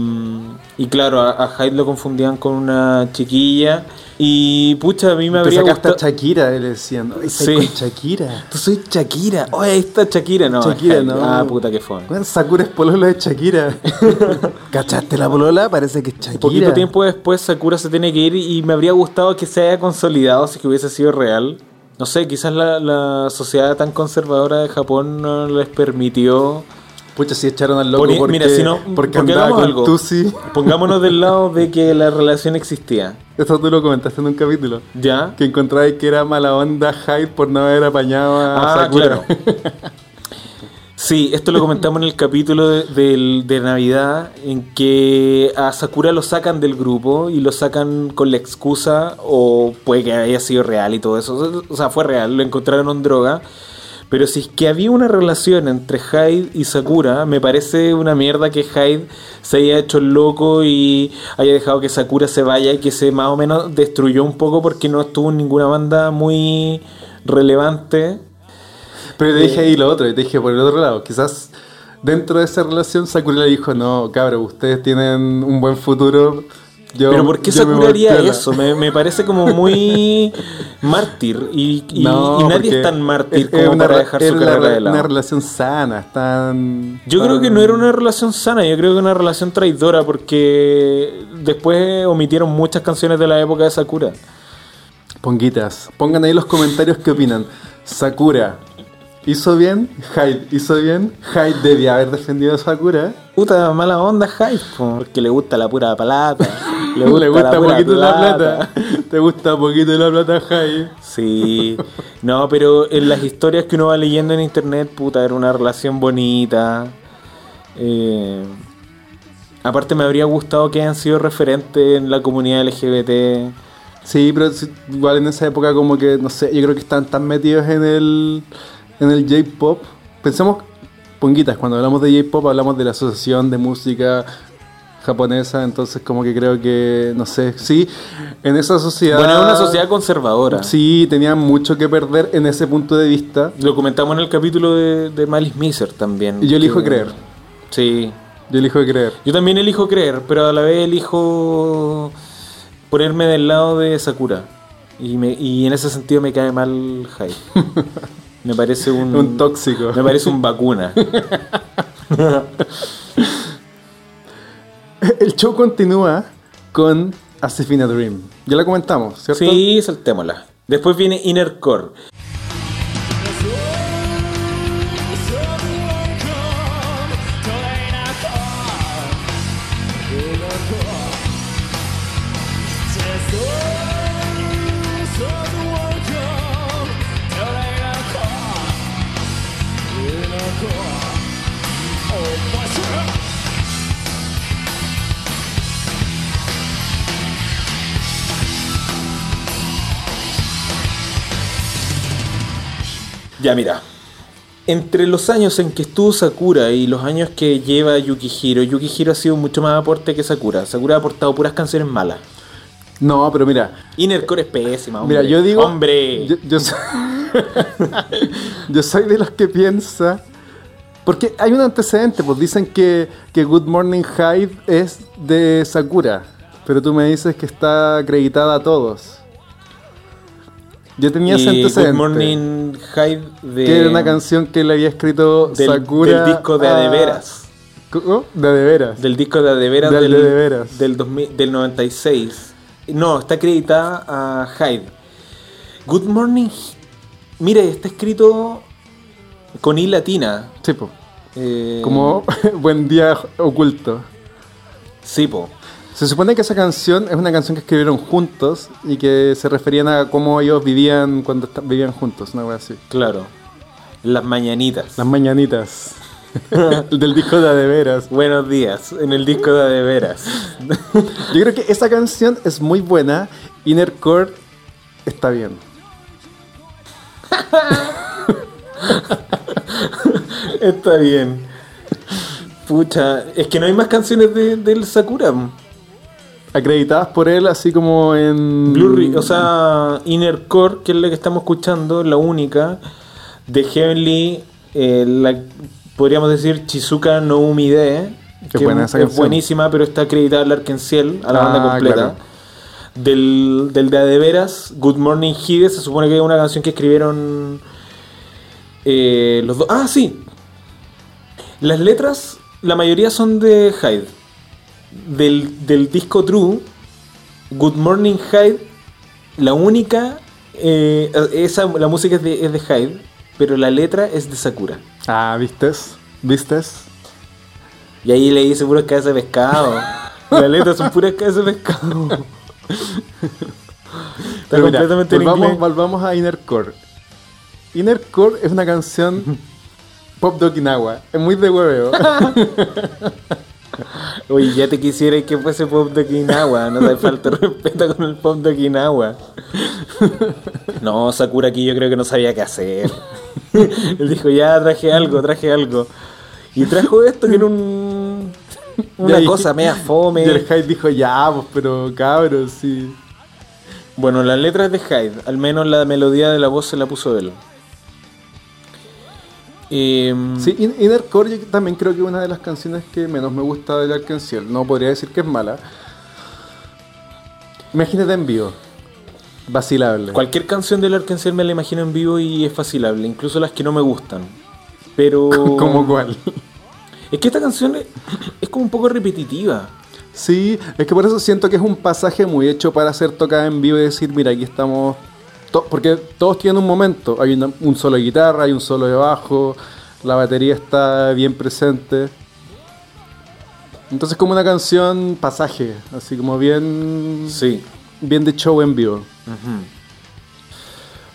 y claro, a, a Hyde lo confundían con una chiquilla y pucha, a mí me habría gustado... Shakira, le decían. Sí. con Shakira. Tú soy Shakira, oye, ahí está Shakira, no, Shakira, no. ah, puta fue. Bueno, Sakura es polola de Shakira. ¿Cachaste la polola? Parece que es Shakira. Poquito tiempo después Sakura se tiene que ir y me habría gustado que se haya consolidado si que hubiese sido real. No sé, quizás la, la sociedad tan conservadora de Japón no les permitió... Pucha, si echaron al loco Poni- porque, mira, si no, porque andaba con algo. Tusi. Pongámonos del lado de que la relación existía. Eso tú lo comentaste en un capítulo. ¿Ya? Que encontrabas que era mala onda Hyde por no haber apañado a Ah, Sakura. claro. Sí, esto lo comentamos en el capítulo de, de Navidad, en que a Sakura lo sacan del grupo y lo sacan con la excusa, o puede que haya sido real y todo eso, o sea, fue real, lo encontraron en droga, Pero si es que había una relación entre Hyde y Sakura, me parece una mierda que Hyde se haya hecho loco y haya dejado que Sakura se vaya y que se más o menos destruyó un poco porque no estuvo en ninguna banda muy relevante. Pero te dije ahí lo otro, y te dije por el otro lado, quizás dentro de esa relación Sakura le dijo, no, cabrón, ustedes tienen un buen futuro. Yo, Pero ¿por qué Sakura haría piola". eso? Me, me parece como muy mártir y, y- No, y nadie es tan mártir es- como una para dejar su carrera re- de lado. Una relación sana, están... Yo creo que no era una relación sana, yo creo que una relación traidora porque después omitieron muchas canciones de la época de Sakura. Ponguitas, pongan ahí los comentarios qué opinan. Sakura, ¿hizo bien? Hyde, ¿hizo bien? Hyde debía haber defendido a Sakura. Puta mala onda Hyde, po, porque le gusta la pura plata. Le gusta, la pura poquito la plata. Te gusta poquito la plata, Hyde. Sí, no, pero en las historias que uno va leyendo en internet, puta, era una relación bonita. Eh, aparte me habría gustado que hayan sido referentes en la comunidad LGBT. Sí, pero igual en esa época como que, no sé, yo creo que están tan metidos en el, en el J-Pop. Pensemos, ponguitas, cuando hablamos de J-Pop hablamos de la Asociación de Música Japonesa, entonces como que creo que, no sé, sí, en esa sociedad... Bueno, es una sociedad conservadora. Sí, tenían mucho que perder en ese punto de vista. Lo comentamos en el capítulo de, de Malice Miser también. Y yo elijo que- creer. Sí. Yo elijo creer. Yo también elijo creer, pero a la vez elijo ponerme del lado de Sakura. Y, me, y en ese sentido me cae mal Hyde. Me parece un... Un tóxico. Me parece un vacuna. El show continúa con Asifina Dream. Ya la comentamos, ¿cierto? Sí, saltémosla. Después viene Inner Core. Ya mira, entre los años en que estuvo Sakura y los años que lleva Yukihiro, Yukihiro ha sido mucho más aporte que Sakura. Sakura ha aportado puras canciones malas. No, pero mira, Inner Core es pésima, hombre. mira, yo digo... Hombre. Yo, yo soy, yo soy de los que piensa... Porque hay un antecedente, pues dicen que, que Good Morning Hyde es de Sakura, pero tú me dices que está acreditada a todos. Yo tenía ese antecedente. Good Morning Hyde de... Que era una canción que le había escrito del, Sakura. del disco de a- Adeveras. ¿Cómo? De Adeveras. Del disco de Adeveras Del del, de Adeveras. del, 2000 del 96. No, está acreditada a Hyde. Good Morning... Mire, está escrito con I latina. Sí, po. Eh, Como Buen Día Oculto. Sí, po. Se supone que esa canción es una canción que escribieron juntos y que se referían a cómo ellos vivían cuando vivían juntos, una cosa así. Claro. Las mañanitas. Las mañanitas. Del disco de Adeveras. Buenos días. En el disco de Adeveras. Yo creo que esa canción es muy buena. Inner Core está bien. Está bien. Pucha, es que no hay más canciones de, del Sakura. Acreditadas por él, así como en. Blue, o sea, Inner Core, que es la que estamos escuchando, la única. De Heavenly, eh, la, podríamos decir Chizuka no Umide, que buena es, esa es buenísima, pero está acreditada al Arkenciel, a la Ah, banda completa. claro. Del, del de Adeveras, Good Morning Hide, se supone que es una canción que escribieron eh, los dos. Ah, sí. Las letras, la mayoría son de Hyde. Del, del disco True, Good Morning Hyde, la única, eh, esa, la música es de, es de Hyde, pero la letra es de Sakura. Ah, ¿vistes? ¿Vistes? Y ahí le dice puras cabezas de pescado. la letra son puras cabezas de pescado. Está Pero mira, completamente volvamos, inglés. volvamos a Inner Core. Inner Core es una canción pop de Okinawa. Es muy de hueveo. Oye, ya te quisiera que fuese pop de Okinawa. No te falta respeto con el pop de Okinawa. No, Sakura aquí yo creo que no sabía qué hacer. Él dijo, ya traje algo, traje algo. Y trajo esto que era un, una cosa media fome. Y el Hyde dijo, ya, pues, pero cabros, sí. Bueno, las letras de Hyde, al menos la melodía de la voz se la puso él. Em, Sí, In- Inner Core yo también creo que es una de las canciones que menos me gusta del Arkenciel. No podría decir que es mala. Imagínate en vivo. Vacilable. Cualquier canción del Arkansas me la imagino en vivo y es facilable, incluso las que no me gustan. Pero. ¿Como cuál? Es que esta canción es, es como un poco repetitiva. Sí, es que por eso siento que es un pasaje muy hecho para ser tocada en vivo y decir, mira, aquí estamos... to- porque todos tienen un momento. Hay una- un solo de guitarra, hay un solo de bajo, la batería está bien presente. Entonces como una canción pasaje, así como bien, Sí. bien de show en vivo.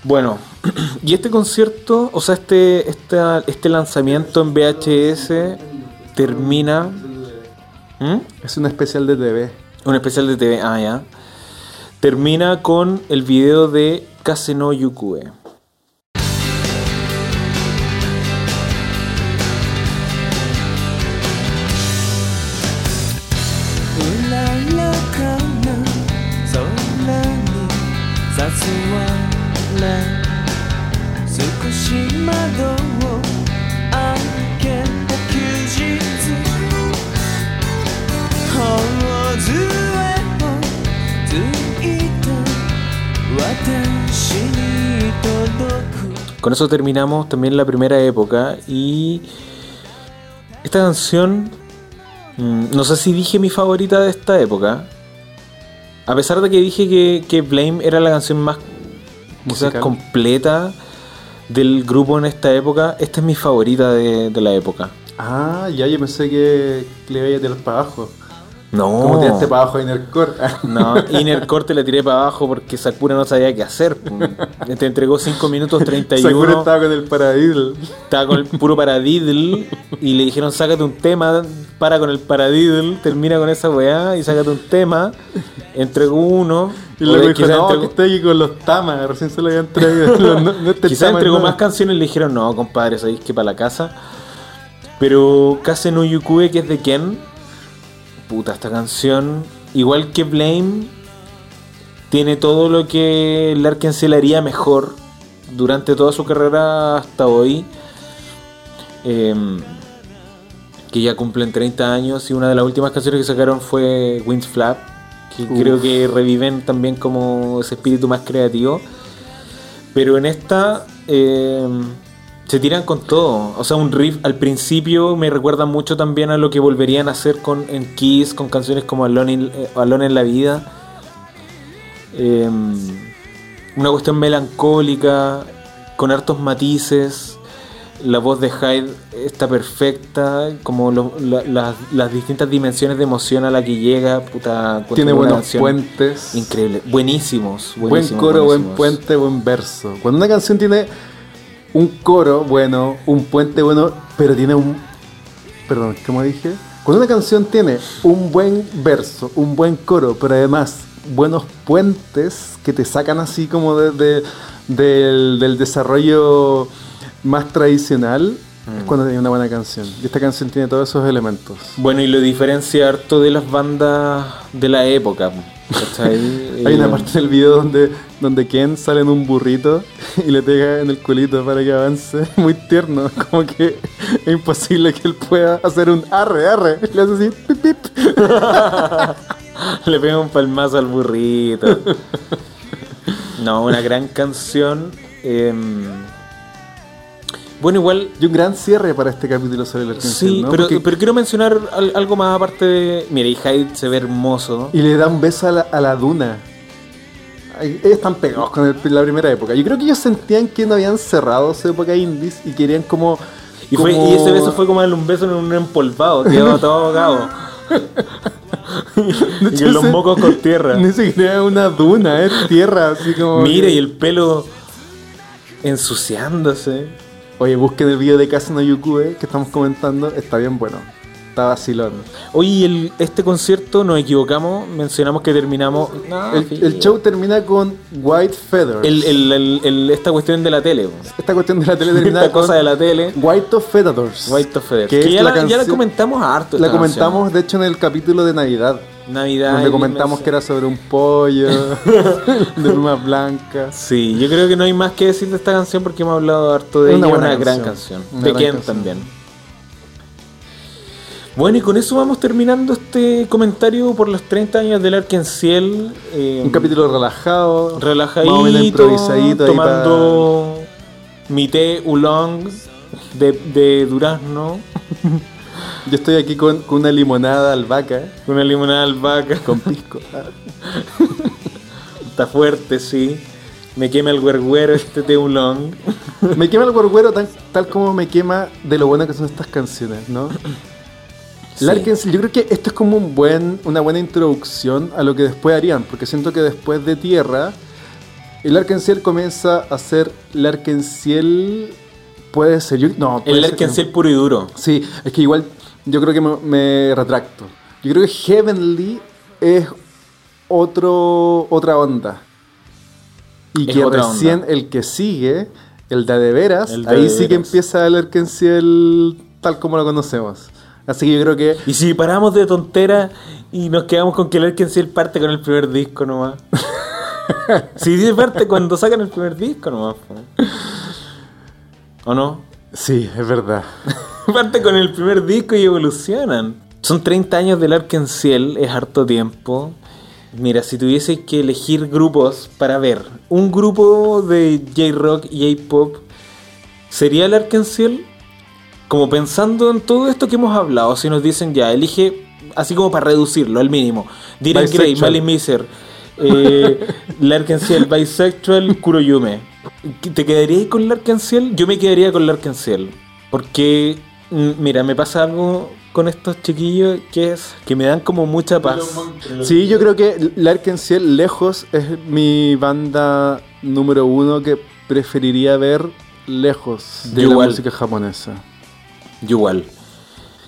Bueno, y este concierto, o sea, este, esta- este lanzamiento en VHS termina. ¿Mm? Es un especial de TV. Un especial de TV, ah, ya. Termina con el video de Kase no Yukue. Con eso terminamos también la primera época y esta canción, mm, no sé si dije mi favorita de esta época, a pesar de que dije que, que Blame era la canción más quizás completa del grupo en esta época, esta es mi favorita de, de la época. Ah, ya yo pensé que le iba a tirar para abajo. No, Como tiraste para abajo a Inner Core. no, Inner Corte la tiré para abajo porque Sakura no sabía qué hacer. Te entregó 5 minutos 31. Sakura estaba con el paradiddle. Estaba con el puro paradiddle y le dijeron sácate un tema, para con el paradiddle, termina con esa weá y sácate un tema. Entregó uno. Y luego dijo, no, entregó, que estoy aquí con los tamas, recién se lo habían traído. Los- no, no este quizás entregó más canciones y le dijeron no, compadre, sabéis que para la casa. Pero Kase no Yukue, que es de Ken, puta, esta canción, igual que Blame, tiene todo lo que Larkin haría mejor durante toda su carrera hasta hoy. Em, que ya cumplen 30 años y una de las últimas canciones que sacaron fue Wind Flap, que Uf. creo que reviven también como ese espíritu más creativo. Pero en esta em, se tiran con todo. O sea, un riff al principio me recuerda mucho también a lo que volverían a hacer con, en Kiss, con canciones como Alone in, eh, Alone en la Vida. Em, una cuestión melancólica, con hartos matices. La voz de Hyde está perfecta, como lo- la- las- las distintas dimensiones de emoción a la que llega. Puta, Tiene buenos puentes. Increíble, buenísimos. Buen buenísimos, coro, buen puente, buen verso. Cuando una canción tiene un coro bueno, un puente bueno, pero tiene un... Perdón, ¿cómo dije? Cuando una canción tiene un buen verso, un buen coro, pero además buenos puentes que te sacan así como de- de- del, del desarrollo más tradicional, es cuando tiene una buena canción. Y esta canción tiene todos esos elementos. Bueno, y lo diferencia harto de las bandas de la época. Hay una parte del video donde, donde Ken sale en un burrito y le pega en el culito para que avance. Muy tierno, como que es imposible que él pueda hacer un arre, arre. Le hace así, pip, pip. Le pega un palmazo al burrito. No, una gran canción. em, bueno, igual. Y un gran cierre para este capítulo sobre el Arcángel, Sí, ¿no? pero, Porque- pero quiero mencionar al- algo más aparte de. Mira, y Hyde se ve hermoso. Y le da un beso a la, a la duna. Ay, Ellos están pegados con el- la primera época. Yo creo que ellos sentían que no habían cerrado su época indies y querían como... Y, fue, como- y ese beso fue como darle un beso en un empolvado, quedó todo ahogado. y con los mocos con tierra. Ni siquiera es una duna, es tierra, así como... Mire, que- y el pelo ensuciándose. Oye, busquen el video de Casa no Yukue que estamos comentando, está bien bueno. está vacilón. Oye, el- este concierto nos equivocamos, mencionamos que terminamos. No, El, show termina con White Feathers. El- esta cuestión de la tele. Esta cuestión de la tele termina Esta con cosa de la tele. White of Feathers. White of Feathers. Que ya, la ya la comentamos harto. La comentamos, de hecho, en el capítulo de Navidad. Navidad. donde comentamos me- que era sobre un pollo de plumas blancas. Sí, yo creo que no hay más que decir de esta canción porque hemos hablado harto de Es ella. una Una, buena gran canción. Una de gran Ken canción. también. Bueno, y con eso vamos terminando este comentario por los 30 años del Arkenciel. Eh, Un capítulo relajado, relajadito, improvisadito. tomando mi té oolong de, de durazno, Yo estoy aquí con, con una limonada albahaca, una limonada albahaca. con pisco. Está fuerte, sí. Me quema el huerguero este oolong. me quema el gorguero tan- tal como me quema de lo bueno que son estas canciones, ¿no? Sí. Larkensel, yo creo que esto es como un buen, una buena introducción a lo que después harían, porque siento que después de Tierra, el Larkensiel comienza a ser Larkensiel. Puede ser. Yo, no, puede El que- Arkenciel puro y duro. Sí, es que igual yo creo que me, me retracto. Yo creo que Heavenly es otro, otra onda. Y Es que recién onda. el que sigue, el de de veras, El de ahí de sí que veras. empieza el Arkenciel tal como lo conocemos. Así que yo creo que Y si paramos de tontera y nos quedamos con que el Arkenciel parte con el primer disco nomás. si dice parte cuando sacan el primer disco nomás. ¿O no? sí, es verdad. parte con el primer disco y evolucionan. Son 30 años del Arkenciel, es harto tiempo. Mira, si tuviese que elegir grupos para ver, un grupo de J-Rock y J-Pop, ¿sería el Arkenciel? Como pensando en todo esto que hemos hablado, si nos dicen ya, elige así como para reducirlo al mínimo. Diren Gray, Bisexual. Mali Miser, eh, Larkenciel, Bisexual, Kuroyume. ¿Te quedarías con Larkenciel? Yo me quedaría con Larkenciel. Porque, mm, mira, me pasa algo con estos chiquillos que es que me dan como mucha paz. Sí, yo creo que Larkensiel lejos es mi banda número uno que preferiría ver lejos de Yo la igual. música japonesa. Yo igual.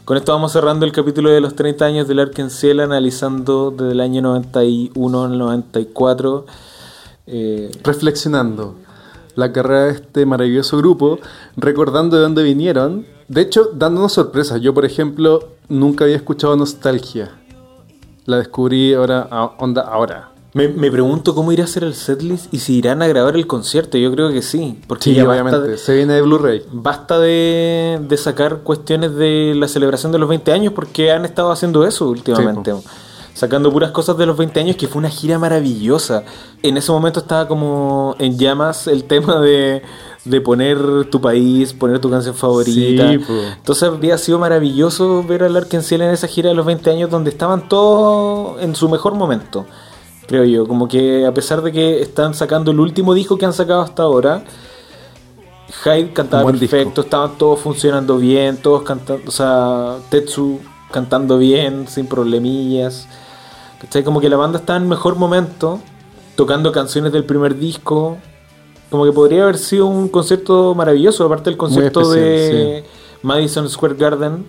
Con esto vamos cerrando el capítulo de los 30 años del Arkenciel, analizando desde el año 91 al 94. Eh, reflexionando la carrera de este maravilloso grupo, recordando de dónde vinieron. De hecho, dándonos sorpresas. Yo, por ejemplo, nunca había escuchado Nostalgia. La descubrí ahora, onda ahora. me, me pregunto cómo irá a ser el setlist y si irán a grabar el concierto. Yo creo que sí. Porque Sí, ya obviamente. de- Se viene de Blu-ray. Basta de, de sacar cuestiones de la celebración de los 20 años porque han estado haciendo eso últimamente. Sacando puras cosas de los 20 años, que fue una gira maravillosa. En ese momento estaba como en llamas el tema de, de poner tu país, poner tu canción favorita. Sí. Entonces habría sido maravilloso ver al Arkenciel en esa gira de los 20 años donde estaban todos en su mejor momento. Creo yo, como que a pesar de que están sacando el último disco que han sacado hasta ahora, Hyde cantaba perfecto, disco. estaban todos funcionando bien, todos cantando, o sea, Tetsu cantando bien, sin problemillas. ¿Cachai? Como que la banda está en mejor momento, tocando canciones del primer disco. Como que podría haber sido un concierto maravilloso, aparte del concierto especial, de Madison Square Garden.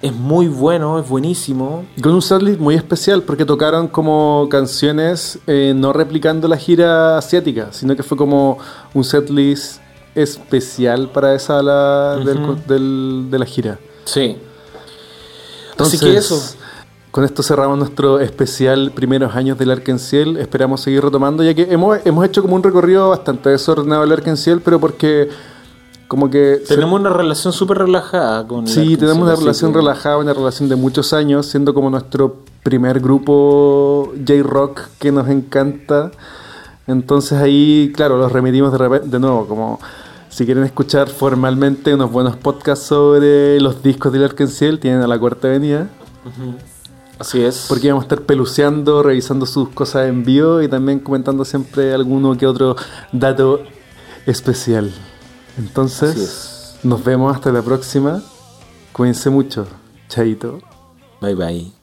Es muy bueno, es buenísimo. Y Con un setlist muy especial porque tocaron como canciones eh, no replicando la gira asiática, sino que fue como un setlist especial para esa la, del- Ujú. del- de la gira. Sí. Entonces, Así que eso. Con esto cerramos nuestro especial primeros años del Arkenciel. Esperamos seguir retomando, ya que hemos, hemos hecho como un recorrido bastante desordenado del Arkenciel, pero porque como que... se- Tenemos una relación súper relajada con el sí, tenemos una relación que- relajada, una relación de muchos años, siendo como nuestro primer grupo J-Rock que nos encanta. Entonces ahí, claro, los remitimos de, de nuevo, como si quieren escuchar formalmente unos buenos podcasts sobre los discos del Arkenciel, tienen a la cuarta avenida. Así es. Porque íbamos a estar peluceando, revisando sus cosas en vivo y también comentando siempre alguno que otro dato especial. Entonces, nos vemos hasta la próxima. Cuídense mucho. Chaito. Bye bye.